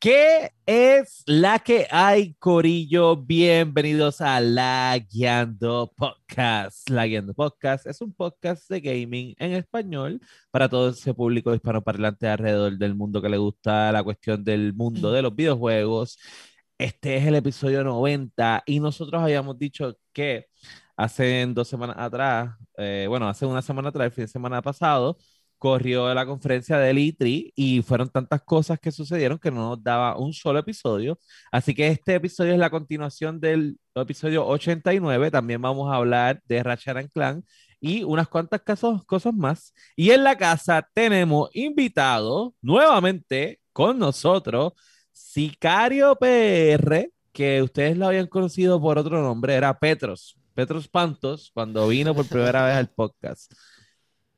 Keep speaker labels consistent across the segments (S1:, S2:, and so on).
S1: ¿Qué es la que hay, Corillo? Bienvenidos a La Guiando Podcast. La Guiando Podcast es un podcast de gaming en español para todo ese público hispanoparlante alrededor del mundo que le gusta la cuestión del mundo de los videojuegos. Este es el episodio 90 y nosotros habíamos dicho que hace dos semanas atrás, eh, bueno, hace una semana atrás, el fin de semana pasado, corrió la conferencia del E3 y fueron tantas cosas que sucedieron que no nos daba un solo episodio. Así que este episodio es la continuación del episodio 89. También vamos a hablar de Ratchet Clan y unas cuantas casos, cosas más. Y en la casa tenemos invitado nuevamente con nosotros Sicario PR, que ustedes lo habían conocido por otro nombre, era Petros, Petros Pantos, cuando vino por primera vez al podcast.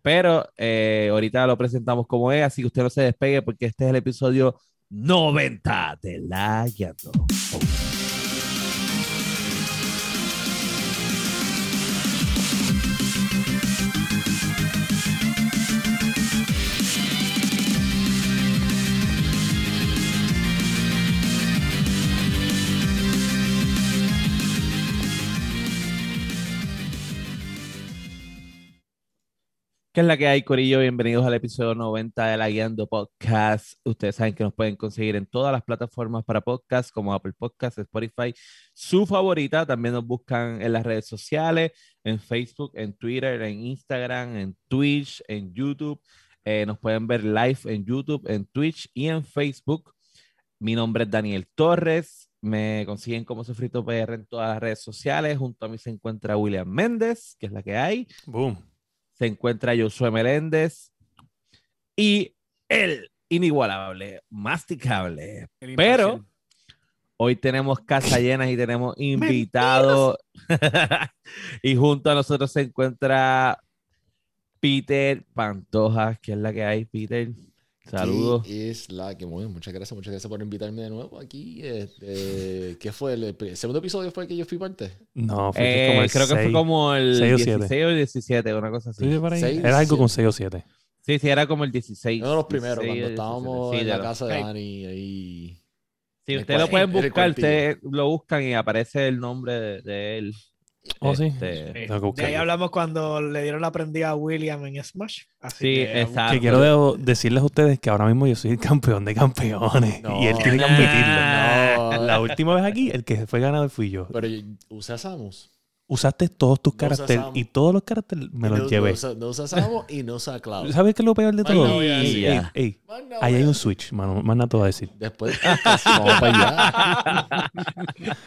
S1: Pero eh, ahorita lo presentamos como es, así que usted no se despegue porque este es el episodio 90 de La Guiando. ¿Qué es la que hay, Corillo? Bienvenidos al episodio 90 de la Guiando Podcast. Ustedes saben que nos pueden conseguir en todas las plataformas para podcast, como Apple Podcasts, Spotify, su favorita. También nos buscan en las redes sociales, en Facebook, en Twitter, en Instagram, en Twitch, en YouTube. Eh, nos pueden ver live en YouTube, en Twitch y en Facebook. Mi nombre es Daniel Torres. Me consiguen como Sofrito PR en todas las redes sociales. Junto a mí se encuentra William Méndez, que es la que hay.
S2: Boom
S1: se encuentra Josué Meléndez y el inigualable, masticable. Pero hoy tenemos casa llena y tenemos invitados. y junto a nosotros se encuentra Peter Pantoja, que es la que hay, Peter. Saludos.
S3: es la que muy muchas gracias, muchas gracias por invitarme de nuevo aquí. Este, ¿Qué fue el, segundo episodio fue el que yo fui parte?
S2: No,
S1: fue como el eh, creo que fue como el 16 o 17, una cosa así.
S2: era algo con 6 o 7.
S1: Sí, sí, era como el 16.
S3: No, los primeros, cuando estábamos en la casa de Dani ahí.
S1: Sí, ustedes lo pueden buscar, ustedes lo buscan y aparece el nombre de él.
S2: Oh, sí.
S4: Este, de ahí hablamos cuando le dieron la prendida a William en Smash.
S1: sí, exacto.
S2: Que quiero decirles a ustedes que ahora mismo yo soy el campeón de campeones. y él tiene que admitirlo. La última vez aquí, el que fue ganador fui yo.
S3: Pero usa Samus
S2: usaste todos tus caracteres y todos los caracteres me los llevé.
S3: No usamos y no usa Cloud.
S2: ¿Sabes qué es lo peor de todo? ahí hay un switch, mano. Más nada te voy a decir.
S3: Después vamos para allá.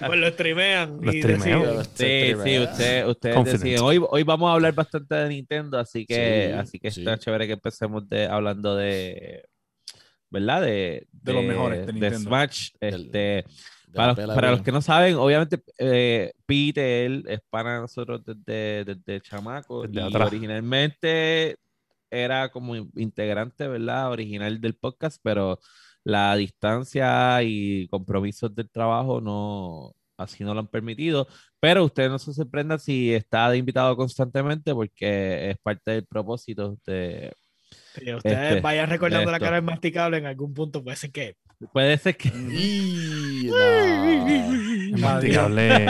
S4: pues lo streamean.
S2: Lo streamean.
S1: Sí, sí, usted, ustedes deciden. Hoy, hoy vamos a hablar bastante de Nintendo, así que, así que está chévere que empecemos de, hablando de... ¿Verdad? De,
S4: de, los mejores de,
S1: Nintendo. de Smash. Este, para, los, que no saben, obviamente eh, Peter es para nosotros desde, desde chamaco y originalmente era como integrante, ¿verdad? Original del podcast, pero la distancia y compromisos del trabajo no, así no lo han permitido. Pero usted no se sorprenda si está de invitado constantemente porque es parte del propósito de...
S4: ustedes este, vayan recordando la cara del masticable en algún punto, puede ser que
S1: Puede ser que.
S2: Es masticable.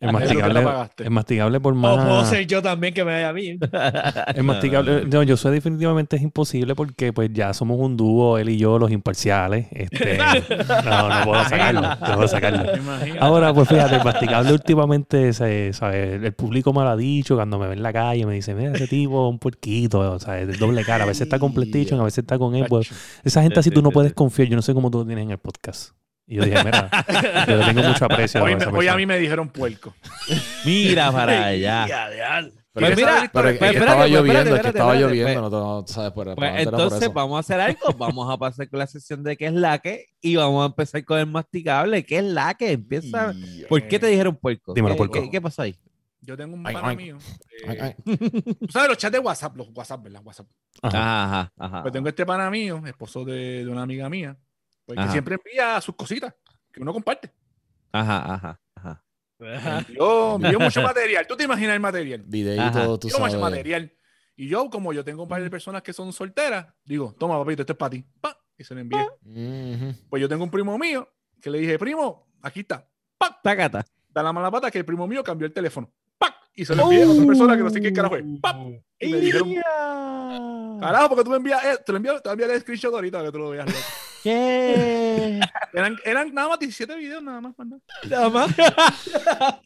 S2: Es masticable. Es masticable por más.
S4: O puedo ser yo también que me vaya a mí.
S2: Es masticable. No, yo soy definitivamente es imposible porque pues ya somos un dúo, él y yo, los imparciales. Este, no, no puedo sacarlo. No puedo sacarlo. Ahora, pues fíjate, el masticable últimamente, ¿sabes? El público me lo ha dicho cuando me ve en la calle, me dice, mira, ese tipo un puerquito, o sea, de doble cara. A veces está con PlayStation, a veces está con él. Pues, esa gente así tú no puedes confiar. Yo no sé cómo tú lo tienes en el podcast. Y yo dije, mira, yo tengo mucho aprecio.
S4: Hoy, hoy a mí me dijeron puerco.
S1: Mira para allá.
S3: Pues mira, pero es que estaba lloviendo, es que estaba lloviendo, no, sabes por,
S1: pues entonces vamos a hacer algo, vamos a pasar con la sesión de qué es la que y vamos a empezar con el masticable, qué es la que empieza. ¿Por qué te dijeron puerco?
S2: Dímelo,
S1: ¿Qué, ¿qué, ¿Qué, pasó ahí?
S4: Yo tengo un pana mío. Eh, ¿Tú sabes los chats de WhatsApp? Los WhatsApp, ¿verdad? WhatsApp.
S1: Ajá, ajá, ajá.
S4: Pues tengo este pana mío, esposo de, de una amiga mía, porque siempre envía sus cositas que uno comparte.
S1: Ajá, ajá, ajá.
S4: Yo envío mucho material. ¿Tú te imaginas el material?
S3: Videito, tú sabes.
S4: mucho material. Y yo, como yo tengo un par de personas que son solteras, digo, toma, papito, esto es para ti. y se lo.
S3: Ujú.
S4: Pues yo tengo un primo mío que le dije, primo, aquí está.
S1: Tácata.
S4: Da la mala pata que el primo mío cambió el teléfono. Y se lo envié a otra persona que no sé qué carajo es. ¡Pac! Y me dijeron, carajo, porque tú me envías, eh, te lo envío, te a enviar el screenshot ahorita para que tú lo veas. loco".
S1: ¿Qué?
S4: Eran, eran nada más 17 videos, nada más. más nada.
S1: Más.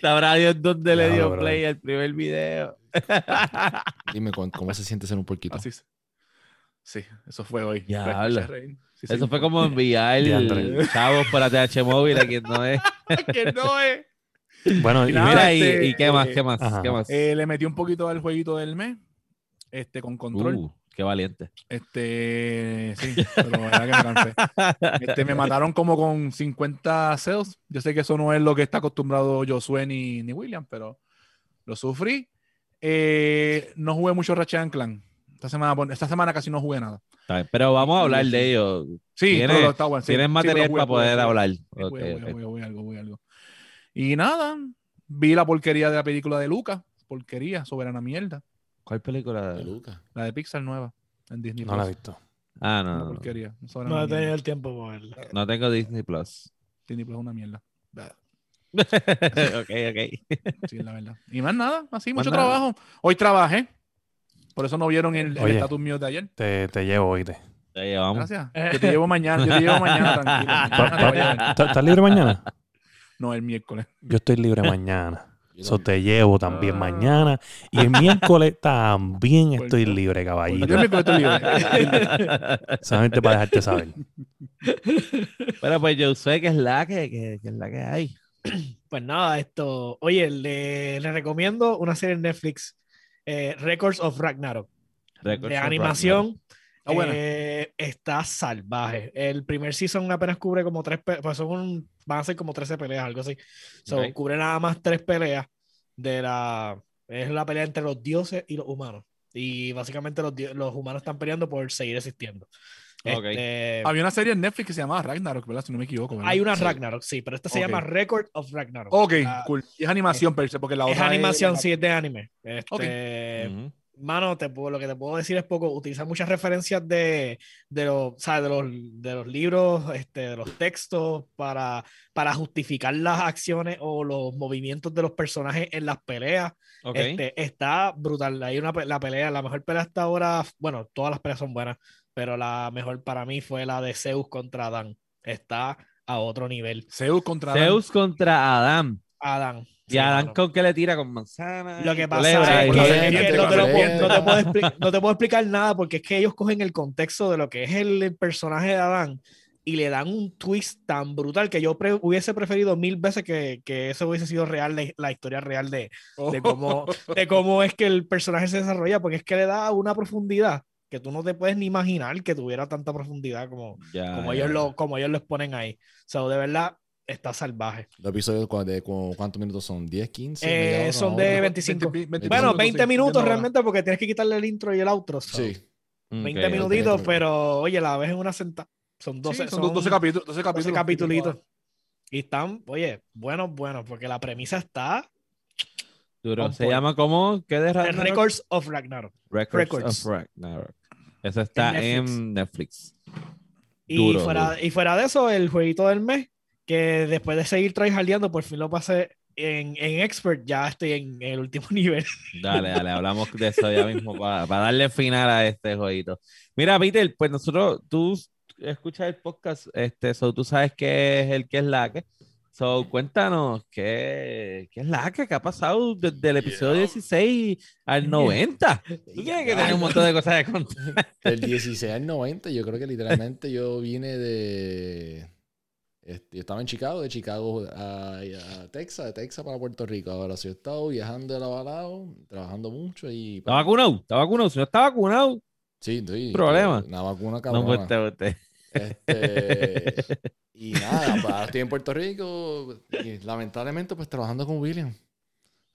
S1: Sabrá Dios dónde le
S2: Diablo,
S1: dio play al primer video.
S3: Dime ¿cómo- cómo se siente ser un porquito.
S4: Así es. Sí, eso fue hoy.
S1: Ya.
S4: Sí.
S1: Eso fue como enviar
S2: Diantre.
S1: chavos por ATH móvil a quien no es.
S4: que no es.
S2: Bueno, y
S4: nada,
S1: Mira, y,
S4: este,
S1: y qué más,
S4: eh,
S1: qué más,
S2: ajá.
S1: qué más.
S4: Eh, le metí un poquito al jueguito del mes. Este, con control.
S1: Uh, qué valiente.
S4: Este, sí, pero la verdad que me cansé. Este, me mataron como con 50 sales. Yo sé que eso no es lo que está acostumbrado Josué ni, ni William, pero lo sufrí. Eh, no jugué mucho Ratchet and Clank. Esta semana, esta semana casi no jugué nada.
S1: Pero vamos a hablar de ello.
S4: Sí,
S1: ¿Tienes-
S4: está bueno. sí,
S1: Tienes material para poder hablar.
S4: jugué,
S1: Ok,
S4: jugué,
S1: ok.
S4: jugué, jugué algo, algo. Y nada, vi la porquería de la película de Lucas. Porquería, soberana mierda.
S1: ¿Cuál película?
S3: De Lucas.
S4: La de Pixar nueva en Disney.
S2: no la he
S4: Plus.
S2: visto.
S1: Ah,
S4: Una
S1: no, no.
S4: porquería. soberana
S5: No he tenido el tiempo para verlo.
S1: No tengo Disney Plus.
S4: Disney Plus es una mierda.
S1: ok, ok.
S4: Sí, la verdad. Y más nada, así,
S1: Más
S4: mucho
S1: nada.
S4: trabajo. Hoy trabajé. Por eso no vieron el estatus mío de ayer.
S2: Te, te llevo, oíste.
S1: Ya llevamos.
S4: Gracias. Yo te llevo mañana. Yo te llevo mañana, tranquilo. Te voy a ver.
S2: ¿Estás estás libre mañana?
S4: No, el miércoles.
S2: Yo estoy libre mañana.
S3: Yo
S2: Eso te llevo también
S4: Ah.
S2: mañana. Y el miércoles también estoy libre,
S4: Yo
S2: caballito.
S4: el miércoles estoy libre.
S2: Solamente para dejarte saber.
S1: Bueno, pues yo sé que es la que, que, que es la que hay.
S5: Pues nada, esto. Oye, le, le recomiendo una serie en Netflix, eh, Records of Ragnarok.
S1: Records
S5: de
S1: of
S5: animación.
S4: Está buena.
S5: eh, está salvaje. El primer season apenas cubre como tres pues son un- van a ser como 13 peleas, algo así. So,
S1: Ok.
S5: Cubre nada más tres peleas de la es la pelea entre los dioses y los humanos. Y básicamente los, los humanos están peleando por seguir existiendo.
S1: Ok.
S5: Este,
S4: Había una serie en Netflix que se llamaba Ragnarok, ¿verdad? Si no me equivoco. ¿verdad?
S5: hay una
S3: Sí.
S5: Ragnarok, sí, pero esta se
S4: Ok.
S5: llama Record of Ragnarok.
S4: Ok,
S5: La-
S4: cool. Y es animación, per se, porque la
S5: es
S4: otra
S5: animación,
S4: la-
S5: sí, es de anime. Este,
S1: Ragnarok. Ujú.
S5: Mano, te puedo- lo que te puedo decir es poco. Utiliza muchas referencias de, de, los, ¿sabes? de, los, de los libros, este, de los textos, para, para justificar las acciones o los movimientos de los personajes en las peleas. Este, está brutal. Hay una la pelea, la mejor pelea hasta ahora, bueno, todas las peleas son buenas, pero la mejor para mí fue la de Zeus contra Adán. Está a otro nivel.
S4: Zeus contra Adán.
S1: Zeus contra Adam.
S5: Adán.
S1: Y Adán
S5: mano.
S1: con qué le tira con manzana.
S5: Lo que pasa es que, que no, te puedo, explicar nada porque es que ellos cogen el contexto de lo que es el, el personaje de Adán y le dan un twist tan brutal que yo pre- hubiese preferido mil veces que, que eso hubiese sido real, la, la historia real de, de, cómo, de cómo es que el personaje se desarrolla, porque es que le da una profundidad que tú no te puedes ni imaginar que tuviera tanta profundidad como,
S1: Ya,
S5: como,
S1: ya,
S5: ellos, lo, como ellos lo exponen ahí. So, de verdad, está salvaje.
S3: Los episodios, ¿cu- de, cu- ¿cuántos minutos son? ¿10, 15?
S5: Eh,
S3: hora,
S5: son de
S3: hora?
S5: 25.
S4: 20, 20
S5: Bueno,
S4: minutos,
S5: 20
S4: sí,
S5: minutos realmente porque tienes que quitarle el intro y el outro. so,
S3: Sí.
S5: 20
S1: Ok,
S5: minutitos,
S3: ok.
S5: pero oye, la ves en una sentada. Son 12,
S4: Sí, son 12, capítulos. 12 capítulos.
S5: 12 capitulitos. Y están, oye, buenos, buenos, porque la premisa está
S1: Duro. Se llama como ¿qué de Ragnarok?
S5: Records of Ragnarok.
S1: Records,
S5: Records.
S1: of Ragnarok. Eso está
S5: En
S1: en Netflix.
S5: Y,
S1: Duro,
S5: fuera,
S1: duro.
S5: y fuera de eso, el jueguito del mes, que después de seguir tryhardeando, por fin lo pasé en, en Expert, ya estoy en el último nivel.
S1: Dale, dale, hablamos de eso ya mismo para, para darle final a este jueguito. Mira, Peter, pues nosotros, tú escuchas el podcast, este, so, tú sabes qué es el que es la que. So, cuéntanos qué, qué es la que, qué ha pasado desde el episodio 16 al 90. Tú tienes que tener un montón de cosas de contar.
S3: Del 16 al 90, yo creo que literalmente yo vine de. Este, yo estaba en Chicago, de Chicago a, a Texas, de Texas para Puerto Rico. Ahora sí he estado viajando de lado a lado, trabajando mucho y.
S1: ¿Está vacunado? ¿Está vacunado? Si no está vacunado,
S3: Sí, estoy.
S1: Problema.
S3: Una vacuna
S1: no,
S3: cabrona.
S1: pues usted, usted.
S3: Este, y nada, pues estoy en Puerto Rico y lamentablemente pues trabajando con William.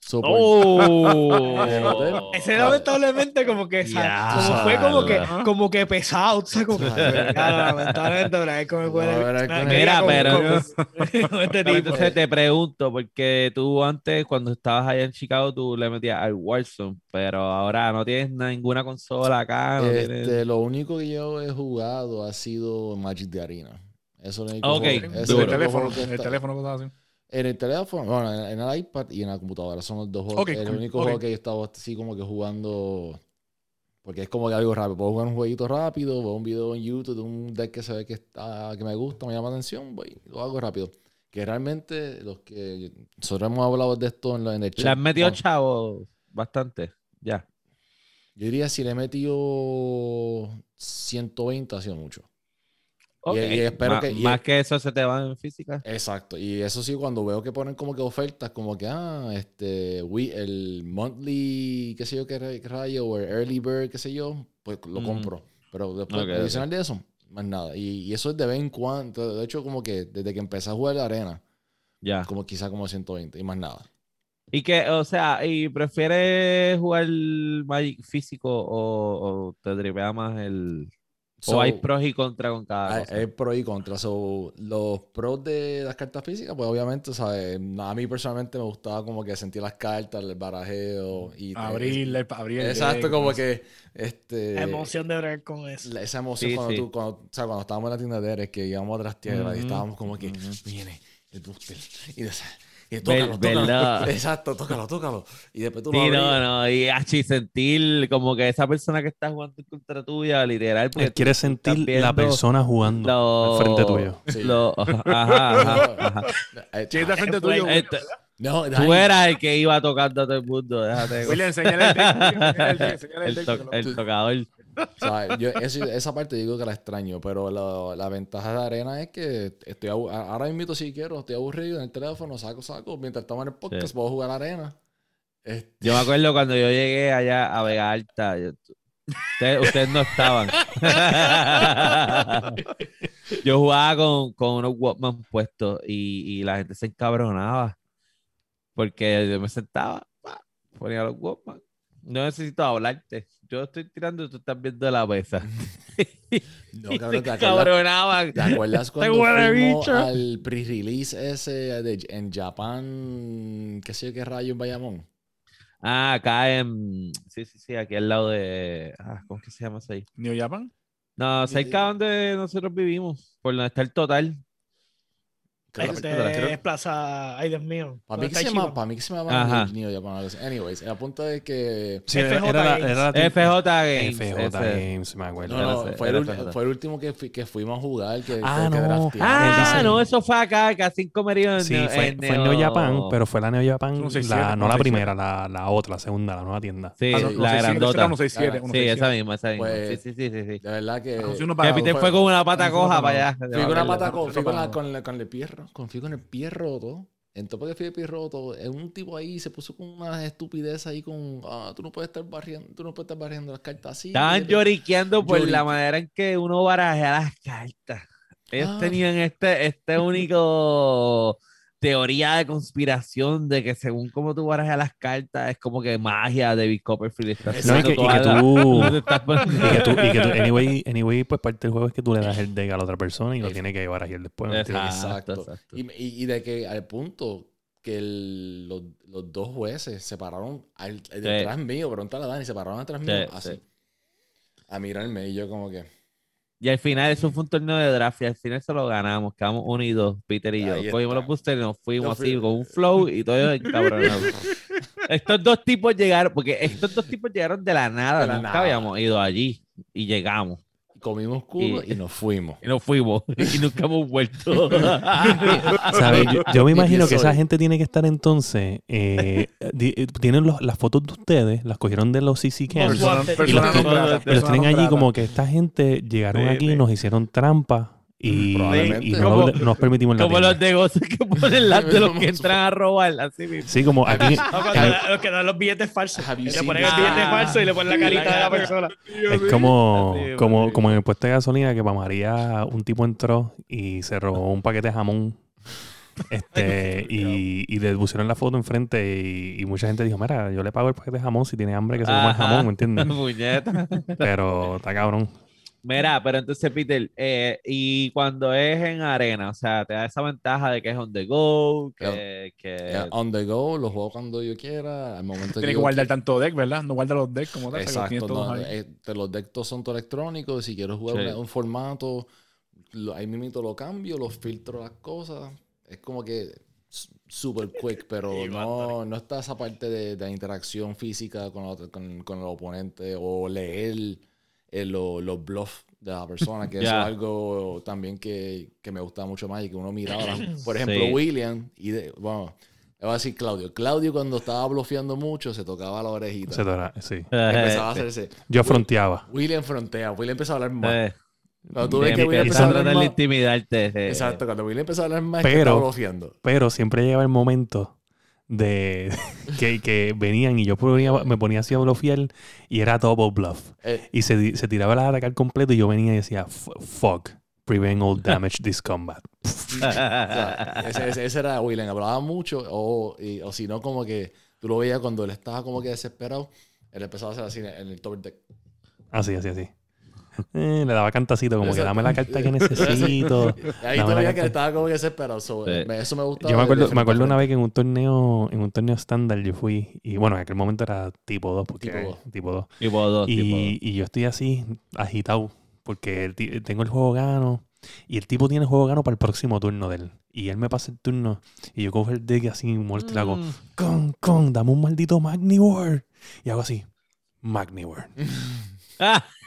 S3: So,
S1: ¡Oh!
S3: El.
S5: Ese lamentablemente como que, como fue como que, como que pesado, o sea, como lamentablemente, como
S1: Mira, pero-
S5: este
S1: Pero entonces te pregunto, porque tú antes, cuando estabas allá en Chicago, tú le metías al Warzone, pero ahora no tienes ninguna consola acá. No tienes-
S3: Este, lo único que yo he jugado ha sido Magic de Arena. Eso es lo único
S1: Ok,
S3: juego- ese
S4: En
S3: es
S4: el teléfono, el
S3: está-
S4: teléfono, cosas así.
S3: En el teléfono, bueno, en, en el iPad y en la computadora. Son los dos juegos.
S4: Ok,
S3: el
S4: cool,
S3: único
S4: ok.
S3: juego que yo estaba así como que jugando. Porque es como que algo rápido. Puedo jugar un jueguito rápido, veo un video en YouTube de un deck que se ve que está, que me gusta, me llama la atención, voy, lo hago rápido. Que realmente los que nosotros hemos hablado de esto en, lo- en el chat.
S1: Le has metido
S3: Bueno,
S1: chavo bastante, ya.
S3: Yo diría si le he metido 120 ha sido mucho. Y espero
S1: Ma-
S3: que- y-
S1: más que eso se te va en física.
S3: Exacto, y eso sí, cuando veo que ponen como que ofertas, como que, ah, este, we, el monthly, qué sé yo, qué, ra- qué rayo, o el early bird, qué sé yo, pues lo
S1: Mm.
S3: compro. Pero después, adicional de eso, más nada. Y, y eso es de vez en cuando, de hecho, como que desde que empecé a jugar la arena,
S1: Ya.
S3: como quizá como 120 y más nada.
S1: Y que, o sea, ¿y prefieres jugar Magic físico o, o te dripea más el. O
S3: So,
S1: hay pros y contras con cada
S3: Hay,
S1: cosa?
S3: hay pro y contra. So, los pros de las cartas físicas, pues obviamente, ¿sabes? A mí personalmente me gustaba como que sentir las cartas, el barajeo y
S4: Abrirle, abrir
S3: Exacto,
S4: deck,
S3: como
S4: pues.
S3: que este
S5: La emoción de bregar con eso.
S3: la- esa emoción
S1: Sí,
S3: cuando
S1: sí.
S3: tú, cuando, o sea, cuando estábamos en la tienda de Derek, que íbamos a trastear y
S1: Ujú,
S3: estábamos como que viene el booster y, de, y
S1: Ver-
S3: tócalo, tócalo. Exacto, tócalo, tócalo. Y después tú lo
S1: Sí, no, no, y achi, sentir como que esa persona que está jugando en contra tuya, literal, porque
S2: Él quiere sentir la persona jugando
S1: lo-
S2: al frente tuyo.
S3: Sí.
S1: lo- ajá, ajá, ajá.
S3: Eh,
S4: está frente tuyo.
S5: Play.
S1: Este,
S3: No,
S1: tú eras el que iba tocando a todo el mundo, déjate.
S4: William, enséñale el el
S1: tocador.
S3: O sea, yo eso- esa parte digo que la extraño, pero la, la ventaja de arena es que estoy ahora mismo si quiero, estoy aburrido en el teléfono, saco, saco, mientras estamos en el podcast
S1: Sí.
S3: puedo jugar arena. Este,
S1: Yo me acuerdo cuando yo llegué allá a Vega Alta. yo- ustedes, ustedes no estaban. yo jugaba con, con unos Walkman puestos y, y la gente se encabronaba. Porque yo me sentaba, pa, ponía los Walkman. No necesito hablarte. Yo estoy tirando y tú estás viendo la mesa.
S3: no, cabrón, ¿te acuerdas,
S1: encabronaban.
S3: ¿te acuerdas cuando
S1: huele
S3: fuimos al pre-release ese de, en Japón, qué sé yo qué rayo en Bayamón?
S1: Ah, acá en. Sí, sí, sí, aquí al lado de. Ah, ¿Cómo es que se llama eso ahí?
S4: New Japan.
S1: No, cerca donde nosotros vivimos, por donde está el total.
S3: Creo,
S5: Este es Plaza, ay Dios mío.
S3: para, mí
S5: ¿Dónde
S3: que se llama, para mí que se llama. New, Japan. Anyways, el punto es que...
S2: Sí, era,
S5: FJ
S2: era la-
S5: Games.
S2: era la-
S1: FJ Games.
S2: FJ. Games, me acuerdo.
S3: No, no,
S1: Era
S3: fue, el,
S1: era
S3: fue el último que, fui- que fuimos a jugar. Que,
S2: Ah,
S3: que, que
S2: no. Él
S1: Ah, no, eso fue acá, casi en Comerío.
S2: Sí, fue, fue en Neo Japan, pero fue la Neo Japan, la- no la primera, la, la otra, la segunda, la nueva tienda.
S1: Sí,
S4: Ah, no,
S1: la
S4: 167,
S1: grandota.
S4: 167,
S1: Sí, esa misma, esa misma.
S3: Pues-
S1: sí, sí, sí, sí. sí.
S3: De verdad que...
S1: Que Peter
S3: fue-
S1: con una pata coja para allá.
S3: Fui con una pata
S4: no,
S3: fui con, la- la- el pie ro- con, fui con el pie roto. Entonces porque fui el pie roto, un tipo ahí se puso con una estupidez ahí con, ah, tú no puedes estar barriendo, tú no puedes estar barriendo las cartas así.
S1: Estaban
S3: que-
S1: lloriqueando por la manera en que uno barajea las cartas. Ellos
S3: Ah.
S1: tenían este, este único teoría de conspiración de que según cómo tú barajas las cartas es como que magia David Copperfield está.
S2: No, y
S1: haciendo
S2: que, y que
S1: la-
S2: tú, y que tú, y que tú- anyway, anyway, pues parte del juego es que tú le das el deck a la otra persona y lo tiene que llevar ahí después. ¿me entiendes?
S1: Exacto,
S3: Exacto.
S1: exacto.
S3: Y, y- y de que al punto que el- los, los dos jueces se pararon al- detrás mío, preguntale a Dani, se pararon detrás mío
S1: Sí,
S3: así.
S1: sí.
S3: A mirarme y yo como que...
S1: Y al final eso fue un torneo de draft y al final se lo ganamos, quedamos unidos, Peter y yo. Cogimos los boosters y nos fuimos así con un flow y todo encabronados. estos dos tipos llegaron, porque estos dos tipos llegaron de la nada,
S3: De la
S1: nunca
S3: nada.
S1: habíamos ido allí y llegamos.
S3: Comimos culo y,
S1: Y-
S3: nos fuimos.
S1: Y nos fuimos y nunca hemos vuelto.
S2: ¿Sabes? Yo, yo me imagino que esa gente tiene que estar entonces. eh, di- eh, tienen los- las fotos de ustedes, las cogieron de los CC cams.
S5: Persona-
S4: grata,
S1: grata,
S2: Y los tienen allí como que esta gente llegaron
S4: Sí,
S2: aquí,
S4: sí.
S2: nos hicieron trampa y, y no,
S1: Como-
S2: no nos permitimos la
S1: Como los negocios que ponen las de los que entran a robar, así mismo.
S2: Sí, como aquí.
S5: No, cuando la- los que dan los billetes falsos. Le ponen el billete falso y le ponen la carita de la persona.
S2: Es como, como, como en el puesto de gasolina que para María un tipo entró y se robó un paquete de jamón Este, y, y le pusieron la foto enfrente y, y mucha gente dijo, mira, yo le pago el paquete de jamón si tiene hambre que se coma el jamón, ¿me entiendes? Pero está cabrón.
S1: Mira, pero entonces, Peter, eh, y cuando es en arena, o sea, te da esa ventaja de que es on the go, que, que-
S3: on the go, lo juego cuando yo quiera, al momento
S4: Tienes que
S3: yo
S4: guardar tanto deck, ¿verdad? No guarda los decks como tal. que los
S3: Exacto,
S4: tienes todos
S3: no,
S4: ahí.
S3: eh, los decks todos son todos electrónicos. Si quiero jugar
S1: Sí.
S3: un formato, lo- ahí mismo lo cambio, los filtro las cosas. Es como que super quick, pero no, no está esa parte de, de la interacción física con, con, con el oponente o leer eh, lo- los bluffs de la persona, que eso
S1: Ya.
S3: es algo también que, que me gusta mucho más y que uno miraba. Por ejemplo,
S1: Sí.
S3: William, y de, bueno, le voy a decir Claudio. Claudio cuando estaba bloqueando mucho se tocaba la orejita.
S2: Se tora- sí.
S3: Empezaba a hacerse.
S2: Yo fronteaba.
S3: William frontea. William empezó a hablar más.
S1: eh,
S3: Cuando tú ves que William
S1: y
S3: empezó a hablar más.
S1: intimidarte. eh,
S3: Exacto, cuando William empezó a hablar más, es que
S2: Pero-
S3: estaba bloqueando.
S2: Pero siempre llegaba el momento de que, que venían y yo ponía- me ponía así a bluffear y era double bluff.
S3: Eh,
S2: Y se, se tiraba la atacar completo y yo venía y decía, "F- fuck, prevent all damage this combat.
S3: o sea, ese, ese- ese era William. Hablaba mucho, o, y- o si no, como que tú lo veías cuando él estaba como que desesperado. Él empezaba a hacer así en el top deck.
S2: Así, así, así. Eh, le daba cantacito, como que dame la carta que necesito.
S3: Ahí veías que estaba como que desesperado. So,
S1: Sí.
S3: me- Eso me gustaba.
S2: Yo me acuerdo, me acuerdo una
S3: a
S2: vez que en un torneo, en un torneo estándar yo fui, y bueno, en aquel momento era tipo 2, porque
S3: Tipo dos.
S2: tipo 2.
S1: tipo dos, tipo dos.
S2: Y, y yo estoy así, agitado, porque el tengo el juego gano, y el tipo tiene el juego gano para el próximo turno de él. Y él me pasa el turno, y yo cojo el deck así, muerto, y le hago,
S1: Mm.
S2: con, con, dame un maldito Magnivore. Y hago así, Magnivore.
S1: Ah.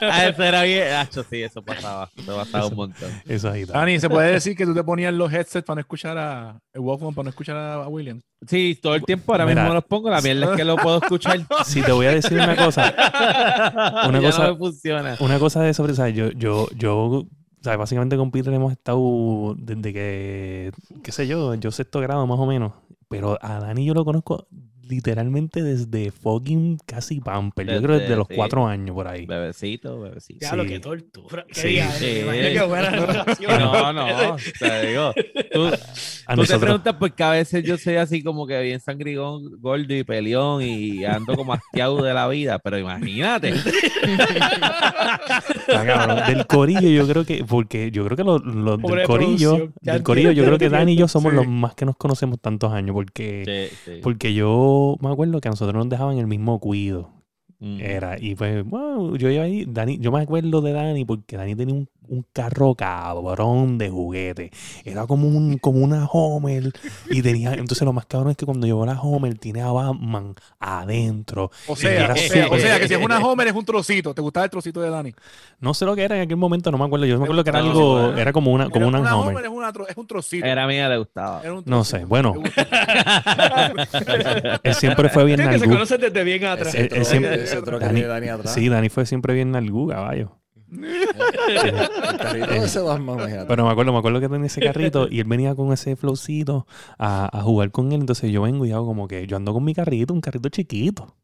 S1: Ah, eso era bien. Acho, sí, eso pasaba. Eso pasaba un montón.
S2: Eso agitado.
S4: Dani, ¿se puede decir que tú te ponías los headsets para no escuchar a... el Walkman para no escuchar a a William?
S1: Sí, todo el tiempo ahora
S2: Mira.
S1: mismo los pongo. La mierda es que lo puedo escuchar.
S2: Si te voy a decir una cosa, Una
S1: Ya
S2: cosa-
S1: no me funciona.
S2: una cosa de sobre, ¿sabes? Yo, yo, yo, o sea, básicamente con Peter hemos estado desde que, qué sé yo, yo sexto grado más o menos. Pero a Dani yo lo conozco literalmente desde fucking casi Pamper. Yo creo
S1: Desde-
S2: los
S1: sí.
S2: cuatro años por ahí.
S1: Bebecito, bebecito.
S5: Ya lo
S2: Sí.
S5: que tortura. Qué
S2: Sí,
S5: día,
S1: sí.
S5: buena relación.
S1: No, no, te digo. Tú,
S2: A
S1: tú te preguntas porque a veces yo soy así como que bien sangrigón, gordo y peleón y ando como hastiado de la vida, pero imagínate.
S2: Cabrón. Del corillo, yo creo que, porque yo creo que los, los del corillo, del corillo, yo creo que Dani y yo somos
S4: Sí.
S2: los más que nos conocemos tantos años, porque,
S1: Sí, sí.
S2: porque yo me acuerdo que a nosotros nos dejaban el mismo cuido.
S1: Mm.
S2: Era, y pues, bueno, yo iba ahí, Dani, yo me acuerdo de Dani porque Dani tenía un, un carro cabrón de juguete. Era como un, como una Homer. Y tenía, entonces lo más cabrón es que cuando llegó la Homer, tiene a Batman adentro.
S4: O sea,
S2: Era
S4: o sea, o
S2: súper-
S4: sea, que si es una Homer es un trocito. ¿Te gustaba el trocito de Dani?
S2: No sé lo que era en aquel momento, no me acuerdo. Yo me acuerdo que era algo,
S1: bueno.
S2: era como una, como
S4: Era
S2: una Homer.
S4: Homer es, una tro- es un trocito.
S1: Era mía, le gustaba.
S2: No sé, bueno. Él siempre fue bien
S5: que se
S2: nalgú.
S5: conocen desde bien atrás.
S3: Ese
S2: Él- él siempre- Dani
S3: atrás.
S2: Sí, Dani fue siempre bien nalgú, caballo.
S3: Ese Batman, imagínate.
S2: Pero me acuerdo, me acuerdo que tenía ese carrito y él venía con ese flowcito a, a jugar con él. Entonces yo vengo y hago como que yo ando con mi carrito, un carrito chiquito.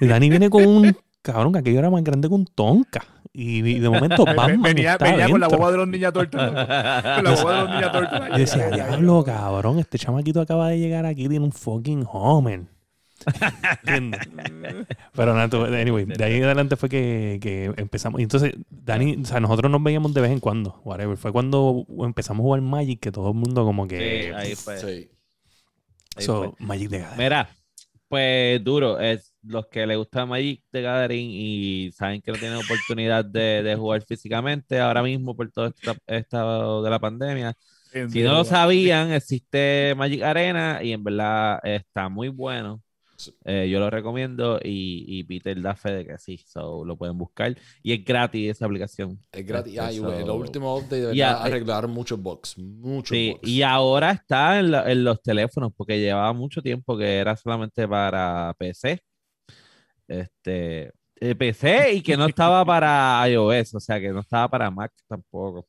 S2: Y Dani viene con un cabrón que aquello era más grande que un tonka. Y, y de momento Batman
S4: venía
S2: está
S4: venía con la boba de los Turtles. ¿no? Con la boba de los Ninja Turtles.
S2: Y decía, diablo, cabrón, este chamaquito acaba de llegar aquí, tiene un fucking Homer. Pero nada, tú- anyway, de ahí en adelante fue que, que empezamos. Y entonces, Dani, o sea, nosotros nos veíamos de vez en cuando, whatever. Fue cuando empezamos a jugar Magic que todo el mundo como
S1: Sí,
S2: que...
S1: ahí fue.
S3: Sí.
S1: ahí
S2: so,
S1: fue.
S2: Magic de Gathering.
S1: Mira, pues duro, es los que les gusta Magic the Gathering y saben que no tienen oportunidad de, de jugar físicamente ahora mismo por todo esta, esta de la pandemia. Si no lo sabían, existe Magic Arena y en verdad está muy bueno. Eh, yo lo recomiendo y, y Peter da fe de que sí, so, lo pueden buscar y es gratis esa aplicación.
S3: Es gratis. Ah, y
S1: So-
S3: güey, el último update de verdad
S1: eh,
S3: arreglaron muchos bugs. Muchos
S1: Sí,
S3: bugs.
S1: y ahora está en, la- en los teléfonos porque llevaba mucho tiempo que era solamente para PC. Este, eh, PC y que no estaba para iOS, o sea que no estaba para Mac tampoco.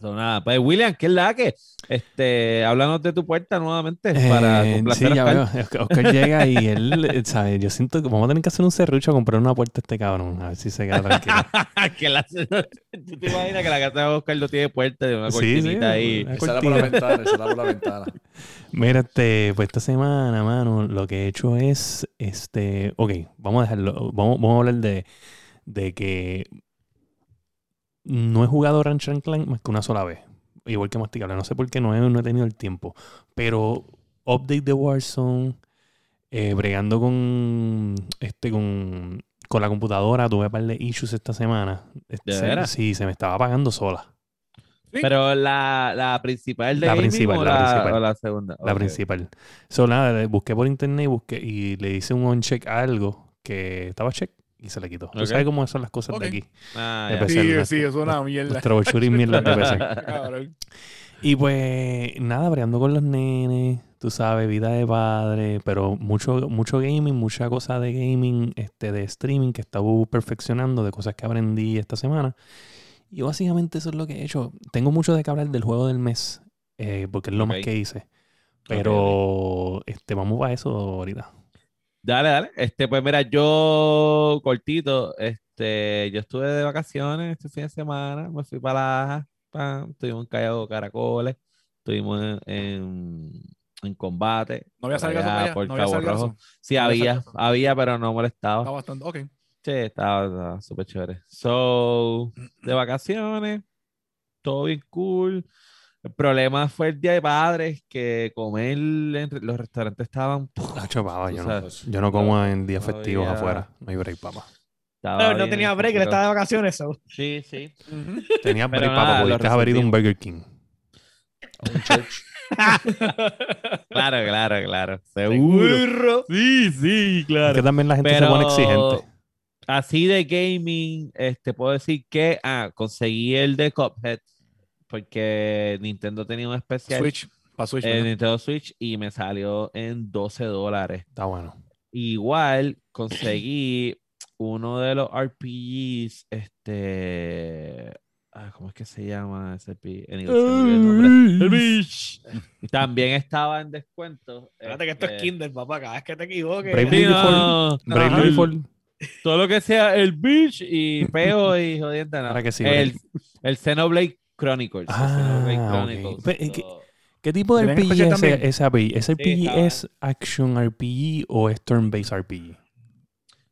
S1: So, nada, pues William, ¿qué es la que? Este, háblanos de tu puerta nuevamente para
S2: Eh,
S1: complacer
S2: sí,
S1: a
S2: ya
S1: Oscar.
S2: veo. Oscar- llega y él, eh, ¿sabes? Yo siento que vamos a tener que hacer un serrucho a comprar una puerta a este cabrón. A ver si se queda tranquilo.
S1: que la, ¿Tú te imaginas que la casa de Oscar no tiene puerta de una
S2: Sí, sí,
S1: cortinita ahí?
S3: Esa era por la ventana, esa era por la ventana.
S2: Mira, este, pues esta semana, mano, lo que he hecho es, este, ok, vamos a dejarlo, vamos, vamos a hablar de, de que no he jugado Ratchet and Clank más que una sola vez, igual que Masticable, no sé por qué no he, no he tenido el tiempo, pero update de Warzone, eh, bregando con, este, con, con la computadora, tuve un par de issues esta semana, Este,
S1: ¿De veras?
S2: sí, se me estaba apagando sola.
S1: Pero la, la principal de
S2: La principal,
S1: o
S2: la principal.
S1: o la segunda.
S2: La principal. So, nada, busqué por internet y, busqué, y le hice un on-check a algo que estaba check y se le quitó.
S1: Ok.
S2: Tú sabes cómo son las cosas de aquí.
S1: Ah,
S2: De
S1: ya.
S2: PC.
S4: Sí,
S2: no.
S4: sí, es una mierda.
S2: Nuestro troubleshooting mierda de PC.
S4: Cabrón.
S2: Y pues, nada, breando con los nenes, tú sabes, vida de padre, pero mucho, mucho gaming, mucha cosa de gaming, este, de streaming que estaba perfeccionando, de cosas que aprendí esta semana. Y básicamente eso es lo que he hecho. Tengo mucho de que hablar del juego del mes, eh, porque es lo más que hice. Pero este, vamos a eso ahorita.
S1: Dale, dale. Este, pues mira, yo cortito, este, yo estuve de vacaciones este fin de semana, me fui para la estuvimos en Callao Caracoles, estuvimos en, en, en combate.
S4: No había
S1: allá, por
S4: no había
S1: Cabo
S4: salgazo.
S1: Rojo. Sí,
S4: No había
S1: había, había, pero no molestaba.
S4: bastante, ok.
S1: Sí, estaba, estaba súper chévere. So, de vacaciones, todo bien cool. El problema fue el día de padres, que comer en los restaurantes estaban.
S2: Nacho, papá,
S1: Tú
S2: yo, no, yo no como en días festivos
S1: todavía-
S2: afuera. No hay break, papá.
S5: No, no tenía break, él estaba de vacaciones. so.
S1: Sí, sí.
S2: Tenía break,
S1: nada,
S2: papá, pudiste haber ido a un. Burger King.
S3: A un church.
S1: Claro, claro, claro. Seguro. Sí, sí,
S2: Es
S1: claro.
S2: que también la gente se
S1: Pero
S2: pone exigente.
S1: así de gaming, este, puedo decir que ah, conseguí el de Cuphead porque Nintendo tenía un especial
S4: Switch. Para Switch.
S1: en
S4: ¿verdad?
S1: Nintendo Switch y me salió en 12 dólares.
S2: Está bueno.
S1: Igual conseguí uno de los RPGs, este, ah, ¿cómo es que se llama ese olvidó el. El Beach. También estaba en descuento.
S5: Espérate que esto es
S1: este,
S5: Kinder, papá. Cada vez que te equivoques.
S2: Bravely
S1: Sí,
S2: Default.
S1: no, todo lo que sea el Beach y peo y jodiente. no.
S2: Ahora que sí,
S1: el, el Xenoblade Chronicles.
S2: Ah,
S1: Xenoblade. Chronicles.
S2: ¿Qué tipo de
S4: ¿Tienen
S2: RPG es ese, RPG? ¿Ese RPG es Action RPG o es Turn-Based RPG?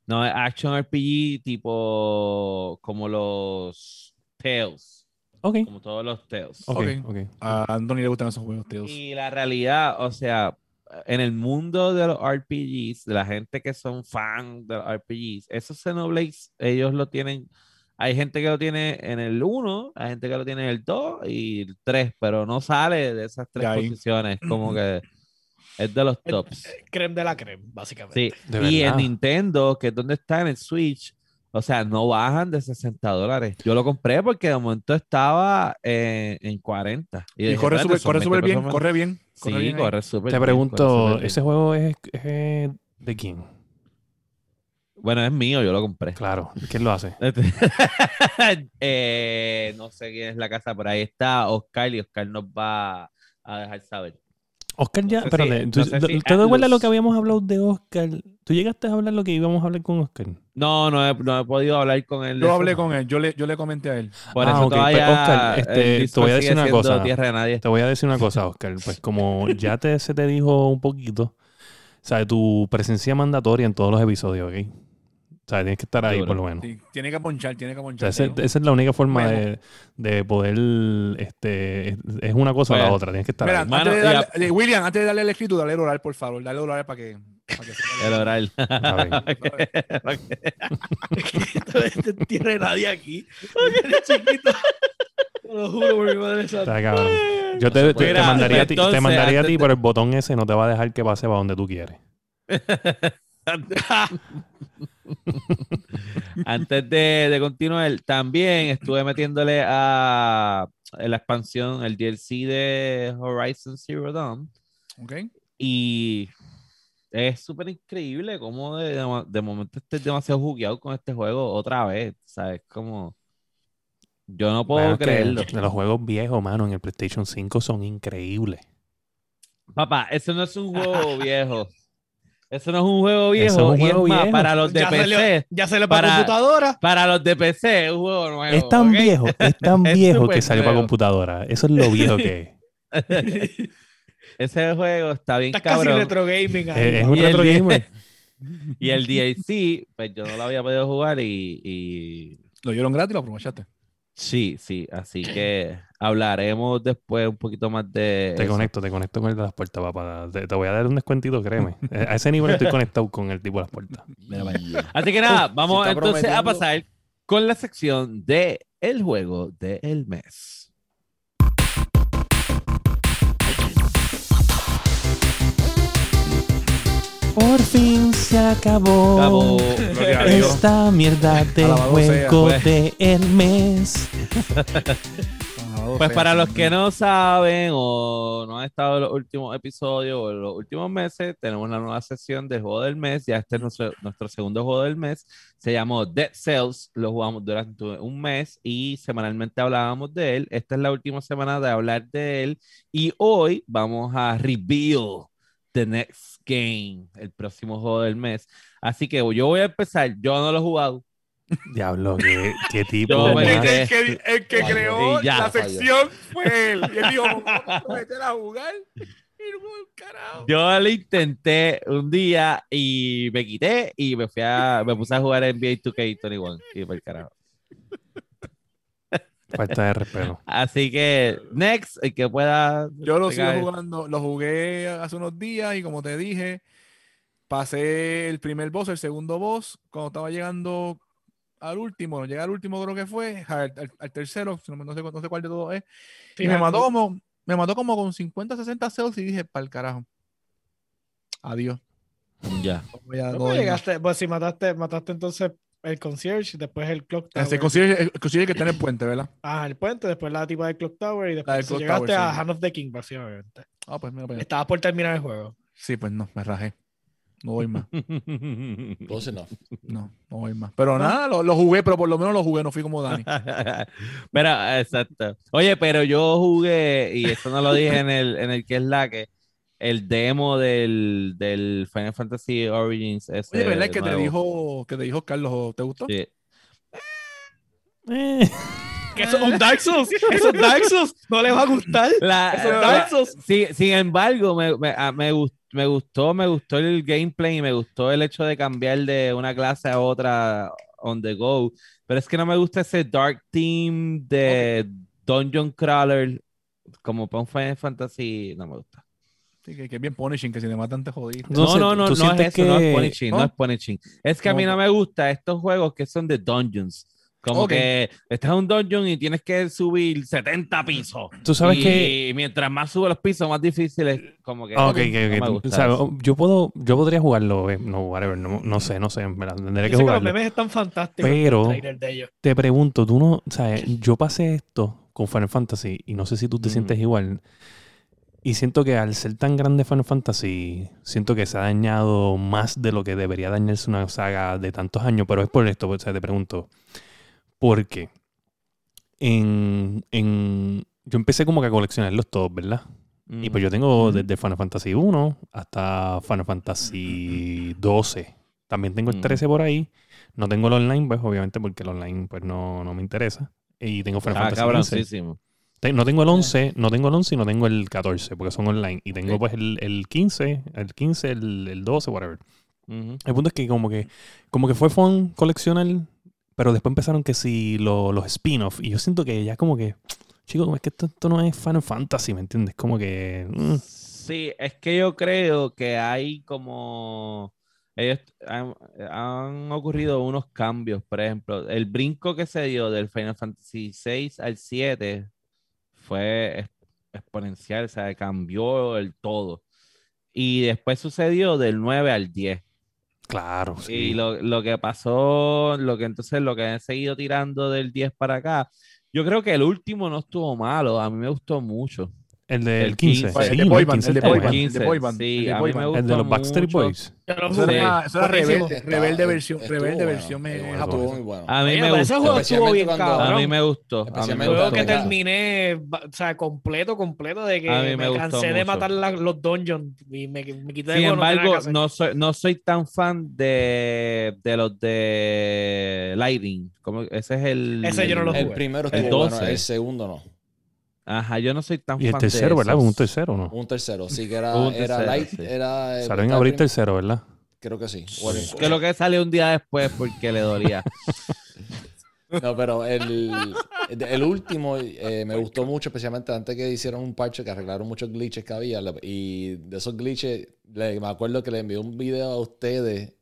S1: no, es Action RPG tipo como los Tales.
S2: Ok.
S1: Como todos los Tales.
S2: Ok,
S4: Ok.
S2: ok.
S4: A Anthony le gustan esos juegos, tíos.
S1: Y la realidad, o sea, en el mundo de los RPGs, de la gente que son fan de los RPGs, esos Xenoblades, ellos lo tienen. Hay gente que lo tiene en el 1, hay gente que lo tiene en el 2 y el 3, pero no sale de esas tres
S4: ahí.
S1: posiciones. Como que es de los tops.
S5: Creme de la creme, básicamente.
S1: Sí.
S2: De
S1: Y en. Nintendo, que es donde está en el Switch, o sea, no bajan de 60 dólares. Yo lo compré porque de momento estaba eh, en 40.
S4: Y
S1: dije,
S4: corre
S1: "Espérate,
S4: súper
S1: son
S4: corre
S1: 20
S4: súper bien,
S1: pesos menos".
S4: corre bien. Corre
S1: Sí,
S4: bien
S1: corre súper
S2: Te pregunto,
S1: bien.
S2: ¿ese juego es, es de quién?
S1: Bueno, es mío, yo lo compré.
S2: Claro, ¿quién lo hace?
S1: Eh, no sé quién es la casa, pero ahí está Oscar y Oscar nos va a dejar saber.
S2: Oscar ya,
S1: No sé
S2: pero
S1: si-
S2: ¿tú,
S1: no sé
S2: ¿tú-
S1: si
S2: ¿te acuerdas lo que habíamos hablado de Oscar? ¿Tú llegaste a hablar lo que íbamos a hablar con Oscar?
S1: No, no he, no he podido hablar con él.
S4: Yo
S1: eso.
S4: hablé con él, yo le, yo le comenté a él.
S1: Por
S2: Ah,
S1: eso
S2: ok, pues, Oscar, este, te voy a decir una cosa.
S1: Tierra de nadie.
S2: Te voy a decir una cosa, Oscar. Pues como ya te, se te dijo un poquito, ¿sabes? Tu presencia mandatoria en todos los episodios, ¿ok? O sea, tienes que estar ahí
S1: Seguro.
S2: por lo menos.
S4: Sí, tiene que ponchar, tiene que
S2: O sea,
S4: ponchar.
S2: ese- esa es la única forma de, de poder, este, es- es una cosa o la otra, tienes que estar
S4: Mira,
S2: ahí.
S1: Mano,
S4: antes de
S1: y
S4: darle- eh, William, antes de darle el escrito, dale el oral, por favor. Dale el oral para que. Para que sepa
S1: El oral.
S5: Esto tierra de nadie aquí. Chiquito. Te lo juro por mi madre santa.
S2: Cabrón. Yo
S3: No
S2: te, te- te mandaría, a ti, te mandaría a ti, pero el botón ese no te va a dejar que pase para donde tú quieres.
S1: Antes de, de continuar, también estuve metiéndole a la expansión, el DLC de Horizon Zero Dawn.
S4: ¿Ok?
S1: Y es súper increíble cómo de, de momento estés demasiado jugueado con este juego otra vez. ¿Sabes? Como Yo no puedo
S2: Bueno, que
S1: creerlo.
S2: de los juegos viejos, mano, en el PlayStation 5 son increíbles.
S1: Papá, eso no es un juego viejo. Eso no es un juego
S2: Eso
S1: viejo.
S2: es un
S1: y es
S2: juego
S1: más,
S2: viejo.
S1: para los de
S5: Ya
S1: PC,
S5: salió, ya salió para,
S1: para-
S5: computadora.
S1: para los de PC, es un juego nuevo.
S2: Es tan viejo, es tan
S1: Es
S2: viejo que salió para
S1: nuevo.
S2: computadora. Eso es lo viejo que es.
S1: Ese juego está bien
S5: casi
S1: cabrón.
S5: retro gaming ahí.
S2: Es, es un
S1: Y
S2: retro gamer.
S1: Y el DLC, pues yo no lo había podido jugar y, y
S4: Lo dieron gratis y lo aprovechaste.
S1: Sí, sí. Así que hablaremos después un poquito más de.
S2: Te
S1: eso.
S2: conecto, te conecto con el de las puertas, papá. Te, te voy a dar un descuentito, créeme. Eh, A ese nivel estoy conectado con el tipo de las puertas.
S1: Así que nada, vamos entonces a pasar con la sección de el juego del mes.
S2: Por fin se acabó. Esta mierda de
S4: Alabado sea,
S2: juego
S1: pues.
S2: de el mes.
S1: Pues para los que no saben o no han estado en los últimos episodios o en los últimos meses, tenemos una nueva sesión del juego del mes. Ya este es nuestro, nuestro segundo juego del mes. Se llamó Dead Cells. Lo jugamos durante un mes y semanalmente hablábamos de él. Esta es la última semana de hablar de él. Y hoy vamos a reveal the next game, el próximo juego del mes. Así que yo voy a empezar. Yo no lo he jugado.
S2: Diablo, qué, qué tipo
S1: quedé-
S4: El que, el que creó
S1: ya.
S4: la sección fue él. Y él dijo, vamos a meter a jugar. El.
S1: Yo lo intenté un día y me quité y me fui a, me puse a jugar NBA 2K21 y por el carajo.
S2: Falta de respeto.
S1: Así que, next, el que pueda.
S4: Yo lo sigo jugando, lo jugué hace unos días y como te dije, pasé el primer boss, el segundo boss, cuando estaba llegando al último, no llegué al último creo que fue, al, al- al tercero, no, sé, cu- no sé cuál de todos es, y me mató como, me mató como con 50, 60 cells y dije, para el carajo. Adiós.
S1: Ya.
S4: Más.
S5: llegaste, pues si mataste, mataste entonces el concierge, después el clock tower.
S4: Se consigue, el- consigue que está en el puente, ¿verdad?
S5: Ah, el puente, después la tipa del clock tower y después
S4: clock
S5: llegaste
S4: tower,
S5: a
S4: sí.
S5: Hand of the King, básicamente.
S4: Ah, pues mira, allá.
S5: Estabas por terminar el juego.
S4: Sí, pues no, me rajé. No voy más.
S3: Close enough.
S4: No, no voy más. Pero nada, lo, lo jugué, pero por lo menos lo jugué, no fui como Dani.
S1: pero, exacto. Oye, pero yo jugué, y esto no lo dije en el, en el que es la que, el demo del, del Final Fantasy Origins. Ese
S4: Oye, ¿verdad que te dijo, que te dijo Carlos, ¿te gustó?
S1: Sí.
S2: Eh,
S5: ¿Qué eso es un Dark Souls? ¿Eso es Dark Souls? ¿No les va a gustar?
S1: La-
S5: Eso es Dark Souls.
S1: Sí, sin embargo, me, me, ah, me gust- me gustó, me gustó el gameplay y me gustó el hecho de cambiar de una clase a otra on the go. Pero es que no me gusta ese dark theme de Dungeon Crawler como para un Final Fantasy. No me gusta.
S4: Sí, que, que es bien punishing, que si te matan te jodiste.
S2: No
S1: No, no, no,
S2: ¿tú
S1: no es
S2: sientes
S1: eso, no
S2: que-
S1: es punishing, no
S4: ¿No?
S1: es punishing. Es que a mí no me gusta estos juegos que son de dungeons. Como que estás en un dungeon y tienes que subir 70 pisos.
S2: Tú sabes
S1: y
S2: que
S1: mientras más sube los pisos, más difícil es. Como que.
S2: Ah, ok,
S1: no
S2: ok,
S1: me
S2: ok.
S1: gusta
S2: O sea, yo puedo, yo podría jugarlo, eh, no, whatever, no, no sé, no sé, en verdad, tendría que
S5: sé que los
S2: jugarlo.
S5: memes están fantásticos.
S2: Pero-
S5: de.
S2: Te pregunto, tú no, o sea, yo pasé esto con Final Fantasy y no sé si tú te sientes igual. Y siento que al ser tan grande Final Fantasy, siento que se ha dañado más de lo que debería dañarse una saga de tantos años, pero es por esto, o sea, te pregunto, porque en, en, yo empecé como que a coleccionarlos todos, ¿verdad? Y pues yo tengo
S1: Ujú.
S2: desde Final Fantasy 1 hasta Final Fantasy 12. También tengo el
S1: Ujú.
S2: 13 por ahí. No tengo el online, pues obviamente porque el online pues no, no me interesa. Y tengo Final
S1: Ah,
S2: Fantasy 15. No tengo el 11, no tengo el 11 y no tengo el 14 porque son online. Y tengo pues el, el 15, el 15, el, el 12, whatever. El punto es que como que, como que fue fun coleccionar, pero después empezaron que si lo- los spin-off. Y yo siento que ya como que, chicos, es que esto, esto no es Final Fantasy, ¿me entiendes? Como que... mm,
S1: Sí, es que yo creo que hay como ellos han, han ocurrido unos cambios, por ejemplo, el brinco que se dio del Final Fantasy 6 al 7 fue ex- exponencial, o sea, cambió el todo. Y después sucedió del 9 al 10.
S2: Claro, sí.
S1: Y lo, lo que pasó, lo que entonces lo que han seguido tirando del 10 para acá, yo creo que el último no estuvo malo, a mí me gustó mucho.
S2: El del
S1: El
S2: 15.
S1: 15.
S2: Sí,
S4: El de
S2: no,
S4: Boy
S2: el
S4: Band,
S2: 15
S4: el de
S2: está
S4: Boy
S2: bueno.
S4: Band.
S1: 15,
S4: el de Boy Band,
S1: sí,
S4: el de Boy
S1: gustó
S2: El de los Backstreet
S1: mucho.
S2: Boys.
S4: Eso era, eso era
S5: Buenísimo.
S4: rebelde, rebelde versión,
S3: estuvo
S4: rebelde versión
S3: bueno,
S4: japonesa.
S3: estuvo muy bueno.
S1: A mí me
S5: pero ese
S1: gustó.
S5: juego estuvo bien
S1: A
S5: cabrón.
S1: mí me gustó. A mí me gustó.
S5: que
S3: cuando-
S5: terminé, o sea, completo, completo, de que
S1: A mí me
S5: me,
S1: gustó
S5: cansé de matar la- los dungeons y me, me quité de
S1: Sin
S5: juego, nada
S1: embargo,
S5: que
S1: no soy, no soy tan fan de, de los de Lightning. Como, ese es el.
S5: Ese yo no lo
S1: el-
S3: El
S5: jugué.
S3: primero
S1: El
S3: estuvo bueno,
S1: 12.
S3: el segundo no.
S1: Ajá, yo no soy tan
S2: Y el
S1: fan
S2: tercero,
S1: de
S2: ¿verdad?
S1: esos.
S2: Un tercero, ¿no?
S3: Un tercero, sí que era, era light,
S1: sí.
S3: era...
S2: Salió en abril tercero, ¿verdad?
S3: Creo que sí. O el-
S1: Que lo que salió un día después porque le dolía.
S3: No, pero el, el último eh, me gustó mucho, especialmente antes que hicieron un parche que arreglaron muchos glitches que había. Y de esos glitches, le- me acuerdo que le envié un video a ustedes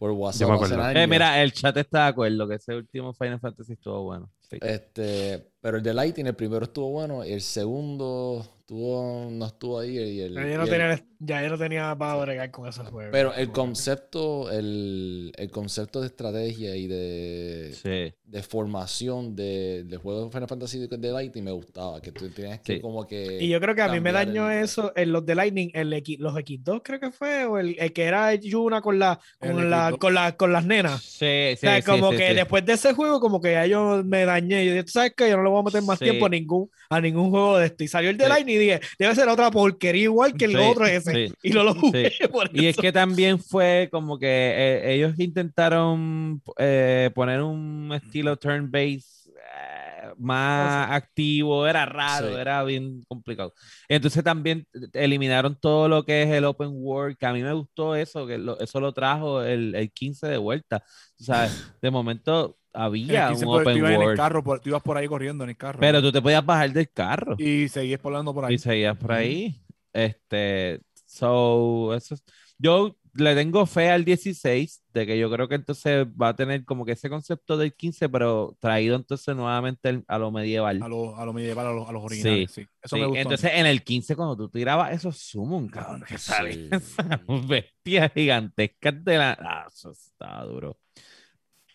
S3: por WhatsApp.
S2: me acuerdo.
S1: Eh, mira, el chat está de acuerdo que ese último Final Fantasy estuvo bueno. Sí.
S3: Este, pero el de Lighting, el primero estuvo bueno y el segundo estuvo, no estuvo ahí. Y el,
S5: Ya yo no
S3: y el-
S5: tenía, ya yo no tenía para bregar con esos juegos.
S3: pero el concepto, el, el concepto de estrategia y de,
S1: Sí.
S3: de formación de, de juegos de Final Fantasy de, de Lighting me gustaba. Que tú tenías que
S1: Sí.
S3: como que.
S5: Y yo creo que a mí me dañó
S3: el-
S5: eso en los de Lightning, el X, los X2 creo que fue, o el, el que era Yuna con, la, con, la,
S4: X2.
S5: con, la, con las nenas.
S1: Sí, sí,
S5: o sea,
S1: sí,
S5: como
S1: sí,
S5: que
S1: sí.
S5: después de ese juego, como que ya yo me dañé. Yo dije, ¿tú sabes qué? Yo no le voy a meter más
S1: Sí.
S5: tiempo a ningún, a ningún juego de esto. Y salió el de
S1: Sí.
S5: Lightning dije, debe ser otra porquería igual que el
S1: Sí,
S5: otro ese.
S1: sí.
S5: Y no lo jugué por
S1: Y es que también fue como que eh, ellos intentaron eh, poner un estilo turn-based eh, más activo, era raro,
S3: Sí.
S1: era bien complicado. Entonces también eliminaron todo lo que es el open world, que a mí me gustó eso, que lo- eso lo trajo el, el 15 de vuelta. Tú sabes, de momento había
S4: 15
S1: un
S4: por- tú
S1: open
S4: ibas en el
S1: world,
S4: carro, por- tú ibas por ahí corriendo en el carro.
S1: pero tú te podías bajar del carro
S4: Y seguías volando por ahí.
S1: y seguías por ahí. Este, so, eso es- yo le tengo fe al 16, de que yo creo que entonces va a tener como que ese concepto del 15, pero traído entonces nuevamente a lo medieval.
S4: A lo, a lo medieval, a, lo- a los originales. Sí. Eso
S1: Sí,
S4: me gustó.
S1: entonces en el 15 cuando tú tirabas esos summon, cabrón, que
S3: Sí.
S1: esas bestias gigantescas de la... Ah, eso está duro.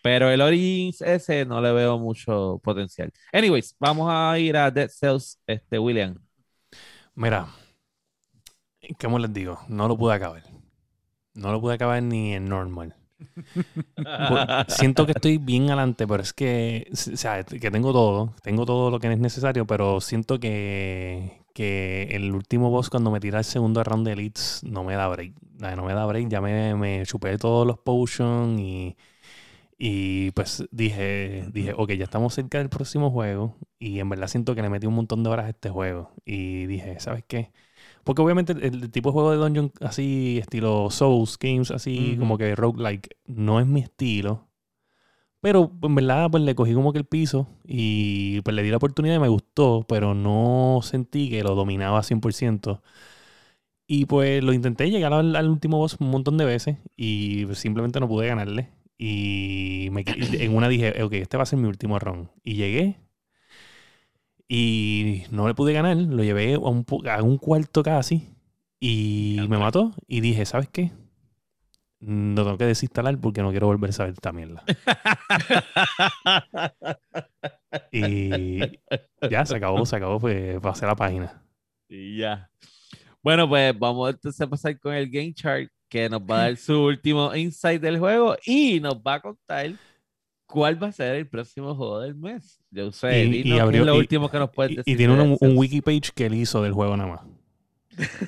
S1: Pero el Origins ese no le veo mucho potencial. Anyways, vamos a ir a Dead Cells, este, William.
S2: Mira, ¿cómo les digo? No lo pude acabar. No lo pude acabar ni en normal. Siento que estoy bien adelante, pero es que, o sea, que tengo todo, tengo todo lo que es necesario, pero siento que, que el último boss cuando me tira el segundo round de elites no me da break. No me da break, ya me, me chupé todos los potions y, y pues dije, dije, ok, ya estamos cerca del próximo juego y en verdad siento que le metí un montón de horas a este juego y dije, ¿sabes qué? Porque obviamente el, el tipo de juego de dungeon así, estilo Souls, games así, como que roguelike, no es mi estilo. Pero en verdad pues le cogí como que el piso y pues le di la oportunidad y me gustó, pero no sentí que lo dominaba 100%. Y pues lo intenté llegar al, al último boss un montón de veces y pues, simplemente no pude ganarle. Y me, en una dije, ok, este va a ser mi último round. Y llegué y no le pude ganar, lo llevé a un, a un cuarto casi y me mató. Y dije, ¿sabes qué? Lo tengo que desinstalar porque no quiero volver a saber esta mierda. y ya, se acabó, se acabó, pues pasé la página.
S1: Y ya. Bueno, pues vamos entonces a pasar con el Game Chart, que nos va a dar su último insight del juego y nos va a contar cuál va a ser el próximo juego del mes. Yo sé,
S2: Y- abrió-
S1: es lo
S2: y-
S1: último que nos puedes
S2: Y,
S1: decir.
S2: y tiene un, un wiki page que él hizo del juego nada más.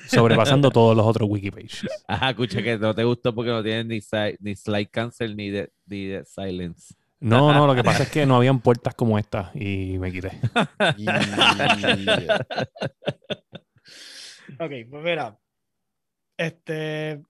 S2: Sobrepasando todos los otros wiki pages.
S1: Ajá, escucha que no te gustó porque no tiene ni, ni slide cancel ni de, ni de silence.
S2: No, no, lo que pasa es que no habían puertas como esta y me quité.
S5: Ok, pues mira. Este.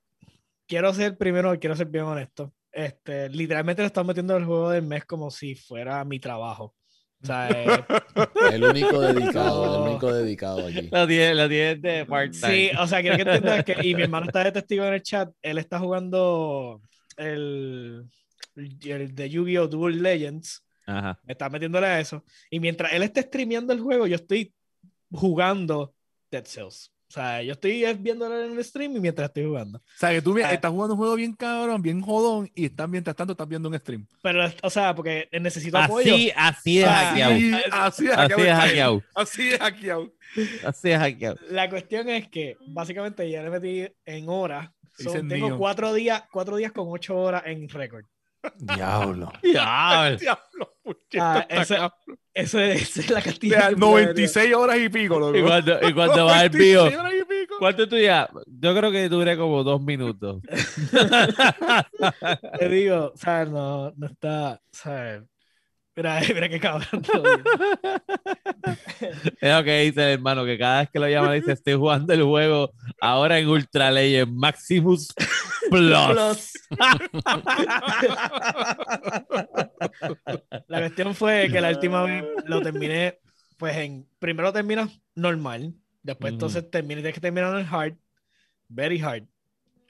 S5: Quiero ser primero, quiero ser bien honesto. Este, literalmente le están metiendo el juego del mes como si fuera mi trabajo. O sea, eh,
S3: el único dedicado, el único dedicado aquí.
S1: Lo tiene, lo tiene de part-time.
S5: sí, o sea, quiero que entiendas que, y mi hermano está de testigo en el chat, él está jugando el, el de Yu-Gi-Oh! Duel Legends,
S1: Ajá.
S5: me está metiéndole a eso, y mientras él esté streameando el juego, yo estoy jugando Dead Cells. O sea, yo estoy es viéndolo en el stream y mientras estoy jugando.
S4: O sea, que tú
S5: Ah.
S4: estás jugando un juego bien cabrón, bien jodón, y estás mientras tanto estás viendo un stream.
S5: Pero, o sea, porque necesito apoyo.
S1: Así, así es hackeado.
S4: Así, así es
S1: Así
S4: hackeado. Así es hackeado.
S1: Así es hackeado.
S5: La cuestión es que básicamente ya le metí en horas. So, tengo
S4: mío.
S5: cuatro días, cuatro días con ocho horas en récord.
S2: Diablo.
S1: Diablo.
S4: Diablo,
S5: Ah, esa es la
S4: O
S5: cantidad.
S4: sea,
S5: de
S4: 96 horas y pico, loco.
S1: Y cuando, y cuando va el vivo,
S4: 96 horas y pico.
S1: ¿cuánto tú ya? Yo creo que duré como dos minutos.
S5: Te digo, ¿sabes? No, no está, ¿sabes? Mira, mira qué cabrón.
S1: Es lo que dice el hermano, que cada vez que lo llama dice, estoy jugando el juego ahora en Ultra Legend Maximus Plus.
S5: Plus. La cuestión fue que la última vez lo terminé, pues en, primero terminas normal, después entonces terminé, tienes que terminar en hard, very hard,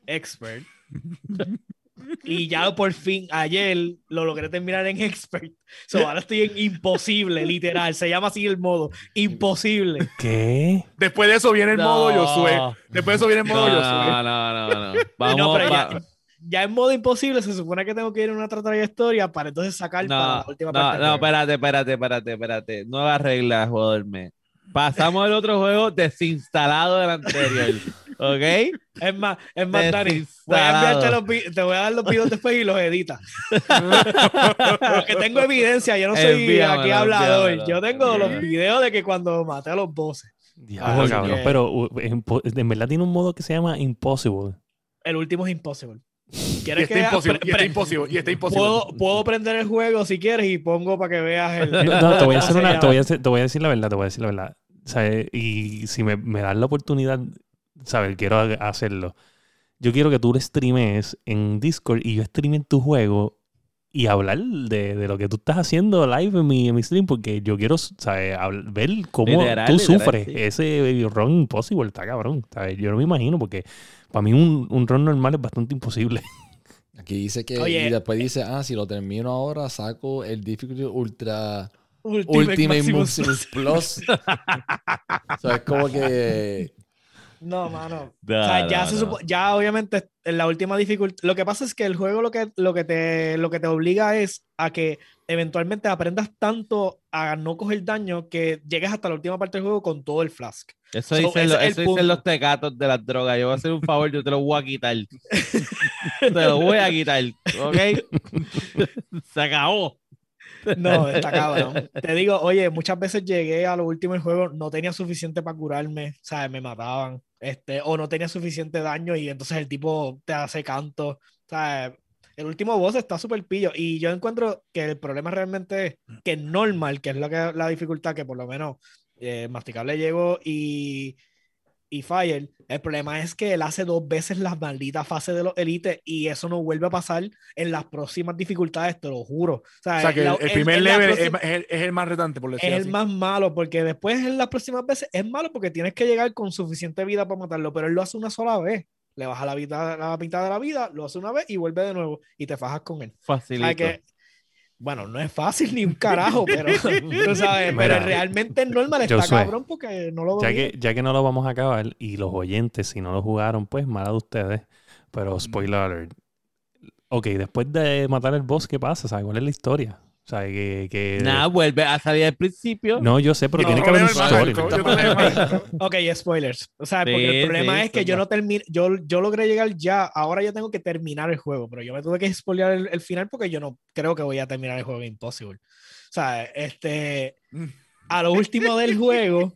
S5: expert. Y ya por fin, ayer lo logré terminar en expert. So, ahora estoy en imposible, literal. Se llama así el modo. Imposible.
S2: ¿Qué?
S4: Después de eso viene el modo. Josué. Después de eso viene el modo
S1: No,
S4: Josué.
S1: no, no, no, no. Vamos,
S5: No, pero
S1: va-
S5: ya, ya en modo imposible se supone que tengo que ir a una otra trayectoria para entonces sacar para la última
S1: no,
S5: parte.
S1: no, espérate, espérate, espérate, espérate. Nuevas reglas, joderme. Pasamos al otro juego desinstalado del anterior. ¿Ok?
S5: Es más, es más, Dani, voy a los te voy a dar los videos después y los editas. Porque tengo evidencia, yo no soy
S1: Envíamelo,
S5: aquí hablador.
S1: envíamelo.
S5: Yo tengo los videos de que cuando maté a los bosses,
S2: Diablo, cabrón. Pero en, verdad tiene un modo que se llama Impossible.
S5: el último es imposible.
S4: Y
S5: ¿Quieres
S4: está
S5: que
S4: imposible. Y está imposible. Y está imposible.
S5: puedo, puedo prender el juego si quieres y pongo para que veas el.
S2: No, no, te voy a hacer
S5: ¿cómo se
S2: una, te voy a, te voy a decir la verdad, te voy a decir la verdad. Y si me, me das la oportunidad, ¿sabes? Quiero ha- hacerlo. Yo quiero que tú lo streames en Discord y yo streame en tu juego y hablar de, de lo que tú estás haciendo live en mi, en mi stream, porque yo quiero, ¿sabes? Ver cómo
S1: Literal,
S2: tú
S1: literal,
S2: sufres
S1: sí.
S2: ese run imposible, está cabrón. ¿sabes? Yo no me imagino, porque para mí un, un run normal es bastante imposible.
S3: Aquí dice que.
S5: Oye.
S3: Y después dice, ah, si lo termino ahora, saco el Difficulty Ultra.
S5: Ultimate,
S3: Ultimate
S5: Maximus.
S3: Maximus Plus. o sea, es como que.
S5: No, mano.
S1: No,
S5: o sea, ya,
S1: no,
S5: se
S1: no.
S5: supo- ya obviamente en la última dificultad. Lo que pasa es que el juego lo que, lo, que te, lo que te obliga es a que eventualmente aprendas tanto a no coger daño que llegues hasta la última parte del juego con todo el flask.
S1: Eso,
S5: So,
S1: dicen,
S5: es el
S1: eso dicen los tecatos de las drogas. Yo voy a hacer un favor, yo te lo voy a quitar. te lo voy a quitar, ¿ok? Se acabó.
S5: No, está cabrón. Te digo, oye, muchas veces llegué a lo último del juego, no tenía suficiente para curarme, ¿sabes? Me mataban, este, o no tenía suficiente daño y entonces el tipo te hace canto, ¿sabes? El último boss está súper pillo y yo encuentro que el problema realmente es que normal, que es lo que, la dificultad que por lo menos eh, Masticable llegó y, y Fire, el problema es que él hace dos veces las malditas fases de los élites y eso no vuelve a pasar en las próximas dificultades, te lo juro. O sea,
S4: O sea, que
S5: la-
S4: el, el primer
S5: en la
S4: level es,
S5: próxima-
S4: es el, es el más retante, por decirlo
S5: es el más malo, porque después en las próximas veces es malo porque tienes que llegar con suficiente vida para matarlo, pero él lo hace una sola vez. Le baja la, vida, la mitad de la vida, lo hace una vez y vuelve de nuevo y te fajas con él. O
S1: Facilito.
S5: sea que, bueno, no es fácil ni un carajo, pero tú sabes,
S2: Mira,
S5: pero realmente es normal, está
S2: Josué,
S5: cabrón porque no lo
S2: Ya que, ya que no lo vamos a acabar y los oyentes, si no lo jugaron, pues mala de ustedes. Pero spoiler alert. Ok, después de matar el boss, ¿qué pasa? ¿Sabes cuál es la historia? O sea, que... que-
S1: Nada, vuelve a salir al principio.
S2: No, yo sé, pero tiene que haber un story.
S5: Ok, spoilers. O sea, porque
S1: Sí,
S5: el problema
S1: sí,
S5: es que yo no terminé, yo, yo logré llegar ya, ahora yo tengo que terminar el juego, pero yo me tuve que spoilear el, el final porque yo no creo que voy a terminar el juego Impossible. O sea, este, a lo último del juego,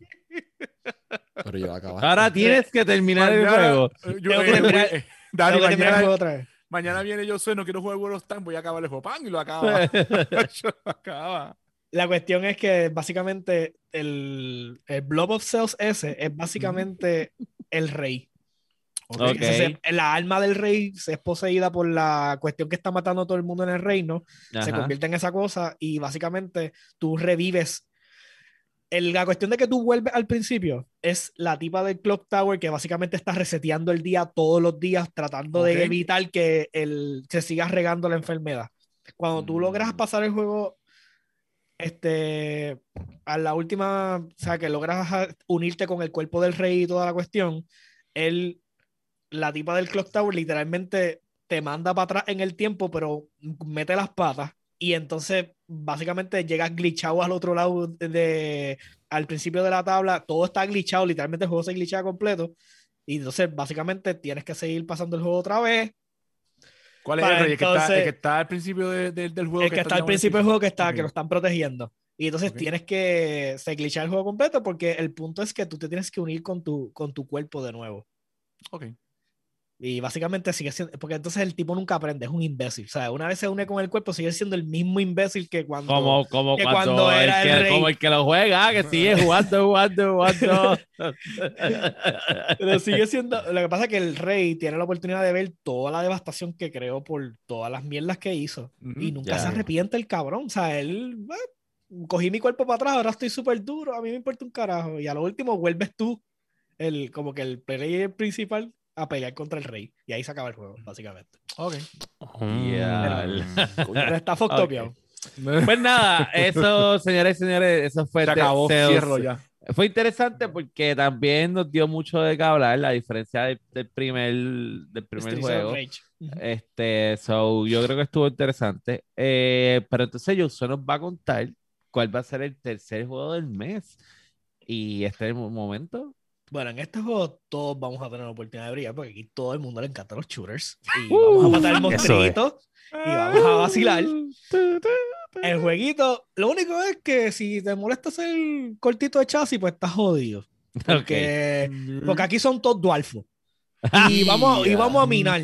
S3: Pero yo.
S1: Ahora tienes que terminar el juego.
S4: eh, yo-
S5: Tengo que
S4: eh,
S5: terminar-
S4: eh,
S5: tengo
S4: mañana,
S5: juego otra vez.
S4: Mañana viene yo sé, no quiero jugar World of Time, voy a acabar el juego. ¡Pam! Y lo acaba. Lo acaba.
S5: La cuestión es que básicamente el, el Blob of Cells ese es básicamente el rey.
S1: Ok.
S5: Ese se- la alma del rey se es poseída por la cuestión que está matando a todo el mundo en el reino. se
S1: Ajá.
S5: convierte en esa cosa y básicamente tú revives. El- la cuestión de que tú vuelves al principio es la tipa del Clock Tower que básicamente está reseteando el día todos los días tratando de evitar que el, se siga regando la enfermedad. Cuando tú logras
S1: Mm.
S5: pasar el juego este, a la última, o sea, que logras unirte con el cuerpo del rey y toda la cuestión, él, la tipa del Clock Tower literalmente te manda para atrás en el tiempo, pero mete las patas y entonces básicamente llegas glitchado al otro lado de, al principio de la tabla, todo está glitchado, literalmente el juego se glitcha completo y entonces básicamente tienes que seguir pasando el juego otra vez.
S4: ¿Cuál es el rey? El que, está, el
S5: entonces-
S4: que está al principio de- de- del juego.
S5: el que está al principio del juego que está,
S4: Ok.
S5: que lo están protegiendo. Y entonces
S4: Ok.
S5: tienes que se glitchar el juego completo porque el punto es que tú te tienes que unir con tu, con tu cuerpo de nuevo.
S4: Ok.
S5: Y básicamente sigue siendo, porque entonces el tipo nunca aprende, es un imbécil. O sea, una vez se une con el cuerpo, sigue siendo el mismo imbécil que cuando...
S1: Como, como,
S5: que
S1: cuando,
S5: cuando
S1: el
S5: era el
S1: que,
S5: rey.
S1: como el que lo juega, que sigue jugando, jugando, jugando.
S5: Pero sigue siendo. Lo que pasa es que el rey tiene la oportunidad de ver toda la devastación que creó por todas las mierdas que hizo. Y nunca
S1: Ya.
S5: se arrepiente el cabrón. O sea, él. eh, cogí mi cuerpo para atrás, ahora estoy súper duro, a mí me importa un carajo. Y a lo último vuelves tú, el, como que el player principal, a pelear contra el rey. Y ahí se acaba el juego, básicamente.
S4: Ok.
S1: Ya.
S3: Coño,
S5: Pero está fucked up,
S1: Ok.
S5: yo.
S1: Pues nada, eso, señores y señores, eso fue
S4: Se
S1: The
S4: acabó, cierro ya.
S1: Fue interesante porque también nos dio mucho de qué hablar, la diferencia del, del primer, del primer juego. Este, so, yo creo que estuvo interesante. Eh, pero entonces Yuso nos va a contar cuál va a ser el tercer juego del mes. Y este es el momento.
S5: Bueno, en este juego todos vamos a tener la oportunidad de brillar porque aquí todo el mundo le encantan los shooters. Y vamos a matar el
S2: eso es.
S5: y vamos a vacilar. El jueguito, lo único es que si te molesta hacer cortito de chasis, pues estás jodido. Porque, porque aquí son todos dualfos. Y vamos, y vamos a minar.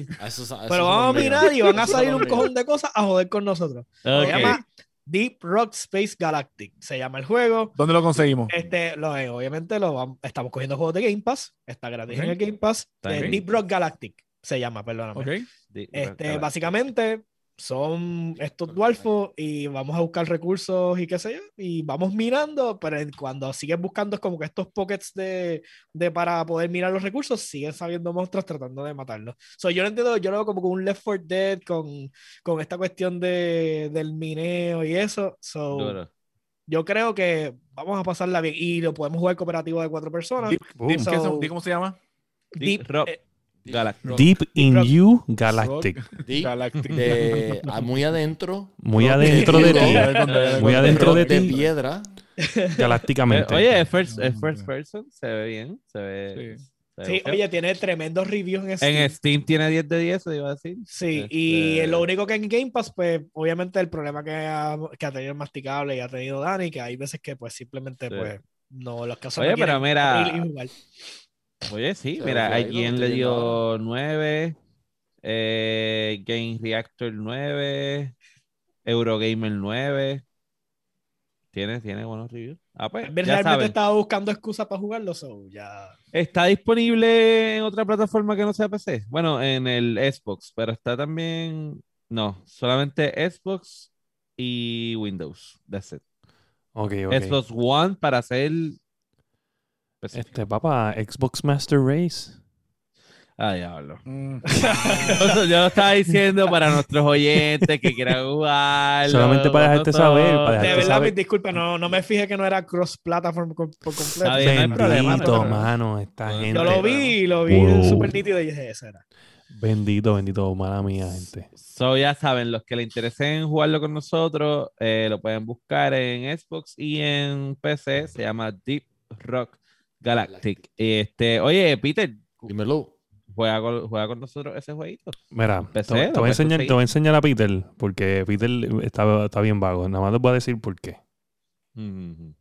S5: Pero vamos a minar y van a salir un cojón de cosas a joder con nosotros. Se
S1: Ok.
S5: llama Deep Rock Space Galactic. Se llama el juego.
S4: ¿Dónde lo conseguimos?
S5: Este, lo, eh, obviamente lo estamos cogiendo juegos de Game Pass. Está gratis en el Game Pass. Eh. Deep Rock Galactic se llama, perdóname.
S4: Ok.
S1: Di-
S5: Este, básicamente son estos dwarfos y vamos a buscar recursos y qué sé yo, y vamos mirando, pero cuando sigues buscando es como que estos pockets de, de para poder mirar los recursos, siguen saliendo monstruos tratando de matarlos. So, yo lo entiendo, yo lo veo como con un Left 4 Dead con, con esta cuestión de, del mineo y eso. So, yo creo que vamos a pasarla bien y lo podemos jugar cooperativo de cuatro personas.
S4: Deep-
S5: So-
S4: ¿qué se- ¿Di cómo se llama?
S1: Deep Rock
S5: eh,
S1: Galactic.
S2: Deep in
S5: Rock.
S2: You Galactic.
S3: Deep,
S4: Galactic.
S3: de- ah, muy adentro.
S2: Muy
S3: Rock
S2: adentro de ti. Muy adentro de
S3: de
S2: ti.
S3: piedra.
S2: Galácticamente.
S1: Oye, es first, first person, se ve bien, se ve.
S4: Sí.
S5: oye, tiene tremendos reviews en Steam.
S1: En Steam tiene 10 de 10, te iba a decir.
S5: Sí,
S1: Este,
S5: y lo único que en Game Pass, pues obviamente el problema que ha, que ha tenido el masticable y ha tenido Dani, que hay veces que pues simplemente
S1: Sí.
S5: pues no los casos
S1: Oye,
S5: no
S1: pero mira. Oye, sí,
S3: Se
S1: mira, alguien le dio 9, eh, Game Reactor 9, Eurogamer 9. Tiene, tiene buenos reviews. Ah, pues, ya
S5: realmente
S1: saben.
S5: estaba buscando excusas para jugarlo, so ya.
S1: Está disponible en otra plataforma que no sea PC. Bueno, en el Xbox, pero está también. No, solamente Xbox y Windows. That's it.
S2: Ok, ok.
S1: Xbox One para hacer. PC.
S2: Este, papá, Xbox Master Race.
S1: Ah, diablo.
S4: Mm.
S1: Yo lo estaba diciendo para nuestros oyentes que quieran jugar.
S2: Solamente para dejarte saber, para
S5: De verdad,
S2: saber.
S5: mis disculpas, no, no me fijé que no era cross-platform por, por completo.
S1: Bien, no hay problema,
S2: Bendito, mano, esta
S1: Yo
S2: gente.
S5: Yo lo vi, lo vi
S2: Wow.
S5: súper nítido y dije, ese era.
S2: Bendito, bendito, mala mía, gente.
S1: So, ya saben, los que le interesen jugarlo con nosotros, eh, lo pueden buscar en Xbox y en PC. Se llama Deep Rock Galactic. Este, oye, Peter,
S3: Dímelo.
S1: juega con, juega con nosotros ese jueguito.
S2: Mira, te,
S1: PC,
S2: te
S1: lo
S2: voy a enseñar, te voy a enseñar a Peter, porque Peter está, está bien vago. Nada más les voy a decir por qué.
S1: Ujú.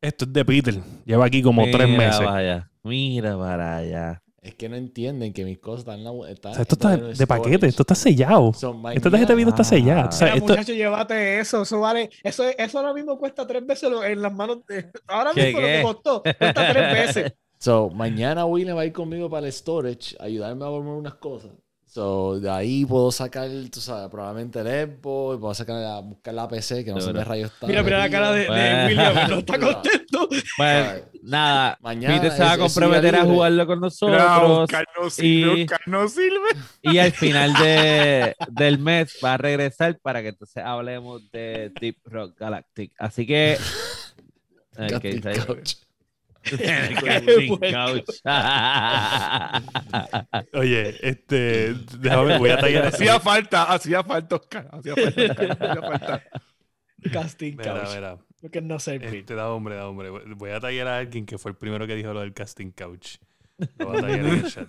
S2: Esto es de Peter. Lleva aquí como tres meses.
S1: para allá. Mira para allá.
S3: Es que no entienden que mis cosas están en la están
S2: O sea, esto está de paquete, esto está sellado.
S3: So,
S2: Esta tarjeta de video está
S1: Ah.
S2: sellada. O sea,
S5: Mira,
S2: esto,
S5: muchacho, llévate eso, eso vale, eso, eso ahora mismo cuesta tres veces lo- en las manos de, ahora
S1: ¿Qué,
S5: mismo lo
S1: qué?
S5: que costó, cuesta tres veces.
S3: So, mañana William va a ir conmigo para el storage, ayudarme a volver unas cosas. So, de ahí puedo sacar, tú sabes, probablemente el Xbox, puedo sacar la, buscar la PC, que no sé qué rayos está.
S5: Mira, mira la cara de, de. William, no está contento.
S1: Pues nada,
S3: Mañana
S1: Peter se va a comprometer a jugarlo con nosotros.
S4: Oscar no sirve,
S1: y-
S4: Oscar no sirve.
S1: Y al final de, del mes va a regresar para que entonces hablemos de Deep Rock Galactic. Así que. Ay,
S2: Oye, este, déjame, voy a tallar
S4: Hacía falta, hacía falta, Oscar. Hacía falta, Oscar, hacía falta.
S5: Casting
S2: Mira,
S5: couch.
S2: mira.
S5: Porque no sé.
S2: Este, da hombre, da hombre. Voy a tallar a alguien que fue el primero que dijo lo del casting couch. Lo voy a tallar en el chat.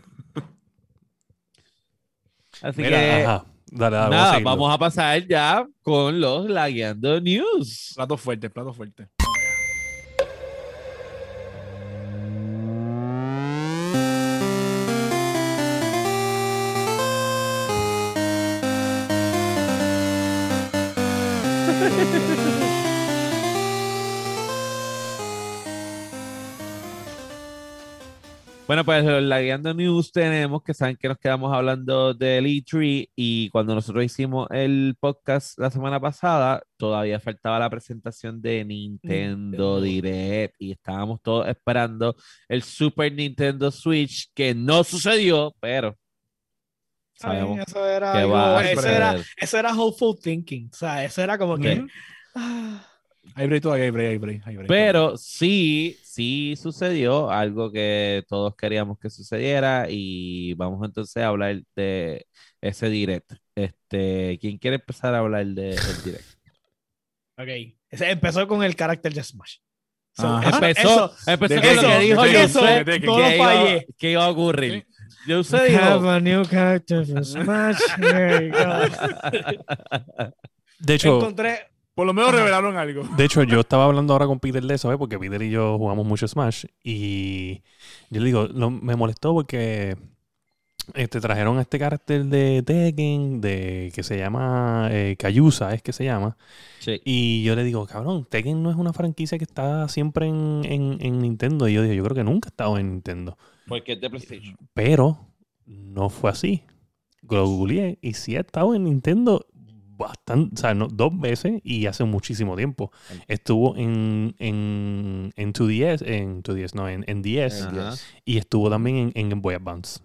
S1: Así
S2: Mira,
S1: que.
S2: ajá. Dale, dale,
S1: Nada,
S2: seguirlo.
S1: vamos a pasar ya con los Lagueando News.
S4: Plato fuerte, plato fuerte.
S1: Bueno, pues los Lagueando News tenemos que saben que nos quedamos hablando del E3 y cuando nosotros hicimos el podcast la semana pasada, todavía faltaba la presentación de Nintendo
S5: Nintendo.
S1: Direct y estábamos todos esperando el Super Nintendo Switch que no sucedió, pero sabemos
S5: Ay, eso era,
S1: que
S5: algo-
S1: va a
S5: eso, era, eso era hopeful thinking. O sea, eso era como que. Ah,
S4: Hay break todavía, hay break, hay break. hay break.
S1: Pero sí, sí sucedió algo que todos queríamos que sucediera y vamos entonces a hablar de ese direct. Este, ¿quién quiere empezar a hablar de, del direct?
S5: ok. Ese empezó con el carácter de Smash. So, eso-
S1: Empezó,
S5: eso-
S1: empezó
S4: de
S1: con lo
S4: Tekken,
S1: que dijo
S4: de de
S5: todo
S1: que
S5: lo
S1: iba,
S5: fallé.
S1: que iba a ocurrir. Josué dijo,
S5: Have a new character for Smash. There you go.
S2: De hecho,
S5: Encontré.
S4: Por lo menos revelaron algo.
S2: de hecho, yo estaba hablando ahora con Peter de eso, ¿eh? porque Peter y yo jugamos mucho Smash. Y yo le digo, lo- me molestó porque este, trajeron a este carácter de Tekken, de, que se llama eh, Kayusa, es que se llama.
S1: Sí.
S2: Y yo le digo, cabrón, Tekken no es una franquicia que está siempre en, en- en Nintendo. Y yo digo, yo creo que nunca ha estado en Nintendo.
S1: porque es de PlayStation.
S2: Pero no fue así. Lo googleé y sí ha estado en Nintendo bastante, o sea, no, dos veces y hace muchísimo tiempo. Estuvo en, en, en 2DS, en 2DS, no, en, en DS
S3: En
S1: Ajá.
S3: 10.
S2: y estuvo también en, en Game Boy Advance.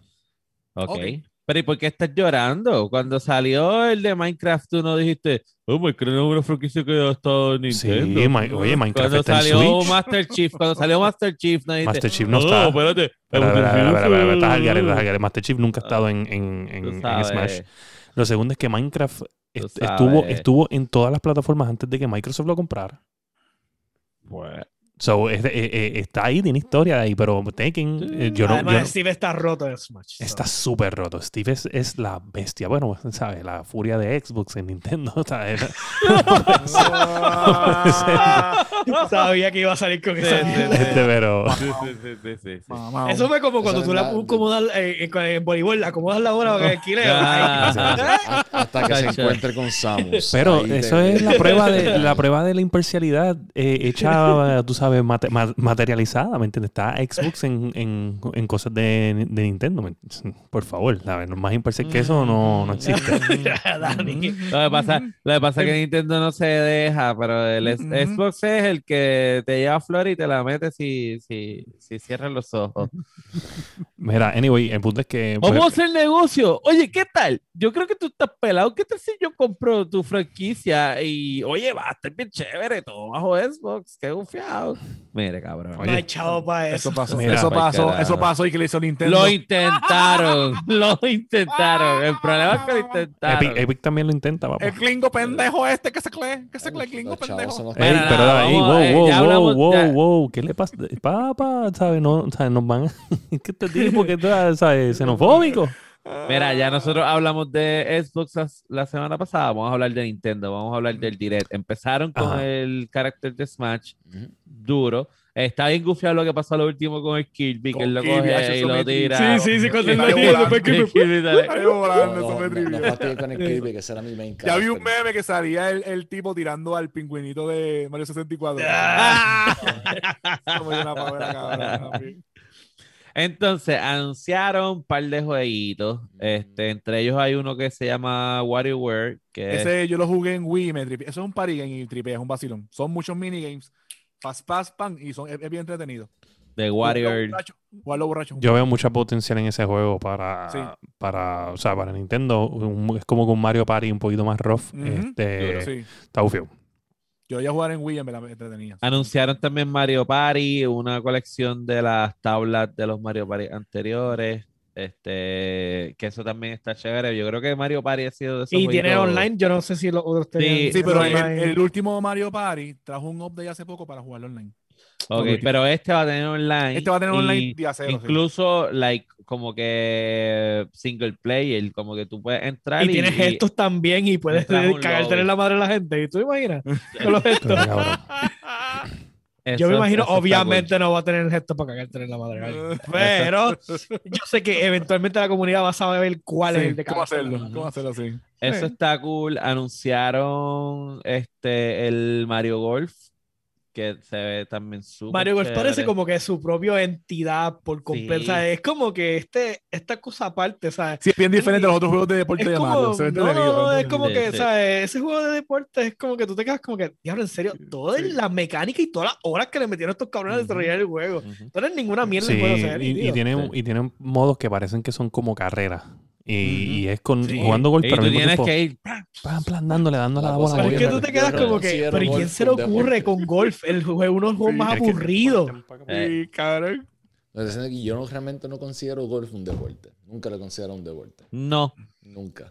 S1: Ok.
S4: Ok.
S1: Pero ¿y por qué estás llorando? Cuando salió el de Minecraft, tú no dijiste, oh, Minecraft no es una franquicia que ha estado en
S2: Sí,
S1: Nintendo.
S2: Ma- oye, Minecraft
S1: cuando
S2: está en
S1: salió
S2: Switch.
S1: Master Chief, cuando salió Master Chief, no dijiste,
S2: Master Chief no
S1: "Oh,
S2: está.
S1: espérate. Tú
S2: garete. Master Chief nunca ha estado en, en, en- en. Smash. Lo segundo es que Minecraft estuvo, estuvo en todas las plataformas antes de que Microsoft lo comprara.
S1: Pues,
S2: So, es de- eh, eh, está ahí, tiene historia ahí, pero Tekken, eh, yo no,
S5: Además,
S2: yo no-
S5: Steve está roto en Smash. so.
S2: está súper roto. Steve es, es la bestia. Bueno, ¿sabes? La furia de Xbox en Nintendo. ¿sabes?
S5: Sabía que iba a salir con
S1: Sí,
S5: esa
S1: sí, sí.
S2: Pero.
S1: sí, sí, sí, sí, sí, sí.
S5: Eso fue como cuando
S3: Eso
S5: tú
S3: es la-
S5: acomodas eh, en, voleibol, le acomodas la bola para que alquile.
S3: Hasta- que se encuentre con Samus.
S2: Pero
S3: Ahí
S2: eso
S3: te-
S2: es la prueba de la prueba de la imparcialidad eh, hecha, tú sabes, mate- ma- materializada, ¿me entiendes? Está Xbox en, en, en cosas de, de Nintendo. Por favor, ¿sabes? Más imparcial que eso no, no existe.
S5: Dani.
S1: Lo que pasa, lo que pasa es que Nintendo no se deja, pero el es-. Xbox es el que te lleva flor y te la mete si, si, si cierras los ojos.
S2: Mira, anyway, el punto es que. pues,
S1: Vamos a hacer negocio. Oye, ¿qué tal? Yo creo que tú estás pelado. ¿Qué tal si yo compro tu franquicia y, oye, va a estar bien chévere, todo bajo Xbox? Qué confiado. Mire, cabrón.
S5: No hay chavo para eso.
S4: Eso pasó,
S2: Mira,
S4: eso
S1: pa'l
S4: pasó, eso pasó y que le hizo Nintendo.
S1: Lo intentaron, lo intentaron. El problema es que lo intentaron.
S2: Epic, Epic también lo intenta, papá.
S4: El clingo pendejo este que se cree, que se cree, clingo pendejo.
S2: Ey,
S1: Mira,
S2: pero
S1: nada,
S2: ahí,
S1: vamos,
S2: wow,
S1: eh,
S2: wow,
S1: hablamos,
S2: wow,
S1: ya.
S2: wow, wow, ¿qué le pasa? Papá, ¿sabes? No, ¿sabes? Nos van. ¿Qué este tipo que ¿sabes? Xenofóbico.
S1: Mira, ya nosotros hablamos de Xbox la semana pasada, vamos a hablar de Nintendo, vamos a hablar del Direct. Empezaron con
S2: Ajá.
S1: el carácter de Smash. Duro. Está bien gufiado lo que pasó lo último con el Kirby, que él lo
S4: Kirby,
S1: coge
S4: hacho,
S1: y lo tira.
S5: Sí, sí, sí, cuando él lo después
S1: Kirby
S4: volando, eso me trivió.
S3: no fastidies con el Kirby, que ese era mi main
S4: Ya vi un meme que salía el, el tipo tirando al pingüinito de Mario 64.
S5: Ah.
S4: Una pavera, cabrón.
S1: Entonces, anunciaron un par de jueguitos. Este, entre ellos hay uno que se llama WarioWare, que es-
S4: Ese yo lo jugué en Wii y me tripe. Eso es un party game y tripea, es un vacilón. Son muchos minigames. Fast, fast, pan y son, es, es bien entretenido.
S1: de
S4: Jugarlo
S1: WarioWare.
S4: borracho.
S2: Yo veo mucha potencial en ese juego para,
S4: Sí.
S2: para o sea, para Nintendo. Un- es como que un Mario Party un poquito más rough.
S4: Ujú.
S2: este,
S4: Sí.
S2: Está bufio.
S4: Yo voy a jugar en Wii y me la entretenía.
S1: Anunciaron también Mario Party, una colección de las tablas de los Mario Party anteriores. Este, que eso también está chévere. Yo creo que Mario Party ha sido de esos
S5: Y tiene online, yo no sé si los otros tenían.
S4: Sí, pero el, último Mario Party trajo un update hace poco para jugarlo online.
S1: Ok, pero este va a tener online.
S4: Este va a tener
S1: y
S4: online día cero. sí.
S1: Incluso, like, como que single player, como que tú puedes entrar
S5: Y tienes gestos también y puedes
S1: a
S5: cagarte en la madre de la gente. ¿Y tú imaginas? Con los gestos.
S1: Eso-
S5: Yo me imagino, obviamente no va a tener el gesto para cagarte en la madre. alguien. Pero yo sé que eventualmente la comunidad va a saber cuál es el de
S4: ¿Cómo hacerlo? ¿Cómo hacerlo así?
S1: Eso
S5: Sí.
S1: está cool. Anunciaron este el Mario Golf, que se ve también súper
S5: Mario Golf parece como que su propia entidad por completo.
S1: Sí.
S5: O sea, es como que este, esta cosa aparte, ¿sabes?
S4: Sí, es bien diferente a los otros juegos de deporte de Mario. Se ve
S5: no, no, es como
S1: Sí,
S5: que,
S1: sí.
S5: ¿sabes? Ese juego de deporte es como que tú te quedas como que, diablo, en serio, todas
S4: sí.
S5: las mecánicas y todas las horas que le metieron estos cabrones a
S1: Ujú.
S5: desarrollar el juego.
S1: Ujú.
S5: No eres ninguna mierda
S2: Sí,
S5: el juego,
S2: y, y tienen,
S1: Sí.
S2: y tienen modos que parecen que son como carreras. Y, es con
S5: Sí.
S2: jugando golf,
S1: Y
S2: pero
S1: tú tienes
S2: tiempo,
S1: que ir.
S2: plan, plan, dándole, dándole a la
S3: La
S2: bola.
S5: Pero es que tú te quedas como que, pero ¿y quién se le ocurre con golf? El juego, uno de los juegos más aburridos.
S1: Eh,
S4: Sí, cabrón.
S3: Yo no, realmente no considero golf un deporte. Nunca lo considero un deporte.
S1: No,
S3: Nunca.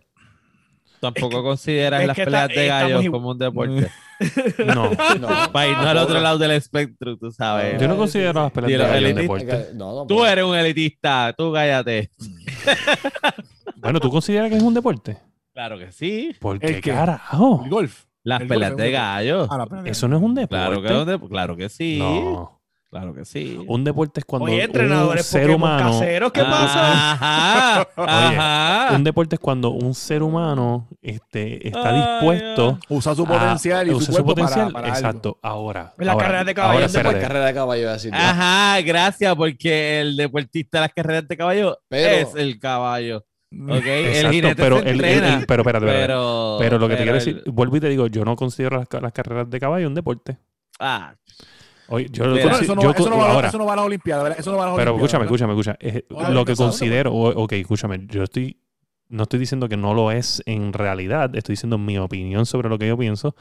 S1: tampoco consideras
S5: es
S1: las peleas
S5: está-
S1: de
S5: estamos
S1: gallos como un deporte.
S2: No,
S3: No,
S1: Para irnos al otro lado del espectro, tú sabes.
S2: yo no considero las peleas de gallo un deporte.
S3: No, no,
S1: Tú
S3: pues,
S1: eres un elitista, tú cállate.
S2: Bueno, ¿tú consideras que es un deporte?
S1: Claro que sí.
S2: ¿Por
S4: ¿El
S2: qué
S4: qué?
S2: carajo?
S4: El golf.
S1: Las
S4: El
S1: peleas
S4: golf
S1: de
S4: un
S1: gallos.
S4: Ah.
S2: Eso no es un deporte.
S1: Claro que, es un de- claro que sí.
S2: No.
S1: Claro que sí.
S2: Un deporte es cuando
S5: Oye,
S2: un
S5: entrenadores
S2: ser
S5: Pokémon
S2: humano
S5: caseros, ¿qué pasa?
S1: Ajá, ajá.
S2: un deporte es cuando un ser humano este, está
S1: Ay,
S2: dispuesto
S4: Usa su
S2: a
S4: potencial y
S2: usar
S4: su cuerpo para, para algo.
S2: exacto ahora
S5: En la
S2: ahora,
S5: carrera de caballo,
S2: ahora, espérate.
S3: carrera de caballo.
S1: Ajá, gracias, porque el deportista de las carreras de caballo
S3: Pero-
S1: es el caballo. ¿Ok? el
S2: Exacto,
S1: jinete
S2: pero,
S1: se
S2: el- el- el- pero espérate, espérate.
S1: pero,
S2: Pero lo que te quiero decir,
S1: el-
S2: vuelvo y te digo, yo no considero las, ca- las carreras de caballo un deporte.
S1: ah,
S2: Oye, yo,
S4: Eso no,
S2: consi-
S4: eso no
S2: yo
S4: va, eso
S2: con-
S4: no va-
S2: ahora,
S4: eso no va a las Olimpiadas, ¿verdad? Eso no va a las
S2: pero escúchame,
S4: ¿verdad?
S2: escúchame, escúchame. Lo que considero, o- ok, escúchame, yo estoy, no estoy diciendo que no lo es en realidad, estoy diciendo mi opinión sobre lo que yo pienso.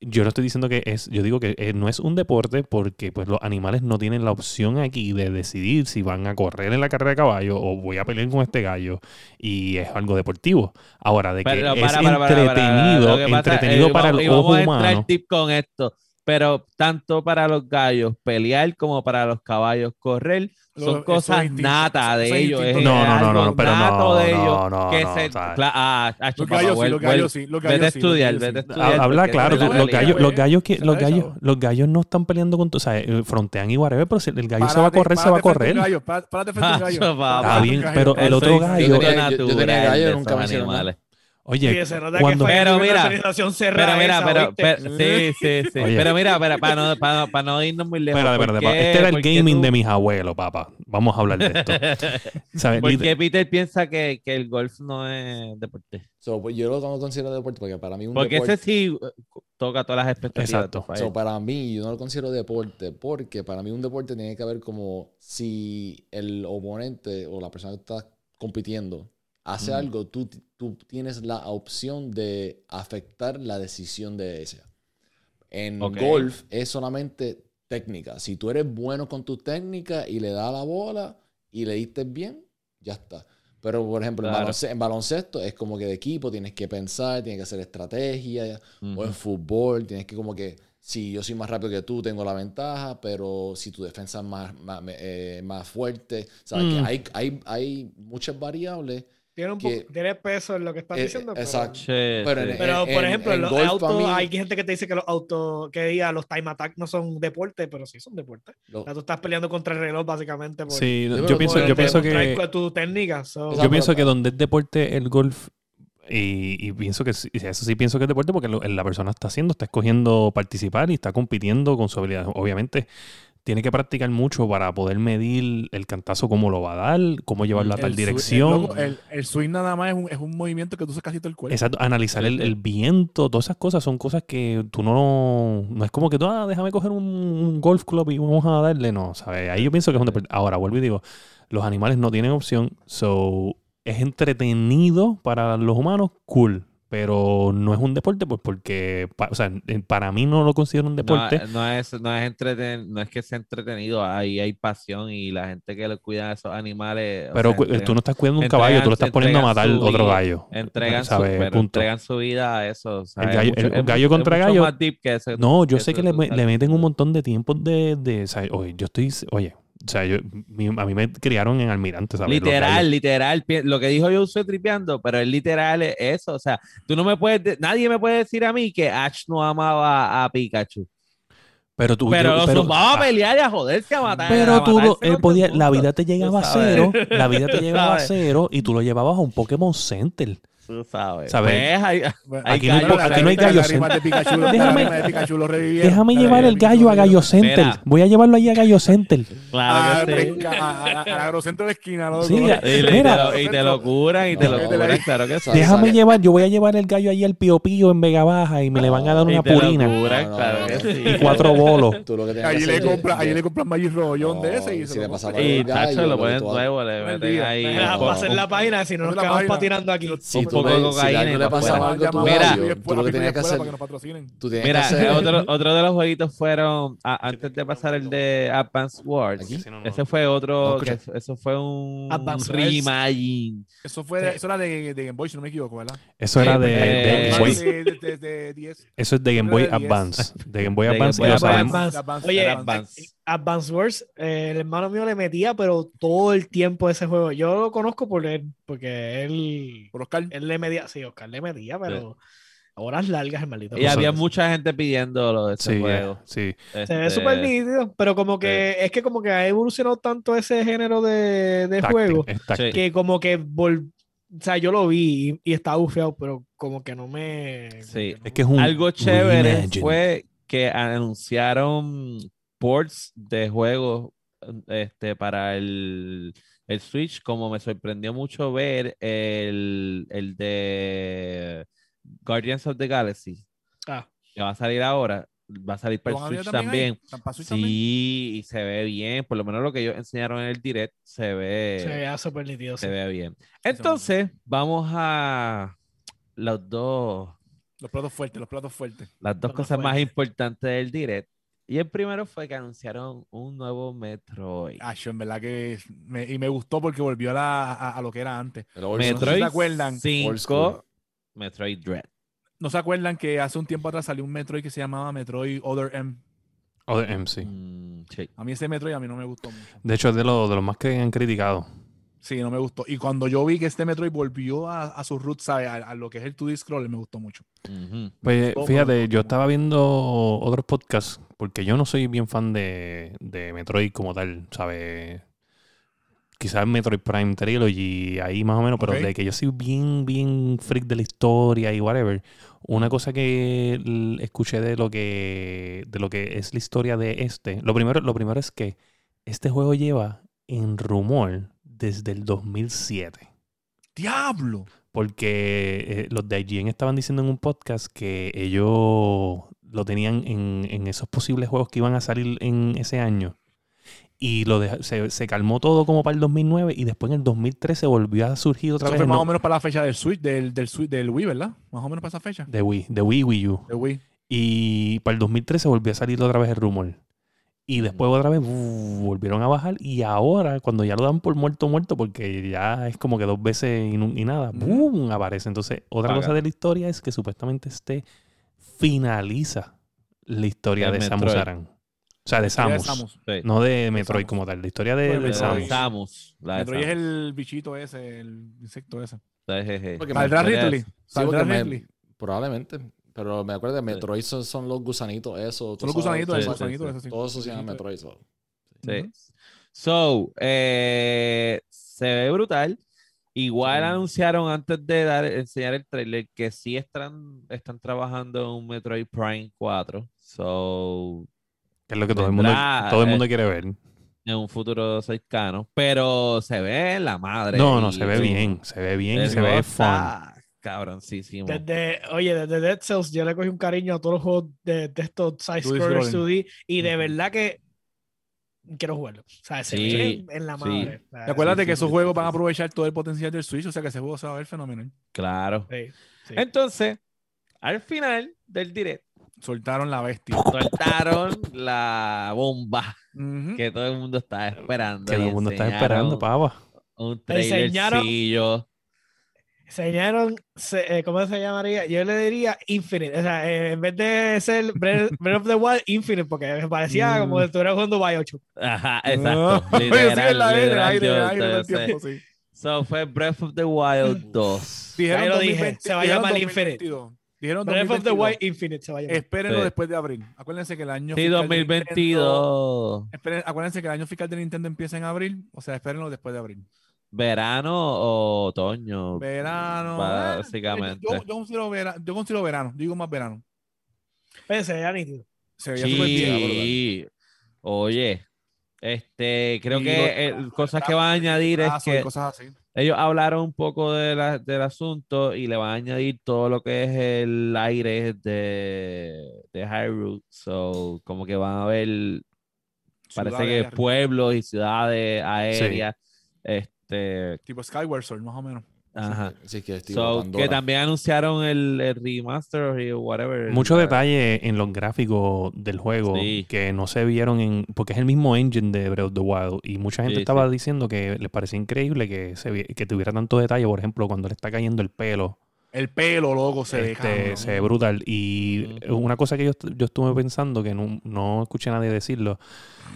S2: Yo no estoy diciendo que es, yo digo que eh, no es un deporte porque pues los animales no tienen la opción aquí de decidir si van a correr en la carrera de caballo o voy a pelear con este gallo y es algo deportivo. Ahora, de que es
S1: para, para, para, para,
S2: entretenido, entretenido
S1: eh,
S2: para el ojo humano.
S1: con esto. Pero tanto para los gallos pelear como para los caballos correr son cosas natas de ellos.
S2: No, no, no, no, pero no,
S1: de ellos
S2: no, no,
S1: que
S2: no,
S1: se- ah, acho,
S4: Los gallos sí, los gallos
S1: vuel-
S4: sí, los
S1: Vete a
S4: gallos sí, los
S1: estudiar,
S4: gallos
S1: vete a
S4: sí.
S1: estudiar.
S2: Habla claro,
S1: esa es
S2: tú-
S1: la
S2: los gallos, los gallos, que- los gallos, los gallos no están peleando con, tu- o sea, eh, frontean y whatever, pero si el gallo se va a correr, se va a correr.
S4: un gallo, pá- Párate frente a un gallo.
S1: Acho, papá.
S2: Está bien, pero el otro gallo-
S3: Yo tenía- gallo, nunca me hicieron.
S2: Oye,
S5: Sí, se nota
S2: cuando-
S5: que
S1: Pero mira,
S5: cerrada
S1: Pero mira,
S5: esa,
S1: pero, pero- sí, sí, sí.
S2: Oye.
S1: Pero mira, para, para, no, para, para no irnos muy lejos.
S2: espérate,
S1: ¿por
S2: espérate,
S1: qué-
S2: pa- este era el gaming
S1: tú-
S2: de mis abuelos, papá. Vamos a hablar de esto. ¿Sabes?
S1: ¿Por qué Peter piensa que, que el golf no es deporte?
S3: So, pues, yo lo no considero deporte porque para mí un
S1: Porque
S3: deporte...
S1: ese sí uh, toca todas las expectativas.
S2: Exacto.
S3: So, para mí, yo no lo considero deporte porque para mí un deporte tiene que ver como si el oponente o la persona que está compitiendo hace
S1: Ujú.
S3: algo, tú, tú tienes la opción de afectar la decisión de ese. En
S1: Ok.
S3: golf es solamente técnica. Si tú eres bueno con tu técnica y le das la bola y le diste bien, ya está. Pero, por ejemplo, en,
S1: Claro.
S3: balonce- en baloncesto es como que de equipo tienes que pensar, tienes que hacer estrategia.
S1: Ujú.
S3: O en fútbol, tienes que como que, si yo soy más rápido que tú, tengo la ventaja, pero si tu defensa es más, más, eh, más fuerte, ¿sabes? Que
S2: Mm.
S3: hay, hay, hay muchas variables.
S5: Tiene, un
S3: que-
S5: poco, tiene peso en lo que estás
S3: Eh,
S5: diciendo. pero-
S3: exacto.
S1: Sí,
S3: Pero
S1: sí.
S3: en-
S5: Pero, por
S3: en-
S5: ejemplo,
S3: en
S5: los
S3: golf,
S5: autos,
S3: mí-
S5: hay gente que te dice que los autos, que diga los time attack no son deporte, pero sí son deporte.
S3: Lo-
S5: O sea, tú estás peleando contra el reloj, básicamente. Por,
S2: Sí,
S3: Yo
S2: pienso,
S3: que
S2: yo pienso que
S5: tu técnica. so-
S3: Exacto.
S2: yo pienso
S3: pero-
S2: que donde es deporte el golf y, y pienso que sí, eso sí pienso que es deporte porque lo- la persona está haciendo, está escogiendo participar y está compitiendo con su habilidad. Obviamente tiene que practicar mucho para poder medir el cantazo, cómo lo va a dar, cómo llevarlo a
S4: El
S2: tal dirección.
S4: El, el swing nada más es un, es un movimiento que tú usas casi todo el cuerpo.
S2: Exacto, analizar el, el viento, todas esas cosas son cosas que tú no. No es como que tú, ah, déjame coger un, un golf club y vamos a darle. No, ¿sabes? Ahí yo pienso que es un deporte. Ahora, vuelvo y digo, los animales no tienen opción, so es entretenido para los humanos, cool. Pero no es un deporte, pues porque, o sea, para mí no lo considero un deporte.
S1: No, no es, no, es entreten- no es que sea entretenido, ahí hay pasión y la gente que le cuida a esos animales. o
S2: pero
S1: sea,
S2: cu-
S1: entregan-
S2: tú no estás cuidando un
S1: entregan-
S2: caballo, tú lo estás poniendo a matar otro gallo.
S1: Entregan, su, pero entregan su vida a eso.
S2: El gallo-
S1: mucho-
S2: el
S1: es
S2: gallo
S1: mucho-
S2: contra
S1: es
S2: gallo-
S1: más deep que ese-
S2: No, yo
S1: que
S2: sé
S1: eso
S2: que le, meten un montón de tiempo de, de oye, yo estoy, oye, o sea, yo, mi- a mí me criaron en Almirante,
S1: Literal, literal, lo que dijo yo estoy tripeando, pero es literal es eso, o sea, tú no me puedes, de- nadie me puede decir a mí que Ash no amaba a Pikachu,
S2: Pero tú,
S1: pero
S2: yo- pero-
S1: zumbaba a
S2: ah,
S1: pelear y a joderse, a matar.
S2: Pero
S1: a
S2: tú,
S1: matarse
S2: podía, la vida te llegaba a cero, la vida te llegaba a cero y tú lo llevabas a un Pokémon Center.
S1: Tú sabes.
S2: ¿Sabes?
S1: Pues, hay-
S4: Bueno,
S1: hay
S2: Aquí no hay aquí no hay
S4: de Pikachu, la
S2: Déjame-
S4: de.
S2: Déjame llevar el gallo a
S4: lo
S2: Gallo. Center.
S1: Mira.
S2: Voy a llevarlo allí a Gallo Center.
S1: Claro
S4: Ah,
S1: que sí.
S4: brinca, a, a, a la agrocentro de esquina.
S2: Sí, Mira.
S1: y te lo, y te lo curan y te lo curan,
S4: no.
S1: claro que sí.
S3: Sale-
S2: Déjame
S3: sale-
S2: llevar, yo voy a llevar el gallo allí al Pío Pío en Vega Baja y me le van a dar una purina y cuatro bolos.
S3: Hacer
S4: le compran, Magic Rollón de ese y
S3: si
S4: se
S3: le pasa.
S1: Y
S3: Gallo,
S1: tacho, lo ponen nuevo, le meten ahí.
S5: La página, si no nos quedamos patinando aquí.
S1: Poco
S3: si le pasaba algo
S1: Mira.
S3: gallo, tú lo que tenías que hacer,
S4: para que nos patrocinen.
S3: tú tienes que
S1: Mira,
S3: hacer...
S1: otro, otro de los jueguitos fueron, a- antes de pasar el de Advance Wars, ese fue otro,
S3: No,
S1: que
S3: escucha.
S1: eso- fue un reimagine.
S4: Eso fue de- eso era de, de Game Boy, si no me equivoco, ¿verdad?
S2: Eso era de, de Game Boy.
S4: De, de, de, de 10.
S2: Eso es de Game Boy
S4: Era de 10.
S2: Advance. De Game Boy Advance. Y lo sabemos.
S5: Oye,
S1: Advance.
S5: Wars, eh, el hermano mío le metía, pero todo el tiempo ese juego. Yo lo conozco por él, porque él,
S4: Por Oscar.
S5: él le metía, sí, Oscar le metía, pero horas largas el maldito.
S1: Y había mucha gente pidiendo lo de ese
S2: Sí,
S1: juego.
S2: sí.
S5: Se ve
S1: Este,
S5: súper nítido, pero como que es que como que ha evolucionado tanto ese género de, de
S2: Táctil,
S5: juego que como que vol- o sea, yo lo vi y, y estaba bufeado, pero como que no me
S1: Sí.
S2: Es que es un
S1: Algo chévere fue que anunciaron ports de juegos este, para el, el Switch, como me sorprendió mucho ver el, el de Guardians of the Galaxy,
S5: Ah,
S1: que va a salir ahora, va a salir para
S4: ¿Lo van
S1: el Switch también. Sí, y se ve bien, por lo menos lo que ellos enseñaron en el direct se ve,
S5: se veía súper nítido.
S1: se
S5: sí.
S1: ve bien. Entonces, vamos a los dos
S4: Los platos fuertes, los platos fuertes.
S1: las dos cosas más importantes del direct. Y el primero fue que anunciaron un nuevo Metroid.
S4: Ah, yo en verdad que me, y me gustó porque volvió a, la- a, a lo que era antes.
S3: Old
S4: no sé si
S1: Metroid
S4: se acuerdan,
S3: old
S1: 5,
S3: school.
S1: Metroid Dread.
S4: ¿No se acuerdan que hace un tiempo atrás salió un Metroid que se llamaba Metroid Other M?
S2: O de MC.
S1: Mm, sí.
S4: A mí ese Metroid a mí no me gustó mucho.
S2: De hecho, es de, lo- de los más que han criticado.
S4: Sí, no me gustó. Y cuando yo vi que este Metroid volvió a, a sus roots, ¿sabes? A, a lo que es el 2D scroller, me gustó mucho.
S2: Pues
S4: gustó,
S2: fíjate, yo estaba viendo otros podcasts, porque yo no soy bien fan de, de Metroid como tal, ¿sabes? Quizás Metroid Prime Trilogy, ahí más o menos, pero de que yo soy bien, bien freak de la historia y whatever. Una cosa que escuché de lo que, de lo que es la historia de este, lo primero, lo primero es que este juego lleva en rumor desde el 2007.
S4: ¡Diablo!
S2: Porque eh, los de IGN estaban diciendo en un podcast que ellos lo tenían en, en esos posibles juegos que iban a salir en ese año. Y lo deja- se, se calmó todo como para el 2009 y después en el 2013 volvió a surgir otra
S4: Eso
S2: vez
S4: fue más
S2: no-
S4: o menos para la fecha del Switch, del, del, Switch- del Wii, ¿verdad? Más o menos para esa fecha.
S2: de Wii, de Wii Wii U.
S4: De Wii.
S2: Y para el 2013 volvió a salir otra vez el rumor. Y después otra vez uh, volvieron a bajar. Y ahora, cuando ya lo dan por muerto, muerto, porque ya es como que dos veces y, nada. ¡boom! aparece. Entonces, otra
S1: Paga.
S2: cosa de la historia es que supuestamente este finaliza la historia
S1: El
S2: de Samus. Aran. O sea, de Samus.
S1: Sí.
S2: No de Metroid como tal. La historia de,
S4: Pues
S2: de
S4: Metroid.
S2: Samus.
S1: Samus. La de
S4: Metroid es el bichito ese, el insecto ese. ¿Saldrá Ridley? ¿Saldrá Ridley?
S3: probablemente. Pero me acuerdo de Metroid son, son los gusanitos, eso. tú
S4: Son los
S3: sabes,
S4: gusanitos, esos gusanitos,
S1: sí.
S4: esos sí.
S3: Todo eso se llama. Metroid. so.
S1: Sí. So, eh, se ve brutal. Igual
S3: Sí.
S1: anunciaron antes de dar, enseñar el trailer que sí están, están trabajando en un Metroid Prime 4. So,
S2: Que es lo que todo el mundo, todo el mundo
S1: eh,
S2: quiere ver.
S1: en un futuro cercano, pero se ve la madre.
S2: No, no, se ve bien. Se ve bien se
S1: juego
S2: ve fun.
S1: Está Cabroncísimo.
S5: Desde, oye, desde Dead Cells yo le cogí un cariño a todos los juegos de, de estos side-scrollers
S4: scrolling.
S5: 2D y de verdad que quiero jugarlo. O sea, se
S1: Sí,
S5: en la madre. O sea,
S4: ¿Te acuerdas
S1: sí,
S4: de
S1: sí,
S4: que esos
S1: sí,
S4: juegos
S1: sí,
S4: van a aprovechar todo el potencial del Switch? O sea que ese juego se va a ver fenomenal.
S1: Claro.
S5: sí, sí.
S1: Entonces, al final del direct,
S4: Soltaron la bestia.
S1: soltaron la bomba que todo el mundo estaba esperando.
S2: Que todo el mundo está esperando, pava.
S1: Un trailercillo.
S5: Enseñaron, se- eh, ¿cómo se llamaría? Yo le diría Infinite. O sea, eh, en vez de ser Breath, Breath of the Wild, Infinite, porque me parecía
S4: Mm.
S5: como si estuviera jugando Bioshock.
S1: Ajá,
S4: No.
S1: exacto.
S4: En
S1: Literal,
S4: sí.
S1: So fue Breath of the Wild 2.
S4: Dijeron
S5: Ahí lo dije,
S4: 2020,
S5: se va a llamar Infinite.
S4: 2022. Dijeron
S5: Breath of the
S4: 2022.
S5: Wild Infinite se va a llamar.
S4: Espérenlo
S1: Sí.
S4: después de abril. Acuérdense que el año
S1: Sí,
S4: fiscal de
S1: 2022.
S4: Nintendo- esperen- acuérdense que el año fiscal de Nintendo empieza en abril. O sea, espérenlo después de abril.
S1: Verano o otoño.
S4: Verano.
S1: Básicamente.
S4: Yo, yo considero verano. Yo considero verano. Digo más verano.
S5: Pensé, ya nítido.
S4: Se veía súper bien.
S1: Sí. Oye, este, creo
S4: Y
S1: que
S4: los-
S1: eh,
S4: los
S1: cosas que
S4: brazos,
S1: van a añadir es que
S4: cosas así.
S1: ellos hablaron un poco de la- del asunto y le van a añadir todo lo que es el aire de, de Hyrule. So, como que van a ver, parece
S4: Ciudades
S1: que pueblos y ciudades aéreas. Este,
S4: Tipo Skyward Sword, más o menos.
S1: ajá.
S3: Así que estilo
S1: So, que también anunciaron el, el remaster y whatever.
S2: Mucho detalle en los gráficos del juego
S1: Sí.
S2: que no se vieron en. Porque es el mismo engine de Breath of the Wild. Y mucha gente
S1: Sí,
S2: estaba
S1: sí.
S2: diciendo que les parecía increíble que, se, que tuviera tanto detalle. Por ejemplo, cuando le está cayendo el pelo.
S4: El pelo, loco, se ve
S2: este, se ve brutal. Y una cosa que yo, yo estuve pensando, que no, no escuché a nadie decirlo,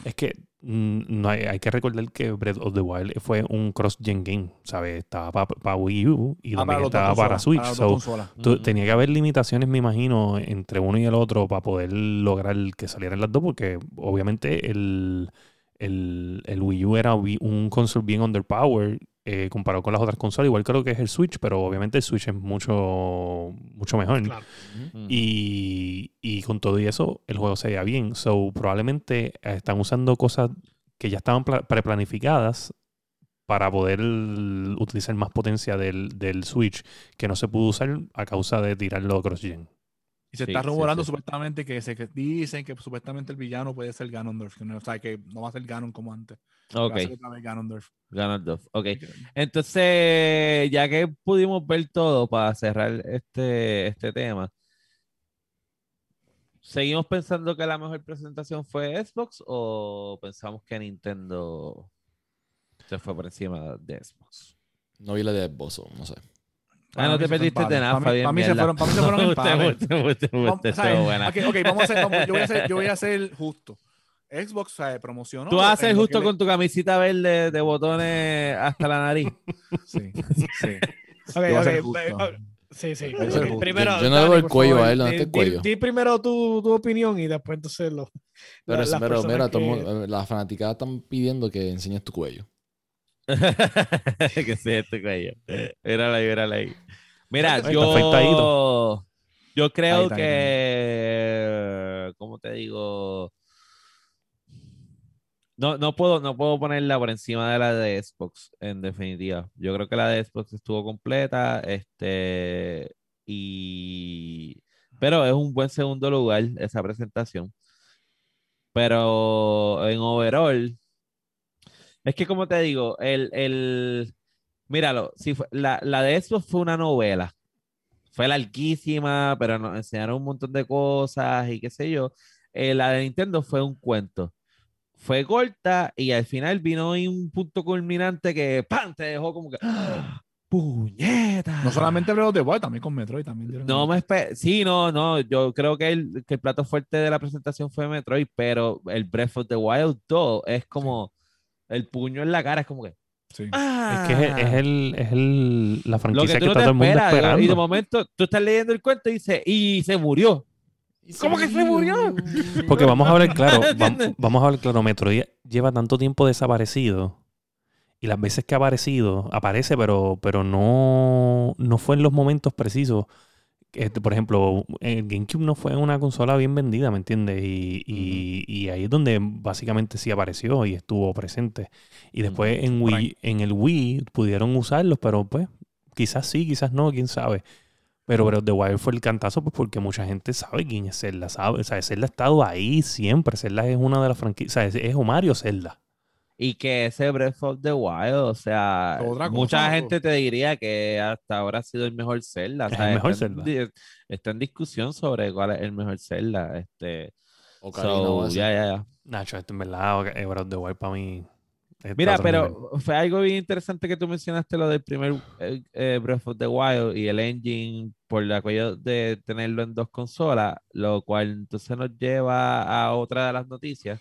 S2: es que mm, no hay, hay que recordar que Breath of the Wild fue un cross-gen game, ¿sabes? Estaba para Wii U y
S4: Ah,
S2: también
S4: dos
S2: estaba para Switch.
S4: para
S2: so, tú- tenía que haber limitaciones, me imagino, entre uno y el otro para poder lograr que salieran las dos, porque obviamente el, el, el Wii U era un console bien underpowered eh, comparado con las otras consolas, igual creo que es el Switch, pero obviamente el Switch es mucho, mucho mejor.
S5: Claro.
S2: Y, y con todo y eso, el juego se veía bien. So, probablemente eh, están usando cosas que ya estaban pla- preplanificadas para poder utilizar más potencia del, del Switch que no se pudo usar a causa de tirarlo cross-gen.
S4: Y se
S1: Sí,
S4: está rumorando
S1: sí.
S4: supuestamente que se que dicen que supuestamente el villano puede ser Ganondorf. Que no, o sea, que no va a ser Ganon como antes. Va
S1: Ok,
S4: a ser otra vez Ganondorf.
S1: Ganondorf. Ok. Entonces, ya que pudimos ver todo para cerrar este, este tema, ¿seguimos pensando que la mejor presentación fue Xbox o pensamos que Nintendo se fue por encima de Xbox?
S3: No vi la de Bozo, no sé.
S1: Ah, no te perdiste de nada,
S4: Para mí,
S1: Fabián.
S4: para mí se fueron, para mí se fueron empates. ¿sabes? Ok, vamos a hacer, vamos- yo, voy a hacer, yo voy a hacer justo. Xbox se promocionó.
S1: Tú haces
S4: en lo
S1: justo con tu camisita verde de botones hasta la nariz.
S4: Sí, sí.
S5: Ok,
S4: Yo voy a
S5: ok,
S4: ser justo.
S5: eh, oh, Sí, sí.
S3: A.
S5: Primero,
S3: Yo no le doy el cuello
S5: favor,
S3: a él, ¿dónde
S5: di-
S3: está el
S5: di-
S3: cuello?
S5: Di, primero tu, tu opinión y después entonces lo.
S3: Pero,
S5: la- las
S3: pero mira,
S5: que-
S3: las fanaticadas están pidiendo que enseñes tu cuello.
S1: que sí, este cuello. Mírala ahí, mírala ahí. Mira, yo, yo creo
S4: está,
S1: que, ¿cómo te digo? No, no puedo, no puedo ponerla por encima de la de Xbox, en definitiva. Yo creo que la de Xbox estuvo completa, este, y, pero es un buen segundo lugar esa presentación. Pero en overall, es que como te digo, el, el, míralo, si fue, la, la de Xbox fue una novela. Fue larguísima, pero nos enseñaron un montón de cosas y qué sé yo. Eh, la de Nintendo fue un cuento. Fue corta y al final vino ahí un punto culminante que ¡pam! te dejó como que ¡ah! ¡puñeta!
S4: No solamente Breath of the Wild, también con Metroid. También
S1: No me Sí, no, no. Yo creo que el, que el plato fuerte de la presentación fue Metroid, pero el Breath of the Wild 2 es como el puño en la cara, es como que.
S4: Sí.
S1: ¡ah!
S2: Es que es, es el, es el, la franquicia
S1: que
S2: que,
S1: no
S2: todo el mundo
S1: esperas.
S2: esperando.
S1: Y de momento tú estás leyendo el cuento y dice, y se murió. ¿Cómo que se murió?
S2: Porque vamos a hablar claro, vamos a hablar claro, Metroid lleva tanto tiempo desaparecido y las veces que ha aparecido, aparece, pero, pero no, no fue en los momentos precisos este, por ejemplo, el GameCube no fue una consola bien vendida, ¿me entiendes? Y, y, y ahí es donde básicamente sí apareció y estuvo presente. Y después en Wii, en el Wii pudieron usarlos, pero pues quizás sí, quizás no, quién sabe. Pero, The Wild fue el cantazo pues porque mucha gente sabe quién es Zelda, sabe, o sea, Zelda ha estado ahí siempre, Zelda es una de las franquicias, o sea, es, es Mario Zelda.
S1: Y que ese Breath of the Wild, o sea,
S4: Otra cosa,
S1: mucha gente te diría que hasta ahora ha sido el mejor Zelda. o sea,
S2: el mejor
S1: está en
S2: Zelda.
S1: di- Está en discusión sobre cuál es el mejor Zelda. Este,
S3: Ocarina
S1: so, ya, ya, ya.
S2: Nacho, esto en verdad, eh, Breath of the Wild para mí.
S1: Mira,
S2: nivel.
S1: pero fue algo bien interesante que tú mencionaste lo del primer eh, eh, Breath of the Wild y el engine por la aquello de tenerlo en dos consolas, lo cual entonces nos lleva a otra de las noticias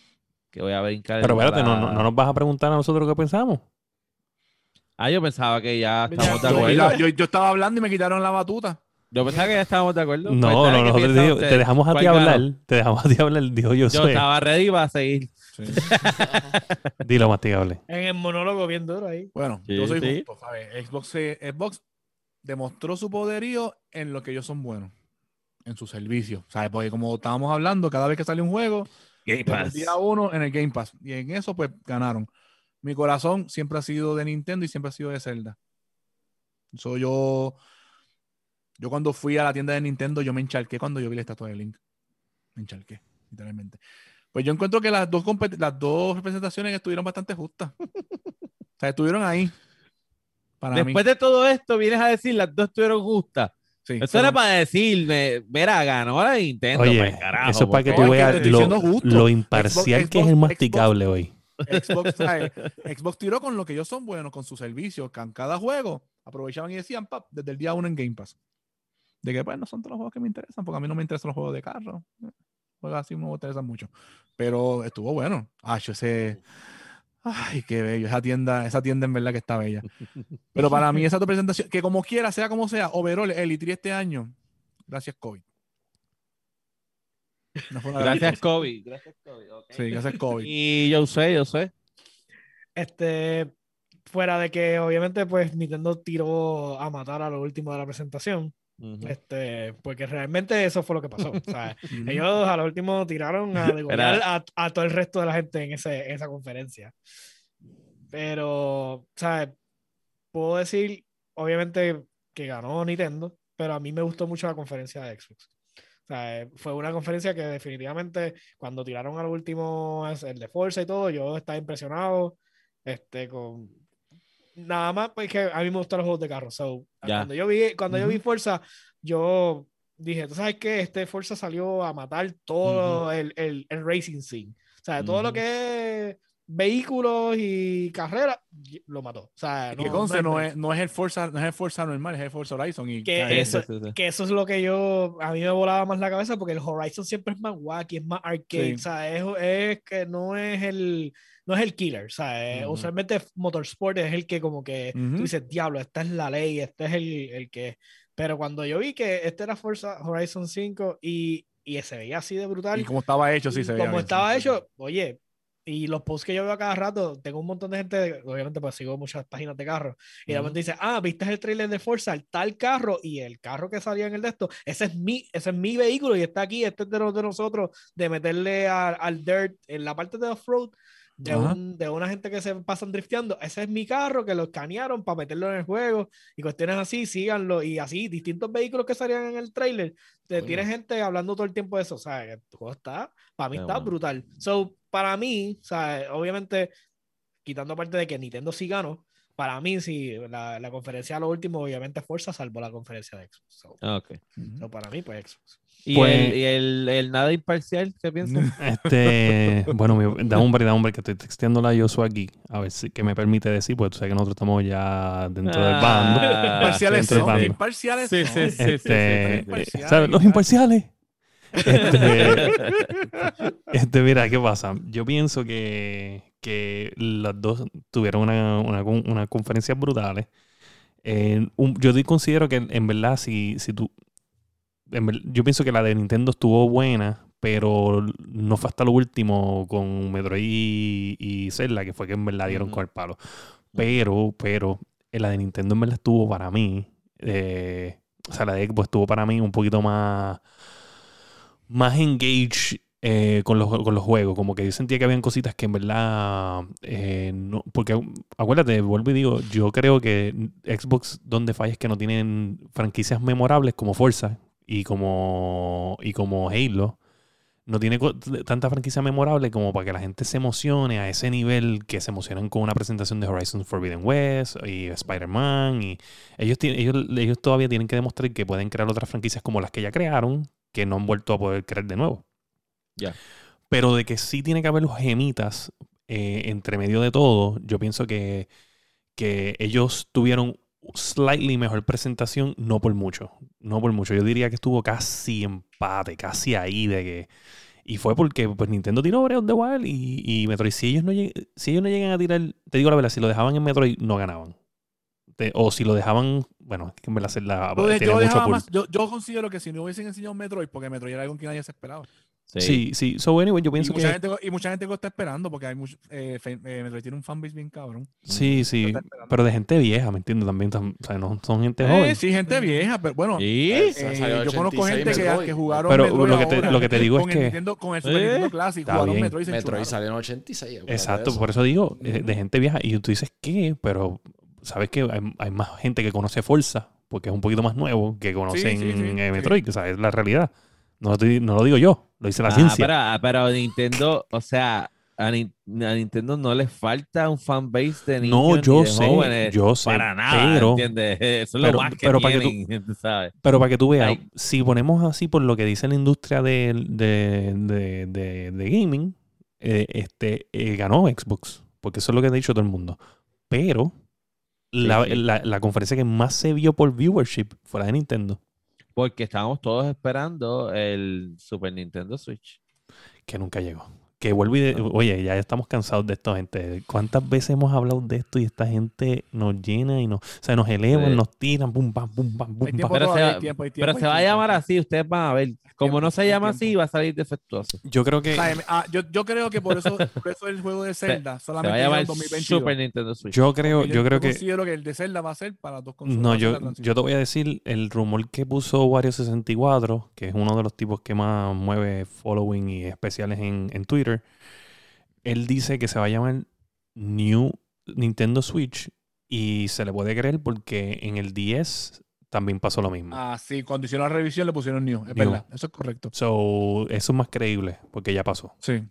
S1: que voy a brincar.
S2: Pero espérate, no,
S1: la-
S2: no, no nos vas a preguntar a nosotros qué pensamos.
S1: Ah, yo pensaba que ya estábamos de
S5: yo-
S1: acuerdo.
S4: Yo, yo estaba hablando y me quitaron la batuta.
S1: Yo pensaba que ya estábamos de acuerdo.
S2: No,
S1: Cuéntame
S2: no, nosotros
S1: piensan
S2: digo- te dejamos a ti
S1: ¿Cuál ganó?
S2: hablar. Te dejamos a ti hablar, dijo yo,
S1: Yo
S2: soy.
S1: estaba ready para seguir.
S2: Dilo, masticable.
S5: En el monólogo bien duro ahí.
S4: Bueno,
S1: Sí,
S4: yo soy
S1: sí.
S4: justo, ¿sabes? Xbox, Xbox demostró su poderío en lo que ellos son buenos, en su servicio, ¿sabes? Porque como estábamos hablando, cada vez que sale un juego,
S1: Game
S4: el día uno en el Game Pass. Y en eso, pues, ganaron. Mi corazón siempre ha sido de Nintendo y siempre ha sido de Zelda. So, yo, yo cuando fui a la tienda de Nintendo, yo me encharqué cuando yo vi la estatua de Link. Me encharqué, literalmente. Pues yo encuentro que las dos, las dos representaciones estuvieron bastante justas. o sea, estuvieron ahí. Para
S1: Después
S4: mí.
S1: de todo esto, vienes a decir las dos estuvieron justas.
S4: Sí,
S1: Eso
S4: pero-
S1: era para decirme, mira, ganó la Nintendo.
S2: Oye,
S1: pues, carajo,
S2: eso es para que tú veas lo, lo imparcial
S4: Xbox-
S2: que es el
S4: Xbox-
S2: masticable hoy.
S4: Xbox, ¿sabes? Xbox tiró con lo que ellos son buenos, con sus servicios, que en cada juego aprovechaban y decían, pap, desde el día uno en Game Pass. De que, pues, no son todos los juegos que me interesan, porque a mí no me interesan los juegos de carro. Juegos así no me interesan mucho. Pero estuvo bueno. Ah, yo ese... Ay, qué bello. Esa tienda, esa tienda en verdad que está bella. Pero para mí esa tu presentación, que como quiera, sea como sea, overall, el E3 este año, gracias COVID. No
S1: Gracias. COVID. Gracias, COVID.
S4: Sí, gracias COVID.
S1: Y yo sé, yo sé.
S5: Este, fuera de que obviamente pues Nintendo tiró a matar a lo último de la presentación,
S1: Ujú.
S5: este, porque realmente eso fue lo que pasó. o sea, ellos a lo último tiraron a a, a todo el resto de la gente en, ese, en esa conferencia. Pero, ¿sabes? Puedo decir, obviamente, que ganó Nintendo, pero a mí me gustó mucho la conferencia de Xbox. O sea, fue una conferencia que definitivamente cuando tiraron al último, el de Forza y todo, yo estaba impresionado. Este, con nada más porque a mí me gustan los juegos de carro. So,
S1: Ya.
S5: cuando yo vi, cuando yo vi. Forza, yo dije, ¿tú sabes qué? Este Forza salió a matar todo el, el, el racing scene. O sea, todo lo que es vehículos y carreras, lo mató. O sea,
S4: que
S5: no-
S4: conste,
S5: hay
S4: no es, no es el Forza, no es el Forza normal, es el Forza Horizon. Y,
S5: Que eso-
S1: Sí, sí, sí.
S5: que eso es lo que yo, a mí me volaba más la cabeza porque el Horizon siempre es más wacky, es más arcade,
S4: Sí.
S5: o sea, es, es que no es el, no es el killer, o sea, eh,
S1: Ujú.
S5: usualmente Motorsport es el que como que
S4: Ujú.
S5: tú dices, diablo, esta es la ley, este es el, el que, pero cuando yo vi que este era Forza Horizon 5 y, y se veía así de brutal,
S4: y como estaba hecho, sí se veía
S5: como
S4: bien,
S5: estaba
S4: sí.
S5: hecho, oye, y los posts que yo veo a cada rato, tengo un montón de gente, obviamente pues sigo muchas páginas de carros, y de
S1: Ujú.
S5: repente dice, ah, viste el trailer de Forza, el tal carro, y el carro que salía en el de esto, ese es mi, ese es mi vehículo y está aquí, este es de, los de nosotros, de meterle a- al dirt en la parte de off-road. De, un- de una gente que se pasan drifteando, ese es mi carro que lo escanearon para meterlo en el juego y cuestiones así, síganlo y así, distintos vehículos que salían en el trailer, te tiene gente hablando todo el tiempo de eso, o sea, el juego está, para mí
S1: Qué
S5: está
S1: bueno.
S5: brutal. So, para mí, o sea, obviamente, quitando aparte de que Nintendo sí ganó, para mí, sí, la, la conferencia a lo último, obviamente, Forza salvó la conferencia de Xbox. So,
S1: Ah, ok.
S4: Ujú.
S5: so, para mí, pues Xbox.
S1: ¿Y,
S2: Pues-
S1: el, y el, el nada imparcial? ¿Qué piensas?
S2: Este, bueno, mi- da un break, da un break, que estoy texteando a Joshua aquí, a ver si que me permite decir, pues tú sabes que nosotros estamos ya dentro del bando.
S1: Ah,
S4: Imparciales
S2: dentro del
S4: son,
S2: bando.
S4: imparciales
S1: Sí,
S4: son.
S1: sí, sí, sí,
S2: Este,
S1: sí,
S4: imparciales,
S2: ¿sabes? Los imparciales. Este, este, mira, ¿qué pasa? Yo pienso que, que las dos tuvieron una, una, unas conferencias brutales. Eh, un- yo considero que en verdad, si, si tú. en yo pienso que la de Nintendo estuvo buena, pero no fue hasta lo último con Metroid y, y Zelda, que fue que en verdad dieron
S1: Ujú.
S2: con el palo. Pero, pero, eh, la de Nintendo en verdad estuvo para mí. eh, o sea, la de Xbox estuvo para mí un poquito más, más engaged eh, con, los, con los juegos. Como que yo sentía que habían cositas que en verdad. eh, no, porque acuérdate, vuelvo y digo, yo creo que Xbox donde falla es que no tienen franquicias memorables como Forza y como, y como Halo. No tiene tanta franquicia memorable como para que la gente se emocione a ese nivel que se emocionan con una presentación de Horizon Forbidden West y Spider-Man. Y ellos, ellos, ellos todavía tienen que demostrar que pueden crear otras franquicias como las que ya crearon, que no han vuelto a poder crear de nuevo.
S1: Ya.
S2: Pero de que sí tiene que haber los gemitas eh, entre medio de todo, yo pienso que, que ellos tuvieron slightly mejor presentación, no por mucho. No por mucho. Yo diría que estuvo casi empate, casi ahí de que. Y fue porque pues, Nintendo tiró Breath of the Wild y, y Metroid. Si ellos, no lleg- si ellos no llegan a tirar, te digo la verdad, si lo dejaban en Metroid, no ganaban. Te- o si lo dejaban, bueno, es que en verdad se la,
S4: Yo,
S2: tiene
S4: yo
S2: mucho
S4: dejaba
S2: pull.
S4: más- yo- yo considero que si no hubiesen enseñado Metroid, porque Metroid era algo que nadie se esperaba.
S2: Sí, sí. So, anyway, yo
S4: Y
S2: pienso
S4: mucha,
S2: que.
S4: gente, y mucha gente lo está esperando porque hay mucho, eh, fe- eh, Metroid tiene un fanbase bien cabrón.
S2: Sí, sí. Pero de gente vieja, ¿me entiendes? También, tam- o sea, no son gente
S4: Eh,
S2: joven.
S4: sí, gente vieja, pero bueno.
S1: ¿Sí?
S4: eh,
S3: Salió
S4: yo conozco
S3: 86
S4: gente que, que jugaron
S2: Pero
S4: Metroid
S2: lo que te-
S4: ahora
S2: lo que te digo es
S4: con el
S2: que-
S4: Nintendo- con el Super
S1: Eh,
S4: Nintendo Classic
S2: está
S4: jugaron
S2: bien.
S4: Metroid y se
S3: Metroid salió en 86. acuérdate de
S2: Exacto,
S3: eso.
S2: por eso digo, eh, de gente vieja. Y tú dices, ¿qué? Pero sabes que hay, hay más gente que conoce Forza, porque es un poquito más nuevo, que conocen
S4: sí, sí,
S2: eh,
S4: sí.
S2: Metroid, que sabes, es la realidad. No, lo estoy- no lo digo yo, lo dice la
S1: Ah,
S2: ciencia.
S1: pero, ah, pero Nintendo, o sea, a, Nin- a Nintendo no le falta un fanbase de niños
S2: No,
S1: ni
S2: yo
S1: de
S2: sé,
S1: jóvenes
S2: yo sé,
S1: para nada,
S2: pero-
S1: ¿entiendes? Eso es
S2: pero-
S1: lo más que
S2: pero para que tú-
S1: sabes.
S2: Pero para que tú veas,
S1: Ay.
S2: si ponemos así por lo que dice la industria de, de, de- de- de gaming, eh, este, eh, ganó Xbox, porque eso es lo que ha dicho todo el mundo. Pero la, la- la conferencia que más se vio por viewership fue la de Nintendo,
S1: Porque estábamos todos esperando el Super Nintendo Switch.
S2: que nunca llegó. Que vuelvo y de- oye, ya estamos cansados de esto, gente. ¿Cuántas veces hemos hablado de esto y esta gente nos llena y nos, o sea, nos elevan,
S1: Sí.
S2: nos tiran, pum, pam, pum, pam, pum, pam.
S4: tiempo
S1: Pero se va-
S4: tiempo,
S1: Pero se va a llamar así, ustedes van a ver. Como
S4: tiempo,
S1: no se llama así, va a salir defectuoso.
S2: Yo creo que
S4: O sea, ah, yo, yo creo que por eso, por eso el juego de Zelda
S1: Se va a
S4: solamente
S1: llamar
S4: en 2022.
S1: Super Nintendo Switch.
S2: yo creo,
S4: Porque
S2: yo creo que
S4: considero que el de Zelda va a ser para dos consolas.
S2: No, yo, yo te voy a decir el rumor que puso Wario64, que es uno de los tipos que más mueve following y especiales en, en Twitter. Él dice que se va a llamar New Nintendo Switch y se le puede creer porque en el 10 también pasó lo mismo.
S4: Ah, sí, cuando hicieron la revisión le pusieron New, es
S2: New.
S4: verdad, eso es correcto.
S2: So, eso es más creíble porque ya pasó.
S4: Sí.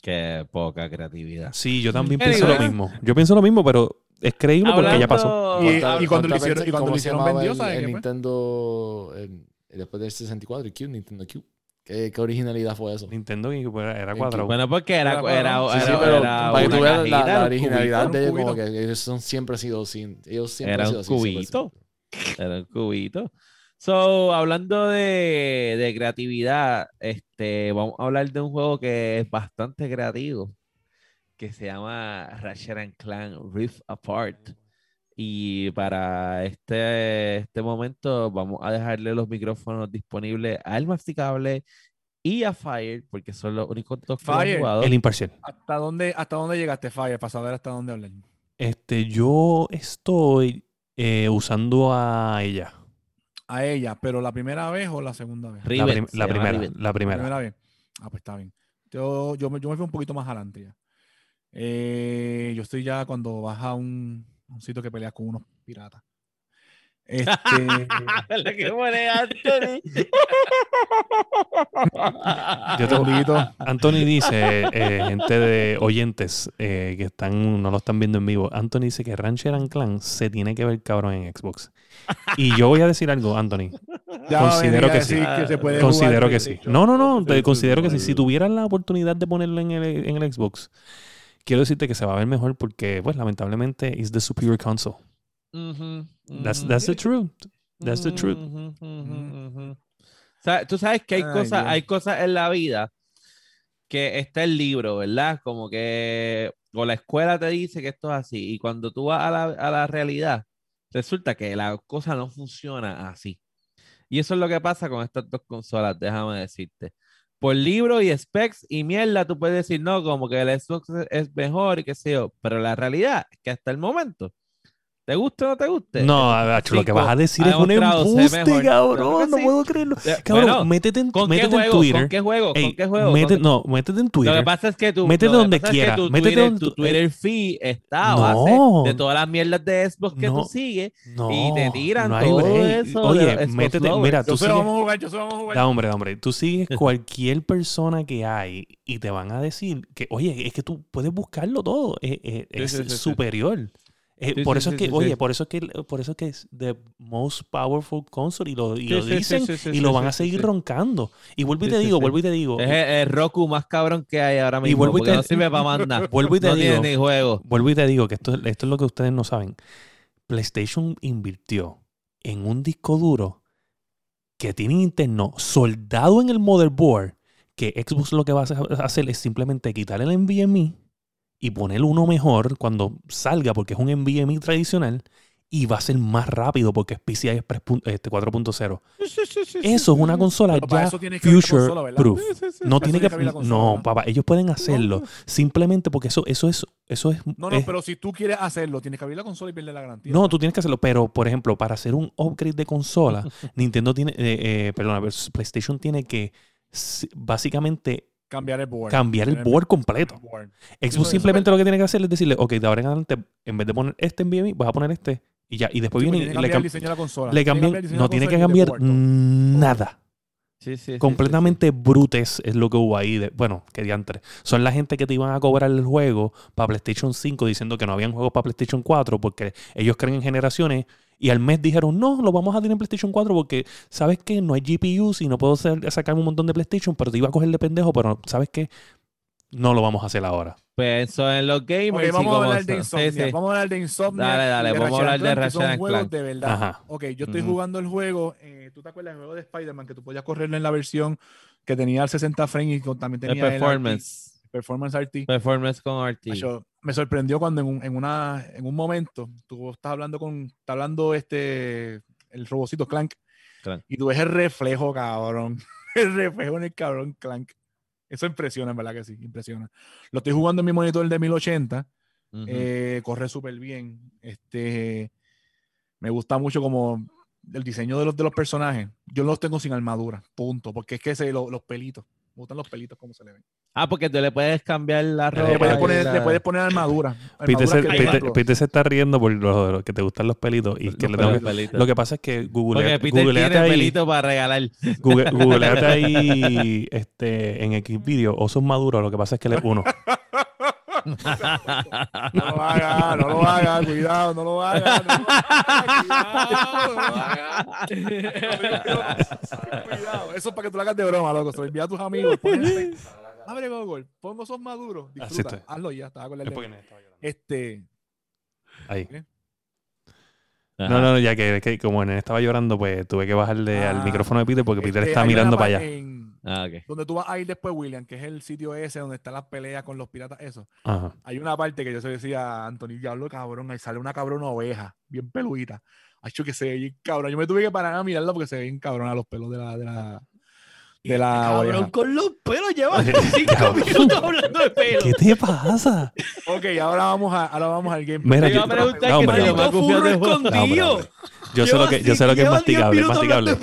S1: Qué poca creatividad.
S2: Sí, yo también pienso lo mismo. Yo pienso lo mismo, pero es creíble porque ya pasó.
S4: Y-
S3: ¿Cuánta-
S4: y cuando lo
S3: cuánta
S4: hicieron- y cuando hicieron vendió,
S3: el-. Nintendo el- después del 64, el Cube, Nintendo Cube. ¿Qué, qué originalidad fue eso?
S2: Nintendo era, era
S3: El
S2: cuadrado.
S1: Bueno, porque era,
S4: Era
S1: era,
S4: cuadrado.
S1: era,
S3: Sí, sí,
S1: era-
S3: pero
S1: era
S3: para que tú veas la, la
S1: era
S3: originalidad
S1: cubito,
S3: de
S4: un
S3: como que ellos son, siempre han sido sin, ellos siempre
S1: Era
S3: han sido
S1: un
S3: así,
S1: cubito. Era un cubito. So, hablando de, de creatividad, este, vamos a hablar de un juego que es bastante creativo, que se llama Ratchet and Clank Rift Apart. Y para este, este momento vamos a dejarle los micrófonos disponibles al Masticable y a Fire, porque son los únicos dos que
S4: Fire.
S1: jugado.
S2: El imparcial.
S4: ¿Hasta dónde, ¿Hasta dónde llegaste, Fire? Para saber hasta dónde hablar.
S2: Este, yo estoy eh, usando a ella.
S4: A ella, pero la primera vez o la segunda vez.
S2: La,
S1: Rivet,
S2: prim-
S1: se
S2: la primera, la
S4: La
S2: primera.
S4: primera vez. Ah, pues está bien. Yo, yo, me, yo me fui un poquito más adelante ya. Eh, yo estoy ya cuando vas a un, un sitio que peleas con unos piratas. Este,
S1: La que pone Anthony.
S2: Yo te-
S4: Bendito.
S2: Anthony dice, eh, gente de oyentes eh, que están, no lo están viendo en vivo, Anthony dice que Rancher and Clan se tiene que ver cabrón en Xbox. Y yo voy a decir algo, Anthony.
S4: Ya
S2: Considero que sí.
S4: decir que se puede
S2: Considero
S4: jugar
S2: que sí. No, no, no, te considero que sí. Si tuvieran la oportunidad de ponerlo en el, en el Xbox, quiero decirte que se va a ver mejor porque, pues, lamentablemente, is the superior console.
S1: Ujú,
S2: That's,
S1: ujú.
S2: that's the truth. That's the truth.
S1: Ujú, ujú, ujú. Sa- Tú sabes que hay
S4: Ay,
S1: cosas,
S4: Dios.
S1: hay cosas en la vida que está el libro, ¿verdad? Como que o la escuela te dice que esto es así y cuando tú vas a la, a la realidad resulta que la cosa no funciona así. Y eso es lo que pasa con estas dos consolas, déjame decirte. Por libro y specs y mierda, tú puedes decir, no, como que el Xbox es- mejor y qué sé yo, pero la realidad es que hasta el momento ¿Te gusta o no te guste?
S2: No, lo que vas a decir es un embuste, cabrón. No puedo creerlo. Cabrón,
S1: bueno,
S2: métete en,
S1: ¿Con qué
S2: métete en
S1: juego?
S2: Twitter.
S1: ¿Con qué juego?
S2: Ey,
S1: ¿Con qué juego?
S2: mete-
S1: ¿Con qué-
S2: no, métete en
S1: Lo
S2: Twitter.
S1: que pasa es que tu,
S2: Métete
S1: lo
S2: donde
S1: pasa es que
S2: quiera,
S1: tu
S2: métete
S1: Twitter,
S2: donde
S1: tu
S2: tú-
S1: Twitter feed está a
S2: No.
S1: base de todas las mierdas de Xbox que
S2: No.
S1: tú sigues
S2: no,
S1: y te tiran
S2: no hay
S1: todo eso.
S2: Oye, métete,
S1: lovers.
S2: mira,
S4: Yo
S2: tú sigues,
S4: vamos a jugar, yo vamos a jugar.
S2: Da, hombre, da, hombre. Tú sigues cualquier persona que hay y te van a decir que, oye, es que tú puedes buscarlo todo. Es, superior. Eh,
S1: Sí,
S2: por
S1: sí,
S2: eso
S1: sí,
S2: es que, oye, por eso es que, por eso es que es the most powerful console y lo, y lo dicen y lo van a seguir roncando. Y vuelvo y te digo, vuelvo y te digo,
S1: Es el, el Roku más cabrón que hay ahora mismo.
S2: vuelvo y te-
S1: no sirve para
S2: vuelvo y te
S1: no
S2: digo,
S1: tiene ni juego.
S2: vuelvo y te digo que esto, esto es lo que ustedes no saben. PlayStation invirtió en un disco duro que tiene interno soldado en el motherboard, que Xbox lo que va a hacer es simplemente quitar el NVMe y poner uno mejor cuando salga, porque es un NVMe tradicional, y va a ser más rápido porque es PCI Express pun- este, 4.0. Eso es una consola ya future proof. No tiene que,
S4: que abrir la consola,
S2: no, papá, ellos pueden hacerlo simplemente porque eso, eso es, eso es,
S4: No, no,
S2: es-
S4: pero si tú quieres hacerlo, tienes que abrir la consola y perder la garantía.
S2: no, tú tienes que hacerlo, pero por ejemplo, para hacer un upgrade de consola, Nintendo tiene, eh, eh, perdona, PlayStation tiene que básicamente
S4: Cambiar el board.
S2: cambiar el board completo.
S4: board.
S2: Xbox
S4: eso-
S2: simplemente lo que tiene que hacer es decirle, ok, de ahora en adelante, en vez de poner este en VMI, vas a poner este y ya. Y después
S4: Sí,
S2: viene y le,
S4: que cambiar
S2: cam-
S4: el diseño de la consola.
S2: le cambian,
S4: el
S2: no
S4: la
S2: tiene que cambiar nada.
S1: Sí, sí, sí,
S2: Completamente brutes es lo que hubo ahí. De, bueno, que diantre. Son la gente que te iban a cobrar el juego para PlayStation 5 diciendo que no habían juegos para PlayStation 4 porque ellos creen en generaciones y al mes dijeron, no, lo vamos a tener en PlayStation 4 porque sabes que no hay GPUs y no puedo hacer- sacar un montón de PlayStation, pero te iba a coger de pendejo, pero sabes que no lo vamos a hacer ahora.
S1: Pienso en los gamers.
S4: Ok,
S1: y
S4: vamos a hablar de Insomnia.
S1: sí, sí.
S4: Vamos a hablar de Insomnia.
S1: Dale, dale,
S4: de
S1: vamos a hablar de
S4: Ratchet son juegos
S1: Clank.
S4: de verdad.
S2: Ajá.
S4: Ok, yo estoy jugando el juego. eh, ¿Tú te acuerdas del juego de Spider-Man que tú podías correrlo en la versión que tenía el 60 frames y con- también
S1: El
S4: tenía el RT,
S1: performance.
S4: Performance RT?
S1: Performance con RT.
S4: Me sorprendió cuando en un, en una, en un momento tú estás hablando con, está hablando este, el robocito Clank,
S1: Clank.
S4: y tú ves el reflejo, cabrón. El reflejo en el cabrón Clank. Eso impresiona, en verdad que sí, impresiona. Lo estoy jugando en mi monitor de 1080,
S1: Ujú.
S4: eh, corre súper bien. Este, me gusta mucho como el diseño de los, de los personajes. Yo los tengo sin armadura, punto, porque es que se, lo- los pelitos, me gustan los pelitos como se le ven.
S1: Ah, porque tú le puedes cambiar la ropa.
S4: Le puedes poner,
S1: la-
S4: le puedes poner armadura. Armadura
S2: se, Peter- Peter está riendo por lo, lo que te gustan los pelitos. Y que
S1: los
S2: le tengo que-
S1: pelitos.
S2: lo que pasa es que Google,
S1: Porque Peter
S2: googleate
S1: tiene
S2: ahí,
S1: pelito para regalar.
S2: Google, googleate ahí este, en X video osos maduros. Lo que pasa es que le uno.
S4: No lo haga, no lo haga, cuidado, no lo haga. No lo haga, cuidado, no eso es para que tú lo hagas de broma, loco. Se lo envía a tus amigos. Abre Google, pongo esos maduros.
S2: Así
S4: Disfruta, hazlo ya, estaba con la. Este,
S2: Ahí.
S1: Ajá.
S2: No, no, no, ya que, que como nene estaba llorando, pues tuve que bajarle
S4: Ah,
S2: al micrófono de Peter porque Peter
S4: este,
S2: está mirando para allá.
S4: en-
S1: Ah,
S4: donde tú vas a ir después, William, que es el sitio ese donde están las peleas con los piratas, eso.
S2: Ajá.
S4: Hay una parte que yo se decía Anthony, diablo cabrón, ahí sale una cabrona oveja, bien peludita. Ha hecho que se ve bien cabrón. Yo me tuve que parar a mirarla porque se ve bien cabrón a los pelos de la, de la, de la
S5: Cabrón, con los pelos lleva cinco minutos hablando de pelo.
S2: ¿Qué te pasa?
S4: Ok, ahora vamos a, ahora vamos al gameplay.
S2: Mira, yo, no,
S1: que
S2: hombre, no,
S5: Furro escondido.
S2: Yo sé lo que, yo sé lo que es masticable, masticable.